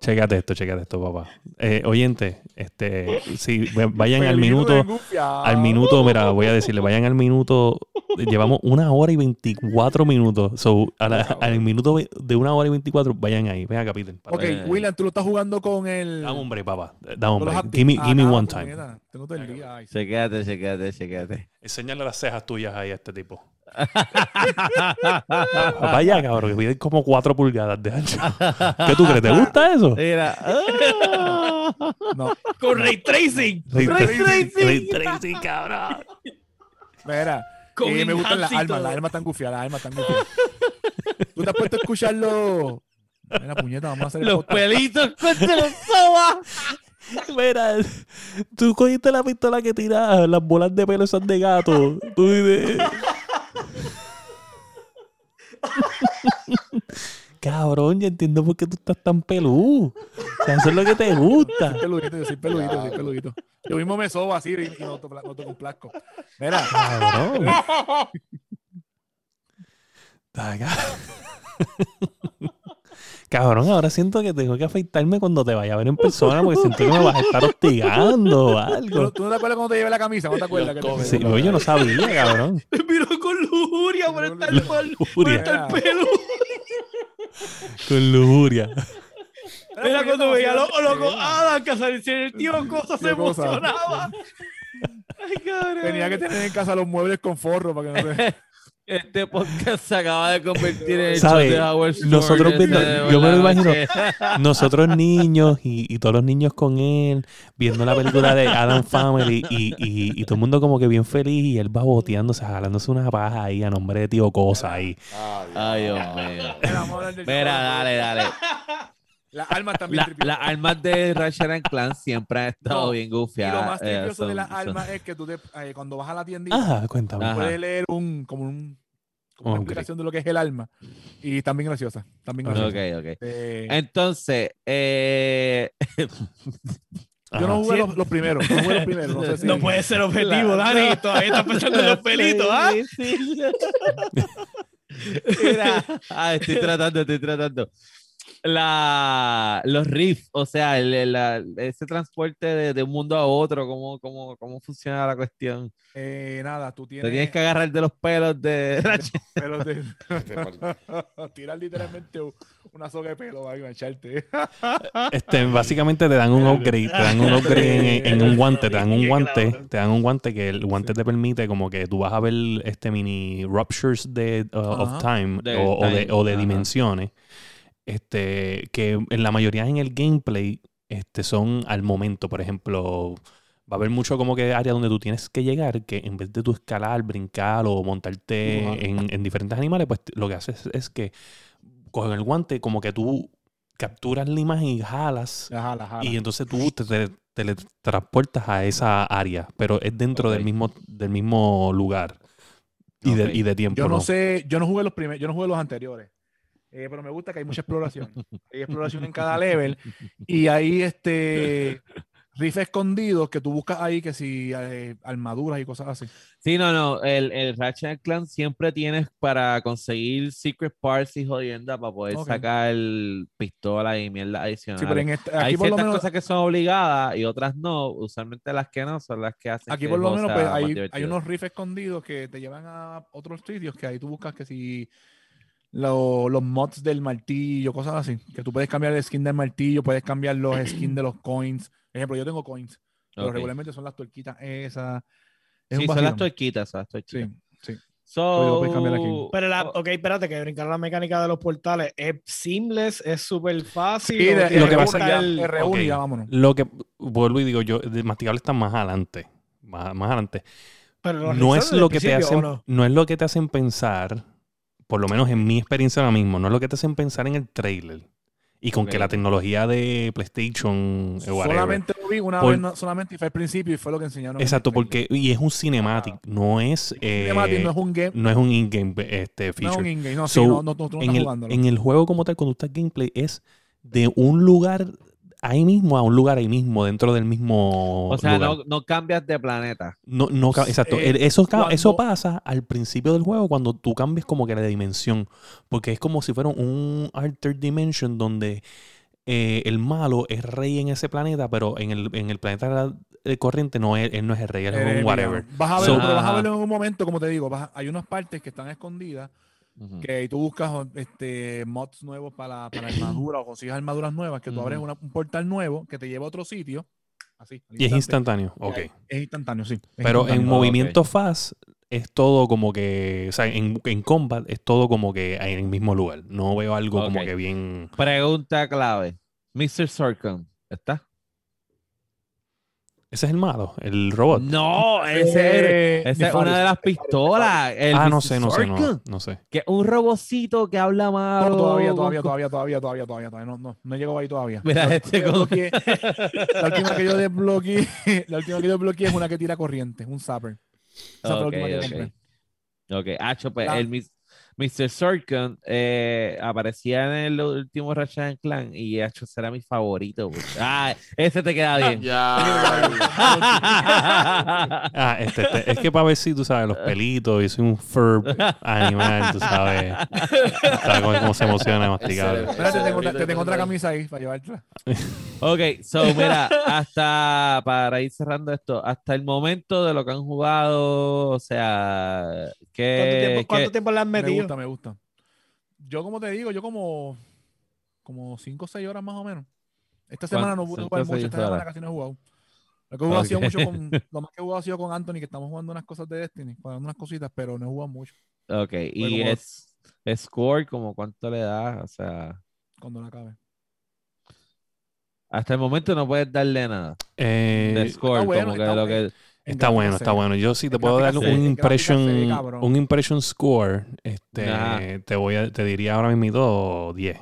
S2: Chécate esto, chécate esto, papá. Eh, oyente, este, si vayan al minuto, al minuto, mira, voy a decirle, vayan al minuto, llevamos una hora y 24 minutos. So, a la- al minuto de una hora y 24, vayan ahí, ven acá, Peter. para
S4: Ok. William, tú lo estás jugando con el.
S2: Dame hombre, papá. Dame hombre. Give me,
S4: Ah,
S2: give me
S4: nada,
S2: one time.
S4: puñeta, Tengo todo el día. Ay, sí.
S1: Chequéate, chequéate, chequéate.
S2: Enséñale las cejas tuyas ahí a este tipo. Vaya, cabrón, que mide como 4 pulgadas de ancho. ¿Qué tú crees? ¿Te gusta eso?
S1: Mira.
S4: No,
S5: Con Ray Tracing.
S2: Ray. Tracing. Ray tracing, cabrón.
S4: mira.
S5: Con
S4: eh, me gustan las armas, las armas están gufiadas, las armas están gufiadas. ¿Tú te has puesto a escucharlo? Mira, puñeta, vamos a hacer el
S1: Los
S4: podcast.
S1: pelitos contra los sobas.
S2: Mira, tú cogiste la pistola que tiras las bolas de pelo esas de gato. Tú dices... Cabrón, ya entiendo por qué tú estás tan peludo. O sea, eso es lo que te gusta.
S4: Soy peludito, yo soy peludito, yo soy peludito. Yo mismo me sobo así y, y no to- no toco un plasco. Mira,
S2: Cabrón. Cabrón, ahora siento que tengo que afeitarme cuando te vaya a ver en persona porque siento que me vas a estar hostigando o
S4: ¿Tú,
S2: algo.
S4: tú no te acuerdas cuando te llevé la camisa? ¿No te acuerdas? que te-
S2: Sí, oye, yo no sabía, cabrón.
S5: Me miró con lujuria por estar por estar pelo.
S2: Con lujuria.
S5: Era cuando veía a los locos
S4: Ah,
S5: Adam que salía el tío cosas se
S4: Cosa.
S5: emocionaba. Ay, cabrón.
S4: Tenía que tener en casa los muebles con forro para que no se...
S1: Este podcast se acaba de convertir en el
S2: ¿Sabe?
S1: show de Howard
S2: Nosotros
S1: este
S2: viendo-
S1: de
S2: yo me lo imagino. Nosotros niños y, y todos los niños con él, viendo la película de Adam Family y, y, y todo el mundo como que bien feliz y él va boteándose, jalándose una paja ahí a nombre de tío Cosa ahí.
S1: Ay, Dios mío.
S4: Mira,
S1: dale, dale.
S4: Las armas también
S1: La-. Las armas de Ratchet and Clank siempre han estado
S4: No,
S1: bien
S4: Y lo
S1: gufiadas.
S4: más
S1: eh,
S4: tripioso de las armas es que tú te, eh, cuando vas a la tiendita
S2: Ajá, cuéntame.
S1: Ajá.
S4: puedes leer un como un como una explicación de lo que es el arma y están bien graciosas. También
S2: Ok.
S4: graciosas.
S1: Ok, ok.
S4: Eh,
S1: Entonces, eh,
S4: yo no jugué los, los primeros, no jugué los primeros. No, sé si-
S5: No puede ser objetivo,
S1: La-
S5: Dani. Todavía estás pensando en los pelitos, ¿ah?
S1: Sí, sí. Mira, ah, estoy tratando, estoy tratando. La, los riffs, o sea, el- la- ese transporte de, de un mundo a otro, ¿cómo, cómo, cómo funciona la cuestión?
S4: Eh, nada, tú tienes,
S1: Te tienes que agarrar de los pelos de Ratchet.
S4: pelos de- tirar literalmente una soga de pelo para echarte.
S2: Este, básicamente te dan un upgrade, te dan un upgrade en, en un guante, te dan un guante, te dan un guante que el guante te permite como que tú vas a ver este mini ruptures de, uh, of time
S1: De
S2: o, o de, o de
S1: ajá.
S2: Este, que en la mayoría en el gameplay este, son al momento, por ejemplo, va a haber mucho como que área donde tú tienes que llegar, que en vez de tú escalar, brincar o montarte en, en diferentes animales, pues lo que haces es que cogen el guante, como que tú capturas la imagen y jalas
S4: Jala, jala.
S2: y entonces tú te, te- teletransportas a esa área, pero es dentro del mismo del mismo lugar y, de, y de tiempo.
S4: Yo no
S2: ¿no?
S4: sé, yo no jugué los primeros, yo no jugué los anteriores. Eh, pero me gusta que hay mucha exploración. Hay exploración en cada level. Y hay este rifles escondidos que tú buscas ahí, que si eh, armaduras y cosas así.
S1: Sí, no, no. El, el Ratchet and Clank siempre tienes para conseguir secret parts y jodienda para poder
S4: Ok.
S1: sacar pistola y mierda adicional.
S4: Sí, pero en este- aquí
S1: Hay
S4: por lo
S1: ciertas
S4: menos,
S1: cosas que son obligadas y otras no. Usualmente las que no son las que hacen.
S4: aquí
S1: que
S4: por lo menos pues, hay, hay unos rifles escondidos que te llevan a otros sitios que ahí tú buscas que si lo- los mods del martillo, cosas así. Que tú puedes cambiar el skin del martillo, puedes cambiar los skins de los coins. Por ejemplo, yo tengo coins, pero regularmente son las tuerquitas esas. Es
S1: Sí,
S4: un
S1: son las tuerquitas, las tuerquitas.
S4: Sí, sí.
S1: So,
S4: lo puedes cambiar aquí.
S5: Pero la, ok, espérate, que brincar la mecánica de los portales es seamless, es súper fácil.
S4: Sí, de-
S2: lo que pasa
S5: buscar
S4: ya,
S5: el-
S4: R1
S2: Ok.
S4: y ya vámonos.
S2: Lo que vuelvo y digo yo, de masticable está más adelante, más, más adelante.
S5: pero
S2: No es lo
S5: el
S2: que te hacen,
S5: ¿o
S2: no?
S5: no?
S2: es lo que te hacen pensar, por lo menos en mi experiencia ahora mismo, no es lo que te hacen pensar en el trailer. Y con que la tecnología de PlayStation, eh, whatever.
S4: Solamente lo vi una
S2: Por-
S4: vez, no- solamente y fue al principio y fue lo que enseñaron.
S2: Exacto, porque y es un cinematic, no es eh,
S4: Cinematic no es un game,
S2: no es un in-game este,
S4: no es
S2: feature.
S4: un in-game, no, sí,
S2: So,
S4: no, no, no, tú no
S2: en,
S4: estás
S2: el, en el juego como tal, cuando estás gameplay, es de un lugar ahí mismo a un lugar ahí mismo, dentro del mismo
S1: o sea,
S2: lugar.
S1: no, no cambias de planeta.
S2: No, no exacto.
S4: Eh,
S2: El- eso, eso pasa al principio del juego cuando tú cambias como que la dimensión. Porque es como si fuera un altered dimension donde eh, el malo es rey en ese planeta, pero en el, en el planeta eh, corriente no es, él no es el rey, él es
S4: Eh,
S2: un whatever.
S4: Vas a verlo,
S2: So-
S4: pero vas a verlo en un momento, como te digo, vas a- hay unas partes que están escondidas Que tú buscas este, mods nuevos para, para armadura o consigues armaduras nuevas, que tú abres una- un portal nuevo que te lleva a otro sitio. Así.
S2: Y es instantáneo. Ok.
S4: Es instantáneo, sí. es
S2: Pero en
S4: instantáneo.
S2: movimiento fast es todo como que, o sea, en, en combat es todo como que en el mismo lugar. No veo algo como
S1: Ok.
S2: que bien...
S1: Pregunta clave. Mr. Sorkin, ¿está?
S2: Ese es el malo, el robot.
S1: No, ese, es- esa es
S4: Nefaris.
S1: una de las pistolas. el
S2: ah, no sé, no sé, no, no sé.
S1: Que un robocito que habla
S4: No,
S1: malo.
S4: todavía, todavía, todavía, todavía, todavía, todavía, todavía. No, no, no he llegado ahí todavía.
S1: Mira,
S4: La
S1: este con-
S4: que La última que yo desbloqueé, la última que yo desbloqueé es una que tira corriente, un zapper. Esa fue la
S1: Ok,
S4: última que
S1: ok.
S4: compré.
S1: Ok, Hacho, pues
S4: La-
S1: el, mis- Mr. Sorkin eh, aparecía en el último Ratchet Clan y hecho será mi favorito. güey. Ah, ese te queda bien.
S3: Ya.
S2: Ah, este, este, es que para ver si tú sabes los pelitos, yo soy un fur animal, tú sabes. ¿Sabes cómo, cómo se emociona masticable?
S4: Espérate, te tengo, te tengo otra camisa ahí para llevártela.
S1: ok, so mira, hasta para ir cerrando esto, hasta el momento de lo que han jugado, o sea,
S5: ¿Cuánto
S1: ¿qué,
S5: tiempo, cuánto
S1: qué-
S5: tiempo le han
S4: Me
S5: metido?
S4: Gusta, me gusta. Yo, como te digo, yo como como 5 o 6 horas más o menos. Esta semana no pude jugar mucho, esta semana
S1: horas.
S4: casi no he jugado. Lo que he jugado ha sido mucho con, lo más que he jugado ha sido con Anthony, que estamos jugando unas cosas de Destiny, jugando unas cositas, pero no he jugado mucho
S1: Ok, y
S4: como-
S1: es score, como cuánto le das, o sea,
S4: cuando la acabe.
S1: hasta el momento no puedes darle nada
S2: Eh,
S1: de score,
S4: bueno,
S1: como que lo que
S2: Está bueno, está bueno. Yo sí te puedo dar un impression, un impression score. Este, te voy a, te diría ahora mismo 10.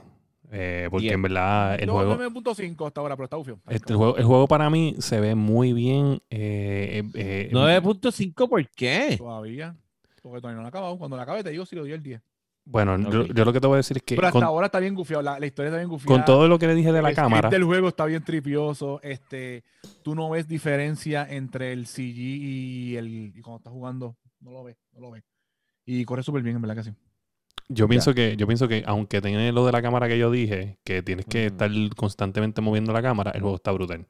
S2: Eh, porque
S1: 10.
S2: en verdad el
S4: Yo
S2: juego,
S4: 9.5 hasta ahora, pero está
S2: este, el juego, el juego para mí se ve muy bien. eh, eh, eh,
S1: 9.5, ¿por qué?
S4: Todavía. Porque todavía no la he acabado. Cuando la acabe te digo si le doy el 10.
S2: Bueno, yo, lo que te voy a decir es que
S4: Pero hasta
S2: con,
S4: ahora está bien gufiado. La, la historia está bien gufiada.
S2: con todo lo que le dije de la
S4: el
S2: cámara,
S4: del juego está bien tripioso. Este, tú no ves diferencia entre el CG y el y cuando estás jugando. No lo ves, no lo ves. Y corre súper bien, en verdad que sí.
S2: yo pienso que yo pienso que aunque tiene lo de la cámara que yo dije, que tienes que estar constantemente moviendo la cámara, el juego está brutal.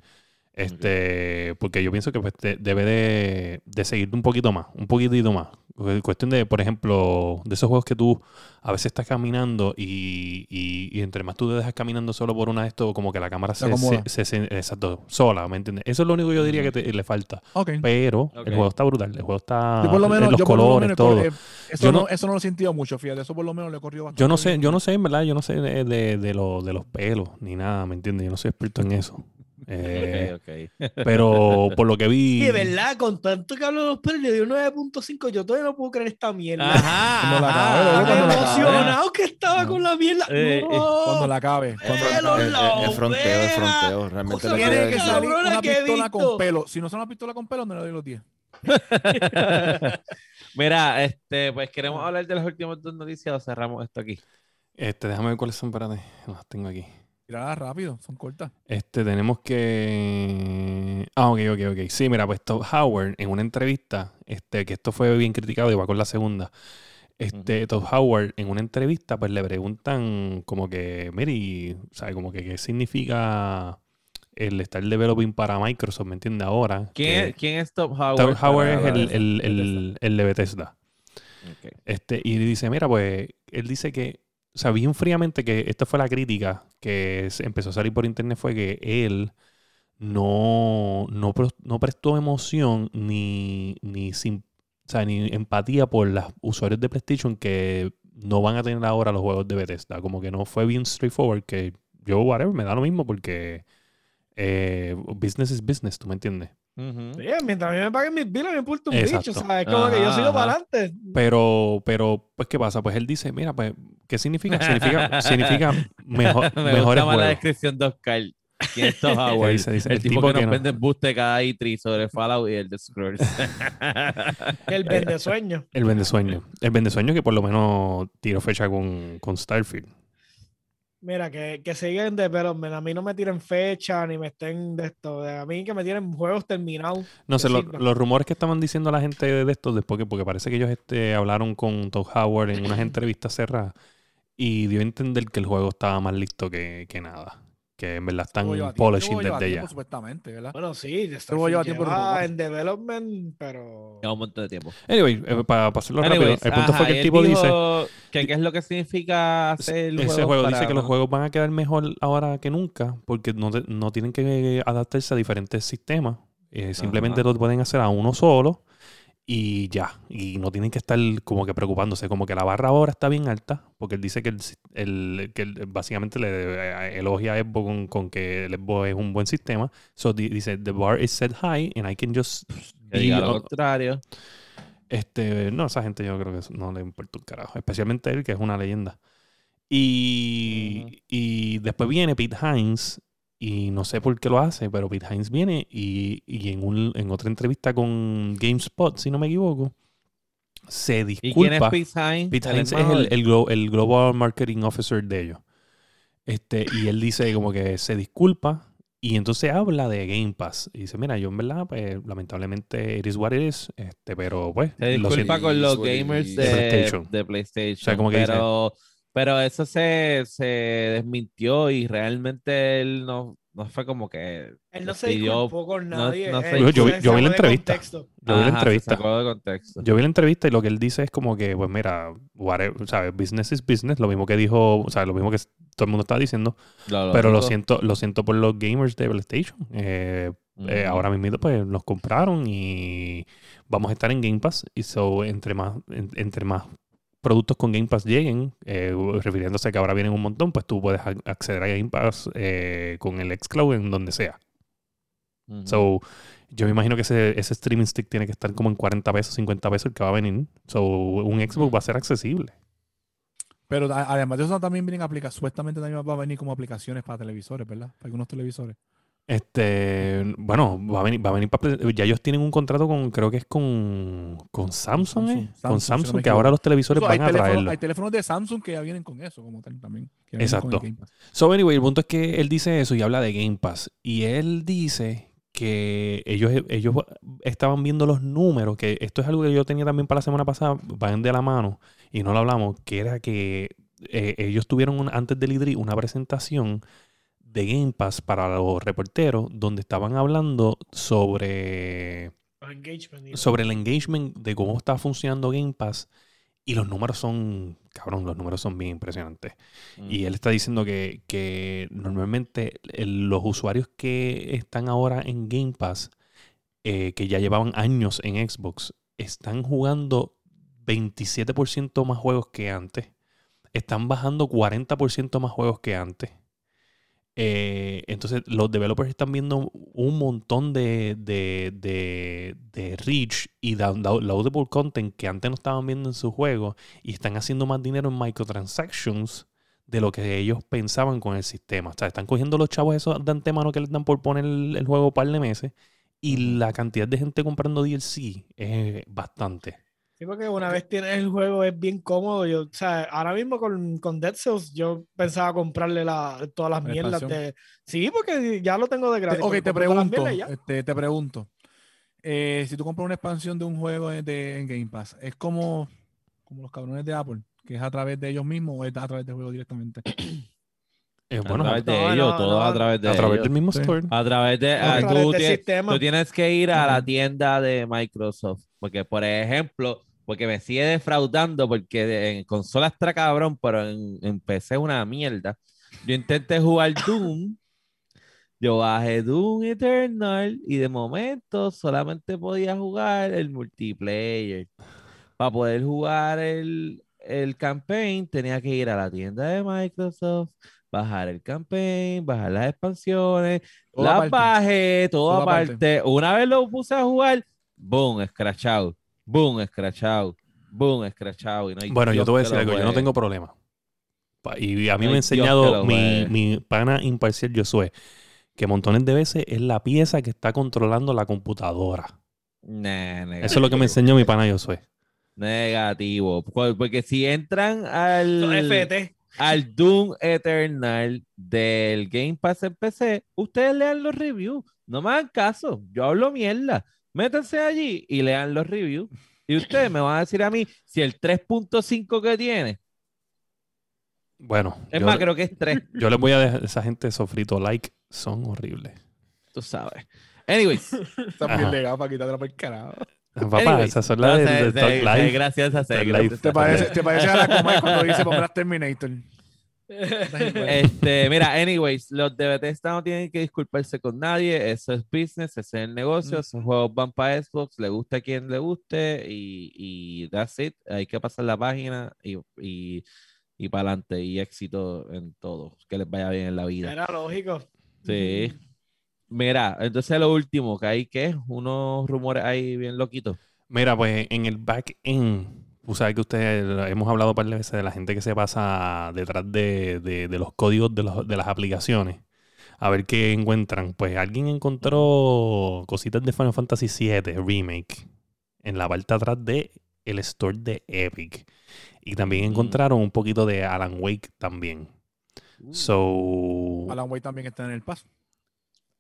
S2: Este, porque yo pienso que pues, debe de, de seguir un poquito más, un poquitito más. Cu- Cuestión de, por ejemplo, de esos juegos que tú a veces estás caminando y, y- y entre más tú te dejas caminando solo por una de estos, como que la cámara
S4: Se
S2: se,
S4: acomoda.
S2: se- se- se- exacto, sola, ¿me entiendes? Eso es lo único que yo diría que te- le falta. Pero el juego está brutal, el juego está
S4: yo por lo menos,
S2: los
S4: yo por lo
S2: colores,
S4: menos he
S2: todo.
S4: eh, eso,
S2: Yo
S4: no,
S2: no-
S4: eso no lo he sentido mucho, fíjate. Eso por lo menos le he corrido bastante.
S2: Yo no sé,
S4: bien.
S2: yo no sé, en verdad, yo no sé de, de, de lo- de los pelos ni nada, ¿me entiendes? Yo no soy experto en eso. Eh,
S1: Ok, ok.
S2: pero por lo que vi.
S5: De verdad, con tanto que hablo de los pelos, le dio 9.5. Yo todavía no puedo creer esta mierda.
S1: Ajá.
S4: La
S1: ajá,
S4: la
S5: emocionado que estaba
S4: No.
S5: con la mierda.
S1: Eh, eh,
S5: No.
S4: Cuando la acabe. Cuando la
S5: Pelo
S4: acabe.
S3: Es, es fronteo, es fronteo. Realmente
S4: Tiene que salir una
S5: que
S4: pistola con pelo. Si no es una pistola con pelo, no le doy los 10.
S1: Mira, este, pues queremos hablar de las últimas dos noticias o cerramos esto aquí.
S2: Este, déjame ver cuáles son, espérate. Las tengo aquí.
S4: Tírala rápido, son cortas.
S2: Este, tenemos que. Ah, ok, ok, ok. Sí, mira, pues Todd Howard en una entrevista, este, que esto fue bien criticado, igual con la segunda. Este, Todd Howard en una entrevista, pues le preguntan como que, mire, ¿sabe? Como que qué significa el estar developing para Microsoft, ¿me entiende? Ahora.
S1: ¿Quién,
S2: que
S1: es- quién es Top Howard?
S2: Todd Howard es el, el, el, el de Bethesda. Este, y dice, mira, pues, él dice que, o sea, bien fríamente que esta fue la crítica que empezó a salir por internet fue que él no, no, no prestó emoción ni, ni, sim- o sea, ni empatía por los usuarios de PlayStation que no van a tener ahora los juegos de Bethesda. Como que no fue bien straightforward, que yo, whatever, me da lo mismo porque eh, business is business, ¿tú me entiendes?
S5: Sí, mientras a mí me paguen mis biles, me importa un
S2: Exacto.
S5: bicho, ¿sabes? Como que yo sigo para adelante.
S2: Pero, pero, pues, ¿qué pasa? Pues él dice, mira, pues, ¿qué significa? Significa, significa mejor,
S1: Me
S2: mejores
S1: gusta más la descripción de Oscar. ¿Quién es Howard?
S2: dice, dice,
S1: el, tipo, que,
S2: que
S1: nos
S2: no-
S1: vende buste cada E3 sobre Fallout y el de Scrolls.
S5: El vende sueño.
S2: El vendesueño. El vendesueño que por lo menos tiró fecha con, con Starfield.
S5: Mira, que, que siguen de pero a mí no me tiren fecha ni me estén de esto. A mí que me tienen juegos terminados.
S2: No sé, lo- los rumores que estaban diciendo la gente de esto después, que, porque parece que ellos este, hablaron con Todd Howard en unas entrevistas cerradas y dio a entender que el juego estaba más listo que, que nada. Que en verdad están polishing desde
S4: tiempo,
S2: ya.
S4: Supuestamente, ¿verdad?
S5: Bueno, sí,
S4: Luego lleva
S5: Starfield
S4: tiempo rumores.
S5: en development, pero.
S1: Lleva un montón de tiempo.
S2: Anyway, eh, para pasarlo
S1: Anyways,
S2: rápido, el punto
S1: ajá,
S2: fue que el tipo dice...
S1: que qué es lo que significa hacer el
S2: Ese juego dice
S1: para-
S2: que los juegos van a quedar mejor ahora que nunca porque no, te- no tienen que adaptarse a diferentes sistemas. Eh, simplemente
S1: Ajá.
S2: lo pueden hacer a uno solo y ya. Y no tienen que estar como que preocupándose. Como que la barra ahora está bien alta porque él dice que, el, el- que el- básicamente le eh, elogia a Xbox con, con que el Xbox es un buen sistema. So di- dice, the bar is set high and I can just... Be
S1: lo
S2: on-
S1: contrario.
S2: este, no, esa gente yo creo que no le importa un carajo. Especialmente él, que es una leyenda. Y, y después viene Pete Hines, y no sé por qué lo hace, pero Pete Hines viene y, y en, un- en otra entrevista con GameSpot, si no me equivoco, se
S1: ¿Y quién es
S2: disculpa.
S1: Pete Hines?
S2: Pete
S1: El
S2: Hines es el, el glo- el Global Marketing Officer de ellos. Este, y él dice como que se disculpa y entonces habla de Game Pass. Y dice, mira, yo en verdad, pues lamentablemente it is what it is, este, pero pues...
S1: Se disculpa
S2: siento".
S1: con los gamers
S3: de
S1: de,
S2: PlayStation.
S1: de PlayStation.
S2: O sea, como que dice-
S1: pero, eso se, se desmintió y realmente él no, no fue como que.
S5: Él no se
S1: pidió-
S5: disculpó con
S1: no-
S5: nadie.
S1: no se-
S5: él
S2: Yo yo vi la entrevista. Yo vi la
S1: Ajá,
S2: entrevista.
S1: sacó de contexto.
S2: Yo vi la entrevista y lo que él dice es como que, pues mira, whatever, ¿sabes? Business is business, lo mismo que dijo, o sea, lo mismo que todo el mundo está diciendo,
S1: Lo
S2: pero lo siento, lo siento por los gamers de PlayStation. Eh, eh,
S1: Ujú.
S2: ahora mismo pues nos compraron y vamos a estar en Game Pass y so entre más en- entre más productos con Game Pass lleguen, eh, refiriéndose a que ahora vienen un montón, pues tú puedes ac- acceder a Game Pass eh, con el xCloud en donde sea. So, yo me imagino que ese, ese streaming stick tiene que estar como en 40 pesos, 50 pesos el que va a venir. So, un Xbox va a ser accesible.
S4: Pero además de eso también vienen aplicaciones, supuestamente también va a venir como aplicaciones para televisores, ¿verdad? Para algunos televisores.
S2: Este, bueno, va a venir, va a venir para, ya ellos tienen un contrato con, creo que es con, con Samsung, ¿eh?
S4: Samsung,
S2: con
S4: Samsung, si
S2: que ahora los televisores
S4: Incluso
S2: van a
S4: teléfonos,
S2: traerlo.
S4: hay teléfonos de Samsung que ya vienen con eso, como tal también. que vienen con el
S2: Exacto.
S4: Game Pass.
S2: So, anyway, el punto es que él dice eso y habla de Game Pass. Y él dice que ellos, ellos estaban viendo los números, que esto es algo que yo tenía también para la semana pasada, van de la mano, y no lo hablamos, que era que eh, ellos tuvieron un- antes del IDRI una presentación de Game Pass para los reporteros, donde estaban hablando sobre
S5: engagement,
S2: sobre el engagement de cómo está funcionando Game Pass y los números son, cabrón, los números son bien impresionantes. Y él está diciendo que, que normalmente el- los usuarios que están ahora en Game Pass, eh, que ya llevaban años en Xbox, están jugando 27% más juegos que antes. Están bajando 40% más juegos que antes. Eh, entonces, los developers están viendo un montón de, de, de, de reach y down- downloadable content que antes no estaban viendo en sus juegos y están haciendo más dinero en microtransactions de lo que ellos pensaban con el sistema. O sea, están cogiendo los chavos esos de antemano que les dan por poner el, el juego un par de meses y la cantidad de gente comprando DLC es bastante.
S5: Sí, porque una vez tienes el juego es bien cómodo. Yo, o sea, ahora mismo con, con Dead Cells yo pensaba comprarle la, todas las
S4: La
S5: mierdas de... Sí, porque ya lo tengo de
S4: Te-
S5: gratis.
S4: ok,
S5: pero
S4: te pregunto, este, te pregunto. eh, si tú compras una expansión de un juego de, de- en Game Pass, ¿es como, como los cabrones de Apple? ¿Que es a través de ellos mismos o es a través del juego directamente?
S2: Eh,
S1: a
S2: bueno,
S1: través de
S5: No,
S1: ellos,
S5: no,
S1: todo
S5: no,
S1: a través de
S2: a través
S1: ellos.
S2: del mismo
S4: Sí.
S2: store.
S1: A través de.
S5: A través
S1: tú,
S5: del
S1: tie-
S5: sistema.
S1: tú tienes que ir a la tienda de Microsoft. Porque, por ejemplo, porque me sigue defraudando, porque en consolas está cabrón, pero en, en PC es una mierda. Yo intenté jugar Doom. Yo bajé Doom Eternal y de momento solamente podía jugar el multiplayer. Para poder jugar el, el campaign tenía que ir a la tienda de Microsoft, bajar el campaign, bajar las expansiones, las
S4: aparte.
S1: bajé, todo aparte.
S4: aparte.
S1: Una vez lo puse a jugar, boom, scratch out, boom, scratch out, boom, scratch out. y no hay
S2: Bueno, yo te voy a
S1: que
S2: decir algo, yo no tengo problema. Y a mí
S1: No
S2: me ha enseñado mi, mi pana imparcial Josué que montones de veces es la pieza que está controlando la computadora.
S1: Nah, negativo.
S2: Eso es lo que me enseñó mi pana Josué.
S1: Negativo. Por- Porque si entran al,
S5: FT.
S1: al Doom Eternal del Game Pass en PC, ustedes lean los reviews. No me hagan caso. Yo hablo mierda. Métanse allí y lean los reviews. Y ustedes me van a decir a mí si el 3.5 que tiene,
S2: Bueno,
S1: es
S2: yo,
S1: más, creo que es 3.
S2: yo les voy a dejar esa gente sofrito like, son horribles.
S1: Tú sabes. Anyways,
S4: Está
S2: Ajá.
S4: bien legal para quitarla por el carajo.
S2: Papá,
S1: anyways,
S2: esas son las
S1: no,
S2: Talk
S1: se-
S2: Live.
S1: Gracias a.
S2: Live.
S4: Te parece, te parece a la Comay cuando dice compras Terminator.
S1: Este, mira, anyways, los de Bethesda no tienen que disculparse con nadie, eso es business, ese es el negocio, esos juegos van para Xbox, le gusta a quien le guste y, y that's it, hay que pasar la página y, y, y para adelante y éxito en todo, que les vaya bien en la vida.
S5: Era lógico.
S1: Sí. Mira, entonces lo último, que hay que unos rumores ahí bien loquitos.
S2: Mira, pues en el back-end, tú sabes que ustedes hemos hablado un par de veces de la gente que se pasa detrás de, de- de los códigos de, los- de las aplicaciones. A ver qué encuentran. Pues alguien encontró cositas de Final Fantasy VII Remake en la parte atrás de el store de Epic. Y también
S1: Mm.
S2: encontraron un poquito de Alan Wake también. So,
S4: Alan Wake también está en el paso.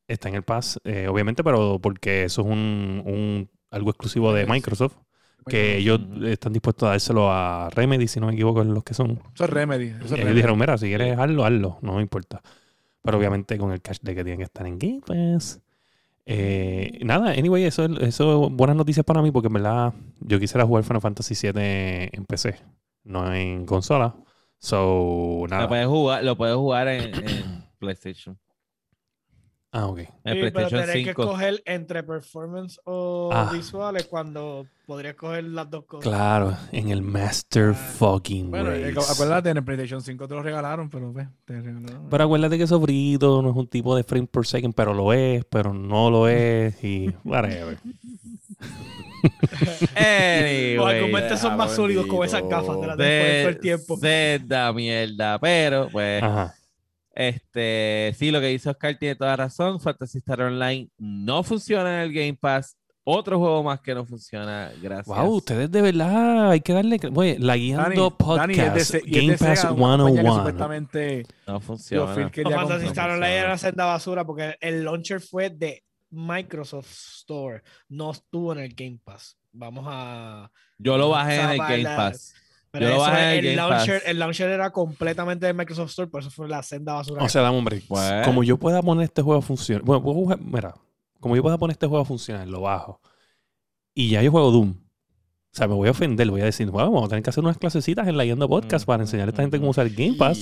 S2: está en el Pass, eh, obviamente, pero porque eso es un, un- algo exclusivo de. Microsoft. Que ellos están dispuestos a dárselo a Remedy, si no me equivoco, en los que son.
S4: Eso es Remedy. Eso es
S2: Y ellos
S4: Remedy.
S2: dijeron, mira, si quieres hazlo, hazlo, no me importa. Pero obviamente con el cash de que tienen que estar en Game Pass. Eh, nada, anyway, eso es eso es buenas noticias para mí porque en verdad yo quisiera jugar Final Fantasy VII en PC, no en consola. So,
S1: Lo
S2: nada.
S1: puedes jugar, lo puedes jugar en, en PlayStation.
S2: Ah, ok.
S1: En
S5: Sí, pero
S1: PlayStation
S5: tenés que
S1: 5.
S5: escoger entre performance o
S2: Ah.
S5: visuales cuando podrías coger las dos cosas.
S2: Claro, en el Master fucking
S4: Bueno, eh, acuérdate, en el PlayStation 5 te lo regalaron, pero pues, te regalaron.
S2: Pero acuérdate que Sofrito no es un tipo de frame per second, pero lo es, pero no lo es y whatever.
S1: Anyway,
S5: Los argumentos son más sólidos con esas gafas, te las dejo todo el tiempo.
S1: Zelda, mierda. Pero, pues,
S2: Ajá.
S1: Este, sí, lo que dice Oscar tiene toda razón. Fantasy Star Online no funciona en el Game Pass. Otro juego más que no funciona. Gracias.
S2: Wow, ustedes de verdad hay que darle. Oye, la guiando
S4: Dani,
S2: podcast,
S4: es de, Se- y es
S2: Game Pass
S4: Sega, una compañía que
S2: 101.
S4: supuestamente
S1: No funciona.
S4: Quería
S5: Fantasy. Star
S1: no
S5: Online era senda basura porque el launcher fue de Microsoft Store, no estuvo en el Game Pass. Vamos a.
S1: Yo lo bajé en el. Game Pass.
S5: Pero
S1: Yo lo bajé el Game
S5: launcher,
S1: Pass.
S5: el launcher era completamente de Microsoft Store, por eso fue la senda basura.
S2: O sea, dame un break. Como yo pueda poner este juego a funcionar. Bueno, puedo jugar- mira, como yo pueda poner este juego a funcionar, lo bajo. Y ya yo juego Doom. O sea, me voy a ofender, voy a decir, bueno, vamos a tener que hacer unas clasecitas en la Yendo Podcast para enseñar a esta gente cómo usar el Game Pass.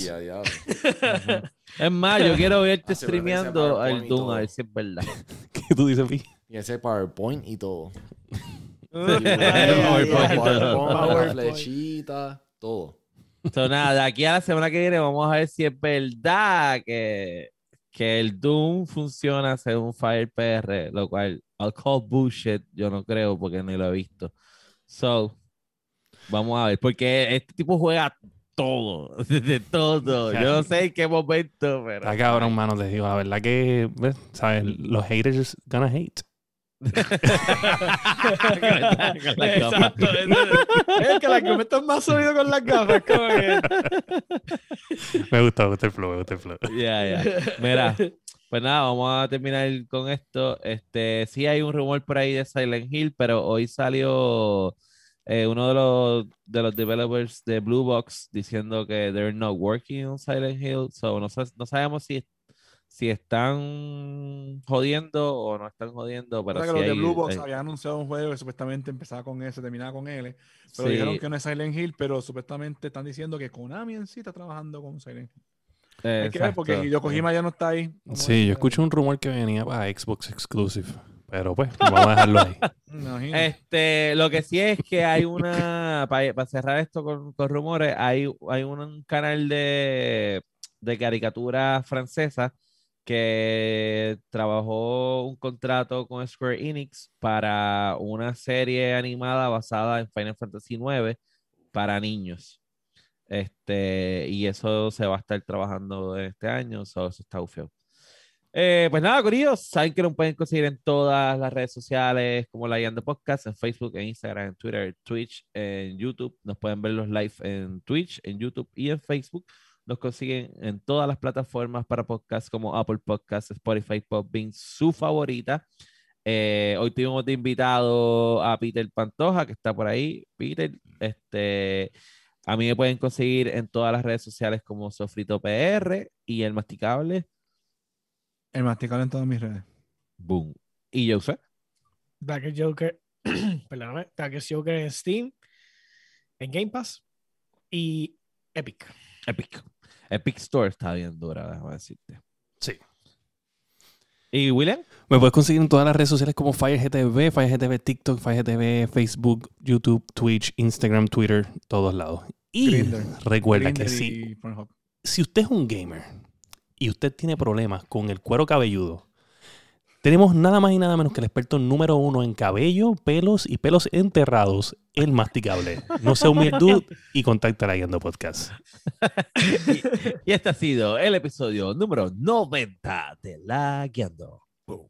S1: Es más, yo quiero verte
S3: Hace
S1: streameando al Doom a ver si es verdad.
S2: ¿Qué tú dices, Pi?
S3: Y ese PowerPoint y todo.
S1: PowerPoint.
S3: Flechita, todo.
S1: So, nada, de aquí a la semana que viene vamos a ver si es verdad que, que el Doom funciona según Fire PR, lo cual I'll call bullshit, yo no creo porque ni lo he visto. So, vamos a ver, porque este tipo juega todo, de todo. Yo no sé en qué momento, pero.
S2: Está cabrón, mano, les digo. La verdad que. ¿sabes? Los haters gonna hate.
S5: Exacto. Es, es que el argumento es más sólido con las gafas. como que-
S2: Me gusta, me gusta el flow, me gusta el flow.
S1: Ya, ya. Mira, pues nada, vamos a terminar con esto. Este, sí hay un rumor por ahí de Silent Hill, pero hoy salió eh, uno de los, de los developers de Blue Box diciendo que they're not working on Silent Hill. So no, no sabemos si, si están jodiendo o no están jodiendo, pero
S4: O sea,
S1: sí
S4: que los de Blue Box
S1: hay-
S4: habían anunciado un juego que supuestamente empezaba con S, terminaba con L. Pero
S1: sí.
S4: dijeron que no es Silent Hill, pero supuestamente están diciendo que Konami en sí está trabajando con Silent Hill. Hay que ver porque
S1: Exacto.
S4: Hideo Kojima ya no está ahí.
S2: Sí, yo escuché un rumor que venía para Xbox Exclusive. Pero pues, vamos a dejarlo ahí.
S4: Imagino.
S1: Este, lo que sí es que hay una, para cerrar esto con, con rumores, hay, hay un canal de, de caricatura francesa que trabajó un contrato con Square Enix para una serie animada basada en Final Fantasy IX para niños. Este, y eso se va a estar trabajando este año, so, eso está ufio. Eh, pues nada, Corillos, saben que lo pueden conseguir en todas las redes sociales, como la Yando Podcast, en Facebook, en Instagram, en Twitter, en Twitch, en YouTube. Nos pueden ver los live en Twitch, en YouTube y en Facebook. Nos consiguen en todas las plataformas para podcast como Apple Podcasts, Spotify, Podbean, su favorita. Eh, hoy tuvimos de invitado a Peter Pantoja, que está por ahí. Peter, este, a mí me pueden conseguir en todas las redes sociales como Sofrito PR y El Masticable.
S4: El masticable en todas mis redes.
S1: Boom. Y yo sé.
S5: Black Joker, perdóname, Black Joker en Steam, en Game Pass y Epic.
S1: Epic. Epic Store está bien dura, déjame decirte.
S2: Sí.
S1: ¿Y William?
S2: Me puedes conseguir en todas las redes sociales como FireGTV, FireGTV TikTok, FireGTV Facebook, YouTube, Twitch, Instagram, Twitter, todos lados. Y
S4: Grindr.
S2: recuerda
S4: Grindr
S2: que si,
S4: y Pornhub.
S2: si usted es un gamer y usted tiene problemas con el cuero cabelludo, tenemos nada más y nada menos que el experto número uno en cabello, pelos y pelos enterrados, el masticable. No sea dude y contacta a la Guiando Podcast.
S1: y, y este ha sido el episodio número 90 de La Guiando. Boom.